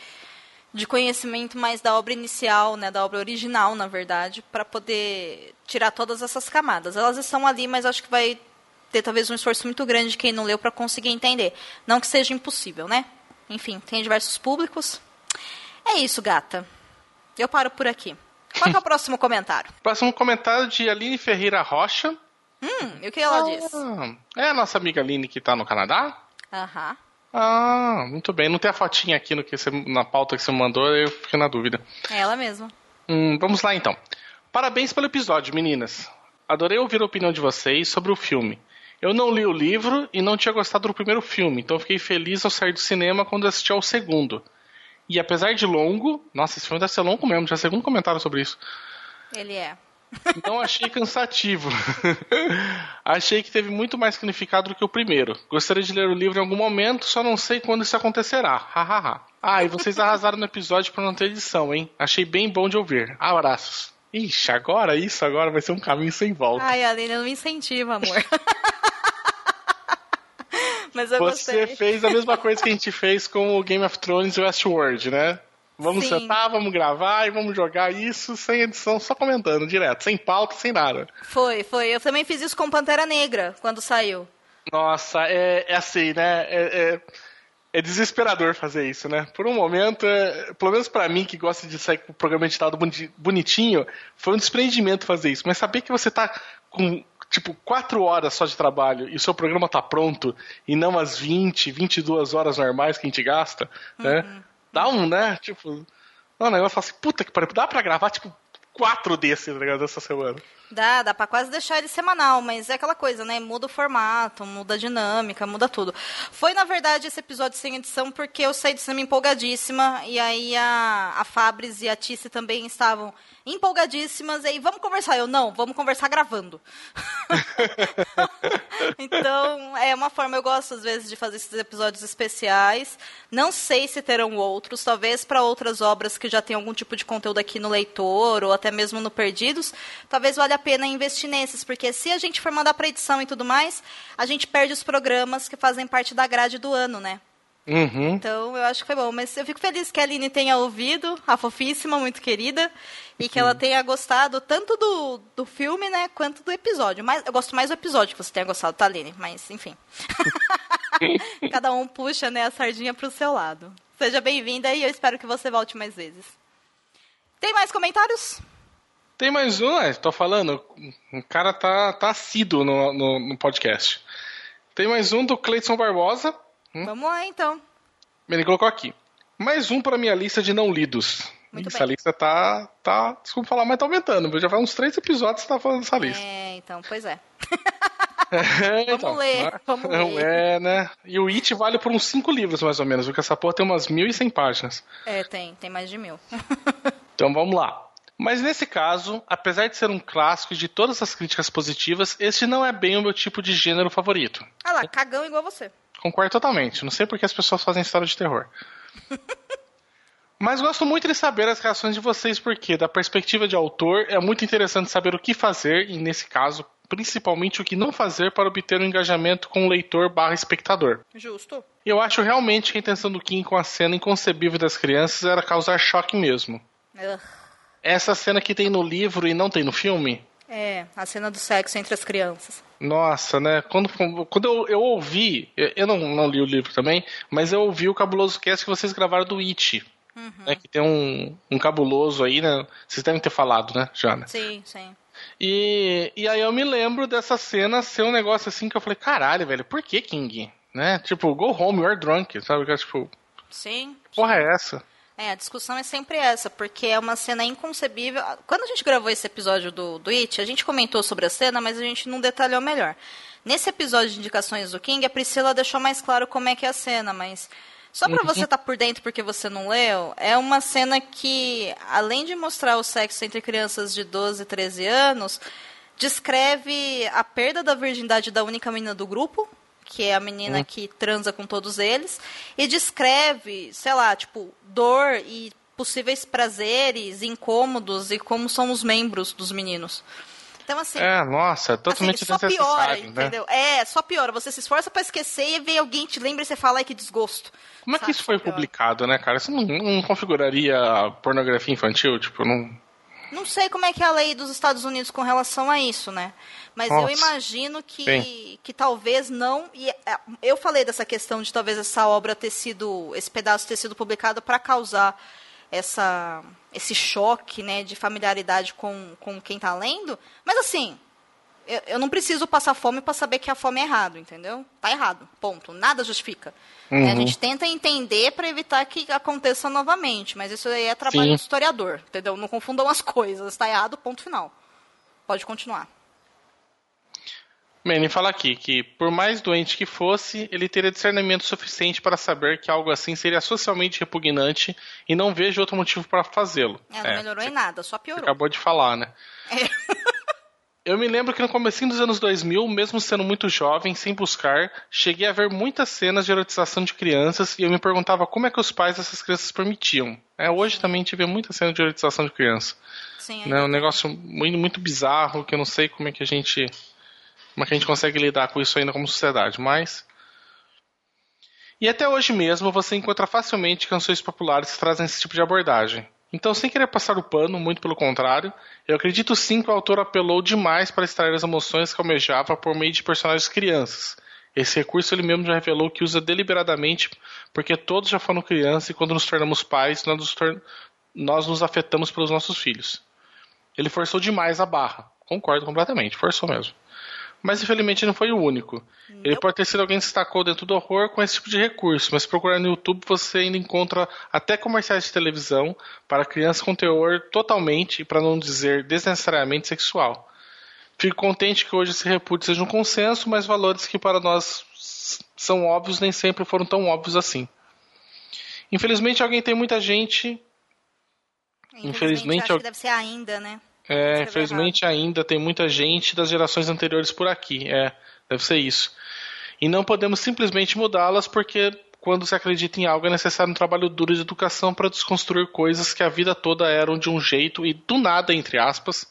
de conhecimento mais da obra inicial, né, da obra original, na verdade, para poder tirar todas essas camadas. Elas estão ali, mas acho que vai ter talvez um esforço muito grande de quem não leu para conseguir entender. Não que seja impossível, né? Enfim, tem diversos públicos. É isso, gata. Eu paro por aqui. Qual é o próximo comentário? Próximo comentário de Aline Ferreira Rocha. Hum, e o que ela ah, diz? É a nossa amiga Aline que tá no Canadá? Aham. Ah, muito bem. Não tem a fotinha aqui no que você, na pauta que você me mandou, eu fiquei na dúvida. É ela mesma. Hum, vamos lá então. Parabéns pelo episódio, meninas. Adorei ouvir a opinião de vocês sobre o filme. Eu não li o livro e não tinha gostado do primeiro filme, então fiquei feliz ao sair do cinema quando assisti ao segundo. E apesar de longo, nossa, esse filme deve ser longo mesmo, já é segundo comentário sobre isso. Ele é. Não achei cansativo. achei que teve muito mais significado do que o primeiro. Gostaria de ler o livro em algum momento, só não sei quando isso acontecerá. Hahaha. ah, e vocês arrasaram no episódio por não ter edição, hein? Achei bem bom de ouvir. Abraços. Ixi, agora isso agora vai ser um caminho sem volta. Ai, Aline, não me incentiva, amor. Mas eu Você gostei. fez a mesma coisa que a gente fez com o Game of Thrones e Westworld, né? Vamos Sim. sentar, vamos gravar e vamos jogar isso sem edição, só comentando, direto, sem pauta, sem nada. Foi, foi. Eu também fiz isso com Pantera Negra, quando saiu. Nossa, é, é assim, né? É, é- é desesperador fazer isso, né? Por um momento, é- pelo menos pra mim que gosta de sair com o programa editado boni- bonitinho, foi um desprendimento fazer isso. Mas saber que você tá com, tipo, quatro horas só de trabalho e o seu programa tá pronto e não as 20, 22 horas normais que a gente gasta, né? Dá um, né? Tipo, o negócio assim, puta que pariu, dá pra gravar, tipo, quatro desses, tá ligado, essa semana. Dá, dá pra quase deixar ele semanal, mas é aquela coisa, né? Muda o formato, muda a dinâmica, muda tudo. Foi, na verdade, esse episódio sem edição porque eu saí do cinema empolgadíssima e aí a, a Fabris e a Tice também estavam empolgadíssimas e aí, vamos conversar? Eu, não, vamos conversar gravando. então, é uma forma, eu gosto às vezes de fazer esses episódios especiais. Não sei se terão outros, talvez para outras obras que já tem algum tipo de conteúdo aqui no Leitor ou até mesmo no Perdidos, talvez valha a pena investir nesses, porque se a gente for mandar para edição e tudo mais, a gente perde os programas que fazem parte da grade do ano, né? Uhum. Então, eu acho que foi bom. Mas eu fico feliz que a Aline tenha ouvido, a fofíssima, muito querida, e que ela tenha gostado tanto do, do filme, né, quanto do episódio. Mas eu gosto mais do episódio que você tenha gostado, tá, Aline? Mas, enfim. Cada um puxa, né, a sardinha pro seu lado. Seja bem-vinda e eu espero que você volte mais vezes. Tem mais comentários? Tem mais um, é, tô falando, o cara tá, tá assíduo no, no, no podcast. Tem mais um do Cleiton Barbosa. Vamos lá, então. Ele colocou aqui. Mais um para minha lista de não lidos. Muito Essa bem. lista tá, tá. Desculpa falar, mas tá aumentando. Já faz uns três episódios que você tá falando dessa lista. É, então, pois é. É, Vamos ler, vamos não ler. É, né? E o It vale por uns cinco livros, mais ou menos, porque essa porra tem umas 1.100 páginas. É, tem, tem mais de mil. Então vamos lá. Mas nesse caso, apesar de ser um clássico e de todas as críticas positivas, este não é bem o meu tipo de gênero favorito. Ah lá, cagão igual você. Concordo totalmente. Não sei porque as pessoas fazem história de terror. Mas gosto muito de saber as reações de vocês, porque, da perspectiva de autor, é muito interessante saber o que fazer, e nesse caso, principalmente o que não fazer para obter um engajamento com o leitor barra espectador. Justo. Eu acho realmente que a intenção do Kim com a cena inconcebível das crianças era causar choque mesmo. Ugh. Essa cena que tem no livro e não tem no filme, É, a cena do sexo entre as crianças. Nossa, né? Quando, quando eu, eu ouvi, eu, não, não li o livro também, mas eu ouvi o cabuloso cast que vocês gravaram do It. Né, que tem um, um cabuloso aí, né? Vocês devem ter falado, né, já, né? Sim, sim. E, e aí eu me lembro dessa cena ser um negócio assim que eu falei, caralho, velho, por que King? Né? Tipo, go home, you're drunk, sabe? Que é, Tipo, Sim. porra é essa? É, a discussão é sempre essa, porque é uma cena inconcebível. Quando a gente gravou esse episódio do, do It, a gente comentou sobre a cena, mas a gente não detalhou melhor. Nesse episódio de indicações do King, a Priscila deixou mais claro como é que é a cena, mas Só pra você estar tá por dentro porque você não leu, é uma cena que, além de mostrar o sexo entre crianças de 12 e 13 anos, descreve a perda da virgindade da única menina do grupo, que é a menina que transa com todos eles, e descreve, sei lá, tipo, dor e possíveis prazeres, incômodos e como são os membros dos meninos. Então, assim. É, nossa, é totalmente assim, só piora, né? entendeu? É, só piora. Você se esforça para esquecer e vem alguém te lembra e você fala, ai, que desgosto. Como é que isso foi publicado, né, cara? Isso não, não configuraria pornografia infantil? Tipo, não. Não sei como é que é a lei dos Estados Unidos com relação a isso, né? Mas Nossa. eu imagino que, que talvez não. E é, eu falei dessa questão de talvez essa obra ter sido. esse pedaço ter sido publicado para causar essa, esse choque né, de familiaridade com, com quem está lendo. Mas assim, eu, eu não preciso passar fome para saber que a fome é errado, entendeu? Tá errado, ponto. Nada justifica. Uhum. É, a gente tenta entender para evitar que aconteça novamente, mas isso aí é trabalho Sim. do historiador, entendeu? Não confundam as coisas. Está errado, ponto final. Pode continuar. Manny fala aqui que, por mais doente que fosse, ele teria discernimento suficiente para saber que algo assim seria socialmente repugnante e não vejo outro motivo para fazê-lo. É, não é, melhorou em nada, só piorou. acabou de falar, né? É. Eu me lembro que no começo dos anos 2000, mesmo sendo muito jovem, sem buscar, cheguei a ver muitas cenas de erotização de crianças e eu me perguntava como é que os pais dessas crianças permitiam. É, hoje também tive muita cena de erotização de criança. Sim, é. Né, um negócio muito, muito bizarro que eu não sei como é que a gente como é que a gente consegue lidar com isso ainda como sociedade, mas. E até hoje mesmo você encontra facilmente canções populares que trazem esse tipo de abordagem. Então, sem querer passar o pano, muito pelo contrário, eu acredito sim que o autor apelou demais para extrair as emoções que almejava por meio de personagens crianças. Esse recurso ele mesmo já revelou que usa deliberadamente porque todos já foram crianças e quando nos tornamos pais, nós nos, tor nós nos afetamos pelos nossos filhos. Ele forçou demais a barra. Concordo completamente, forçou mesmo mas infelizmente não foi o único. Não. Ele pode ter sido alguém que destacou dentro do horror com esse tipo de recurso, mas se procurar no YouTube você ainda encontra até comerciais de televisão para crianças com teor totalmente, para não dizer desnecessariamente sexual. Fico contente que hoje esse repúdio seja um consenso, mas valores que para nós são óbvios nem sempre foram tão óbvios assim. Infelizmente alguém tem muita gente. Infelizmente, Infelizmente acho que deve ser ainda, né? É, infelizmente ainda tem muita gente das gerações anteriores por aqui. É, deve ser isso. E não podemos simplesmente mudá-las porque quando se acredita em algo é necessário um trabalho duro de educação para desconstruir coisas que a vida toda eram de um jeito e do nada, entre aspas.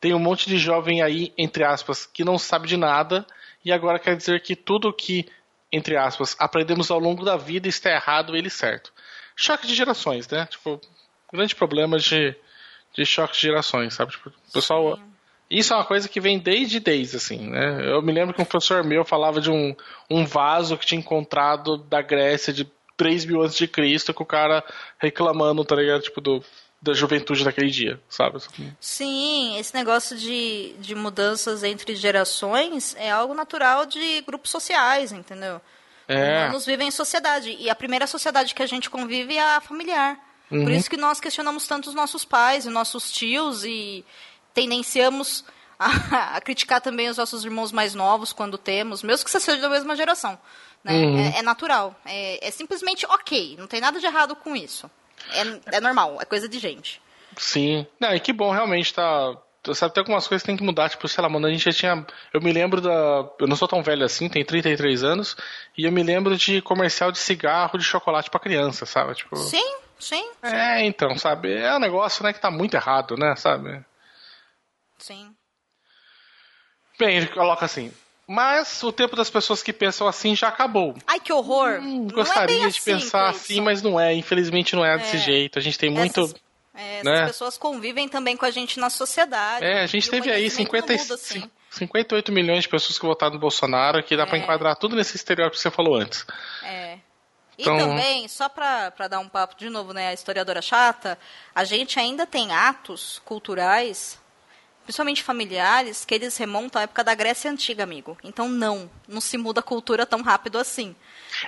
Tem um monte de jovem aí, entre aspas, que não sabe de nada e agora quer dizer que tudo que, entre aspas, aprendemos ao longo da vida está errado ele certo. Choque de gerações, né? Tipo, grande problema de de choque de gerações, sabe? Tipo, o pessoal. Sim. Isso é uma coisa que vem desde desde, assim, né? Eu me lembro que um professor meu falava de um, um vaso que tinha encontrado da Grécia de 3 mil antes de Cristo, com o cara reclamando, tá ligado? Tipo, do, da juventude daquele dia, sabe? Sim, esse negócio de, de mudanças entre gerações é algo natural de grupos sociais, entendeu? É. Humanos vivem em sociedade. E a primeira sociedade que a gente convive é a familiar. Uhum. Por isso que nós questionamos tanto os nossos pais e nossos tios e tendenciamos a, a, criticar também os nossos irmãos mais novos quando temos, mesmo que você seja da mesma geração. Né? Uhum. É, é, natural. É, é, simplesmente ok. Não tem nada de errado com isso. É, é normal. É coisa de gente. Sim. Não, e que bom realmente tá. Sabe, tem algumas coisas que tem que mudar. Tipo, sei lá, mano, a gente já tinha. Eu me lembro da. Eu não sou tão velho assim, tenho 33 anos. E eu me lembro de comercial de cigarro de chocolate para criança, sabe? Tipo... Sim, Sim, sim. É, então, sabe? É um negócio, né, que tá muito errado, né, sabe? Sim. Bem, ele coloca assim. Mas o tempo das pessoas que pensam assim já acabou. Ai, que horror! Hum, gostaria é de assim, pensar assim, mas não é. Infelizmente não é, é. desse jeito. A gente tem muito. Essas, é, né? pessoas convivem também com a gente na sociedade. É, a gente teve aí 50, muda, assim. 58 milhões de pessoas que votaram no Bolsonaro, que dá é. para enquadrar tudo nesse estereótipo que você falou antes. É. Então... E também, só para dar um papo de novo, né, a historiadora chata, a gente ainda tem atos culturais, principalmente familiares, que eles remontam à época da Grécia Antiga, amigo. Então, não, não se muda a cultura tão rápido assim.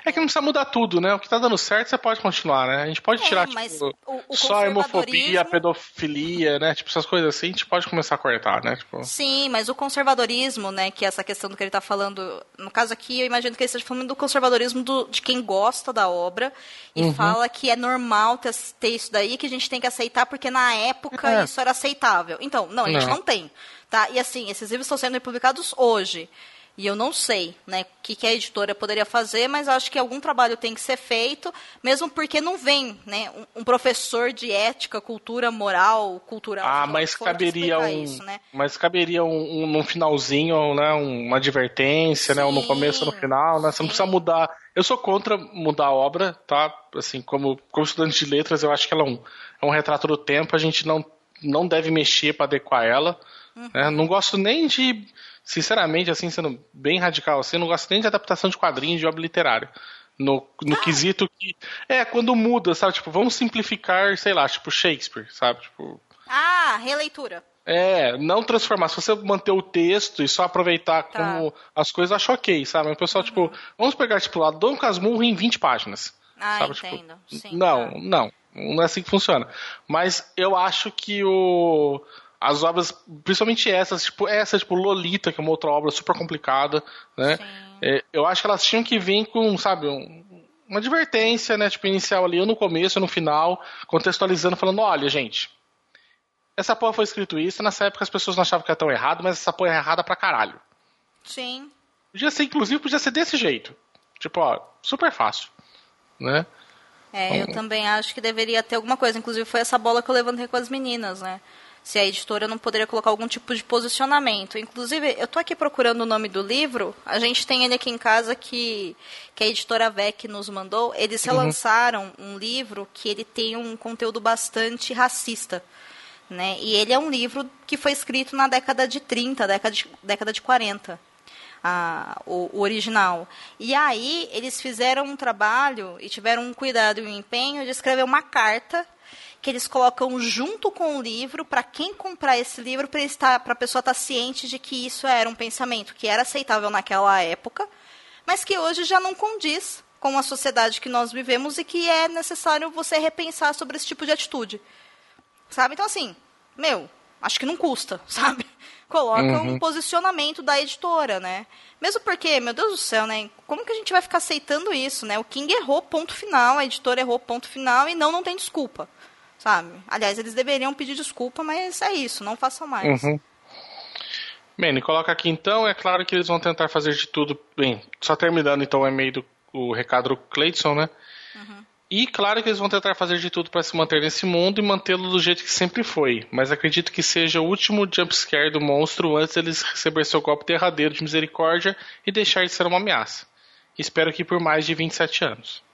É que não precisa mudar tudo, né? O que tá dando certo você pode continuar, né? A gente pode é, tirar, tipo... o, o só conservadorismo- pedofilia, né? Tipo, essas coisas assim, a gente pode começar a cortar, né? Tipo, Sim, mas o conservadorismo, né, que é essa questão do que ele está falando, no caso aqui, eu imagino que ele esteja falando do conservadorismo do- de quem gosta da obra e Uhum. fala que é normal ter, ter isso daí, que a gente tem que aceitar, porque na época É. isso era aceitável. Então, não, a gente Não. não tem, tá? E assim, esses livros estão sendo publicados hoje. E eu não sei, né, o que, que a editora poderia fazer, mas acho que algum trabalho tem que ser feito, mesmo porque não vem, né, um, um professor de ética, cultura, moral, cultural. ah, mas caberia um. isso, né? Mas caberia um, um num finalzinho, né? Uma advertência, né? Ou no Sim, começo ou no final, né? Você não sim. precisa mudar. Eu sou contra mudar a obra, tá? Assim, como, como estudante de letras, eu acho que ela é um, é um retrato do tempo, a gente não, não deve mexer para adequar ela. Uhum. né? Não gosto nem de. Sinceramente, assim, sendo bem radical, assim, não gosto nem de adaptação de quadrinhos de obra literária. No, no quesito que. É, quando muda, sabe? Tipo, vamos simplificar, sei lá, tipo Shakespeare, sabe? Tipo. Ah, releitura. É, não transformar. Se você manter o texto e só aproveitar Tá. como as coisas, eu acho ok, sabe? Mas o pessoal, tipo, vamos pegar, tipo, lá, Dom Casmurro em 20 páginas. Ah, sabe? Tipo, entendo. Sim, não, tá. não. Não é assim que funciona. Mas eu acho que o. As obras, principalmente essas, tipo, essa, tipo, Lolita, que é uma outra obra super complicada, né? É, eu acho que elas tinham que vir com, sabe, um- uma advertência, né? Tipo, inicial ali, ou no começo, ou no final, contextualizando, falando, olha, gente, essa porra foi escrito isso, nessa época as pessoas não achavam que era tão errado, mas essa porra é errada pra caralho. Sim. Podia ser, inclusive, podia ser desse jeito. Tipo, ó, super fácil. Né? É, eu também acho que deveria ter alguma coisa. Inclusive, foi essa bola que eu levantei com as meninas, né? Se a editora não poderia colocar algum tipo de posicionamento. Inclusive, eu tô aqui procurando o nome do livro. A gente tem ele aqui em casa que, que a editora VEC nos mandou. Eles relançaram um livro que ele tem um conteúdo bastante racista. Né? E ele é um livro que foi escrito na década de 30, década de, década de 40 a- o, o original. E aí eles fizeram um trabalho e tiveram um cuidado e um empenho de escrever uma carta que eles colocam junto com o livro para quem comprar esse livro para estar para a pessoa estar ciente de que isso era um pensamento que era aceitável naquela época, mas que hoje já não condiz com a sociedade que nós vivemos e que é necessário você repensar sobre esse tipo de atitude. Sabe? Então, assim, meu, acho que não custa, sabe? Coloca um posicionamento da editora, né? Mesmo porque, meu Deus do céu, né? Como que a gente vai ficar aceitando isso, né? O King errou, ponto final, a editora errou, ponto final, e não, não tem desculpa, sabe? Aliás, eles deveriam pedir desculpa, mas é isso, não façam mais. Uhum. Bem, coloca aqui então, é claro que eles vão tentar fazer de tudo. Bem, só terminando então o e-mail do o recado do Cleidson, né? E claro que eles vão tentar fazer de tudo para se manter nesse mundo e mantê-lo do jeito que sempre foi. Mas acredito que seja o último jumpscare do monstro antes deles receber seu golpe derradeiro de misericórdia e deixar de ser uma ameaça. Espero que por mais de 27 anos.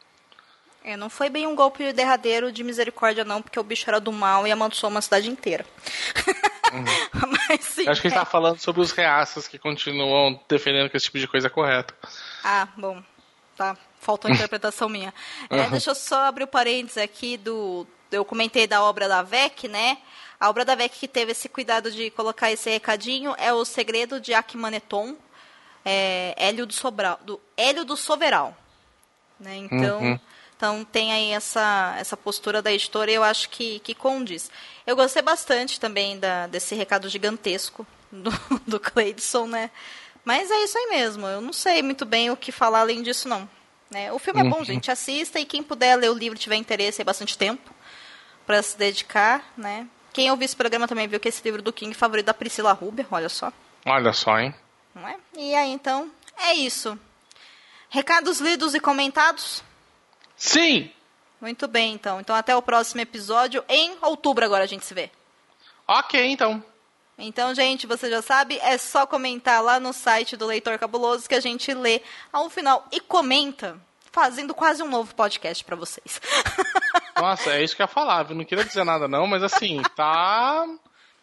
É, não foi bem um golpe derradeiro de misericórdia, não, porque o bicho era do mal e amaldiçoou uma cidade inteira. Mas sim. Acho que a gente tá falando sobre os reaças que continuam defendendo que esse tipo de coisa é correto. Ah, bom. Tá. Faltou a interpretação minha. É, deixa eu só abrir o parênteses aqui do. Eu comentei da obra da VEC, né? A obra da VEC que teve esse cuidado de colocar esse recadinho é O Segredo de Akmaneton, é, Hélio do Sobral, do Hélio do Soveral. Né? Então, Uhum. Então tem aí essa, essa postura da editora e eu acho que, que condiz. Eu gostei bastante também da, desse recado gigantesco do, do Cleidson, né? Mas é isso aí mesmo. Eu não sei muito bem o que falar além disso, não. Né? O filme é bom, gente. Assista e quem puder ler o livro tiver interesse, é bastante tempo para se dedicar, né? Quem ouviu esse programa também viu que esse livro do King é favorito da Priscila Huber, olha só. Olha só, hein? Não é? E aí, então, é isso. Recados lidos e comentados? Sim! Muito bem, então. Então, até o próximo episódio. Em outubro agora a gente se vê. Ok, então. Então, gente, você já sabe, é só comentar lá no site do Leitor Cabuloso que a gente lê ao final e comenta, fazendo quase um novo podcast para vocês. Nossa, é isso que eu ia falar, viu? Não queria dizer nada não, mas assim, tá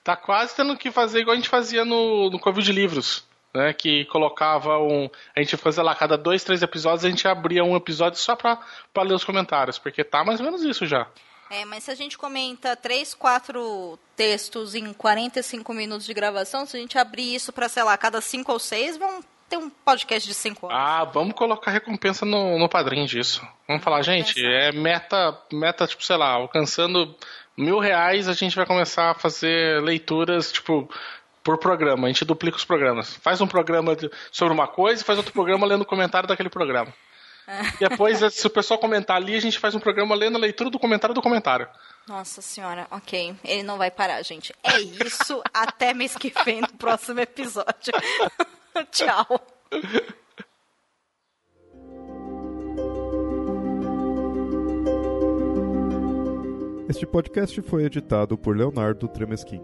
tá quase tendo que fazer igual a gente fazia no, no Covid Livros, né? Que colocava um... A gente fazia lá, cada dois, três episódios, a gente abria um episódio só pra, pra ler os comentários, porque tá mais ou menos isso já. É, mas se a gente comenta três, quatro textos em 45 minutos de gravação, se a gente abrir isso para, sei lá, cada cinco ou seis, vão ter um podcast de 5 horas. Ah, vamos colocar recompensa no, no padrinho disso. Vamos falar, gente, é meta, meta, tipo, sei lá, alcançando mil reais, a gente vai começar a fazer leituras, tipo, por programa. A gente duplica os programas. Faz um programa de- sobre uma coisa e faz outro programa lendo o comentário daquele programa. Depois, se o pessoal comentar ali, a gente faz um programa lendo a leitura do comentário do comentário. Nossa senhora, ok. Ele não vai parar, gente. É isso. Até mês que vem no próximo episódio. Tchau. Este podcast foi editado por Leonardo Tremesquim.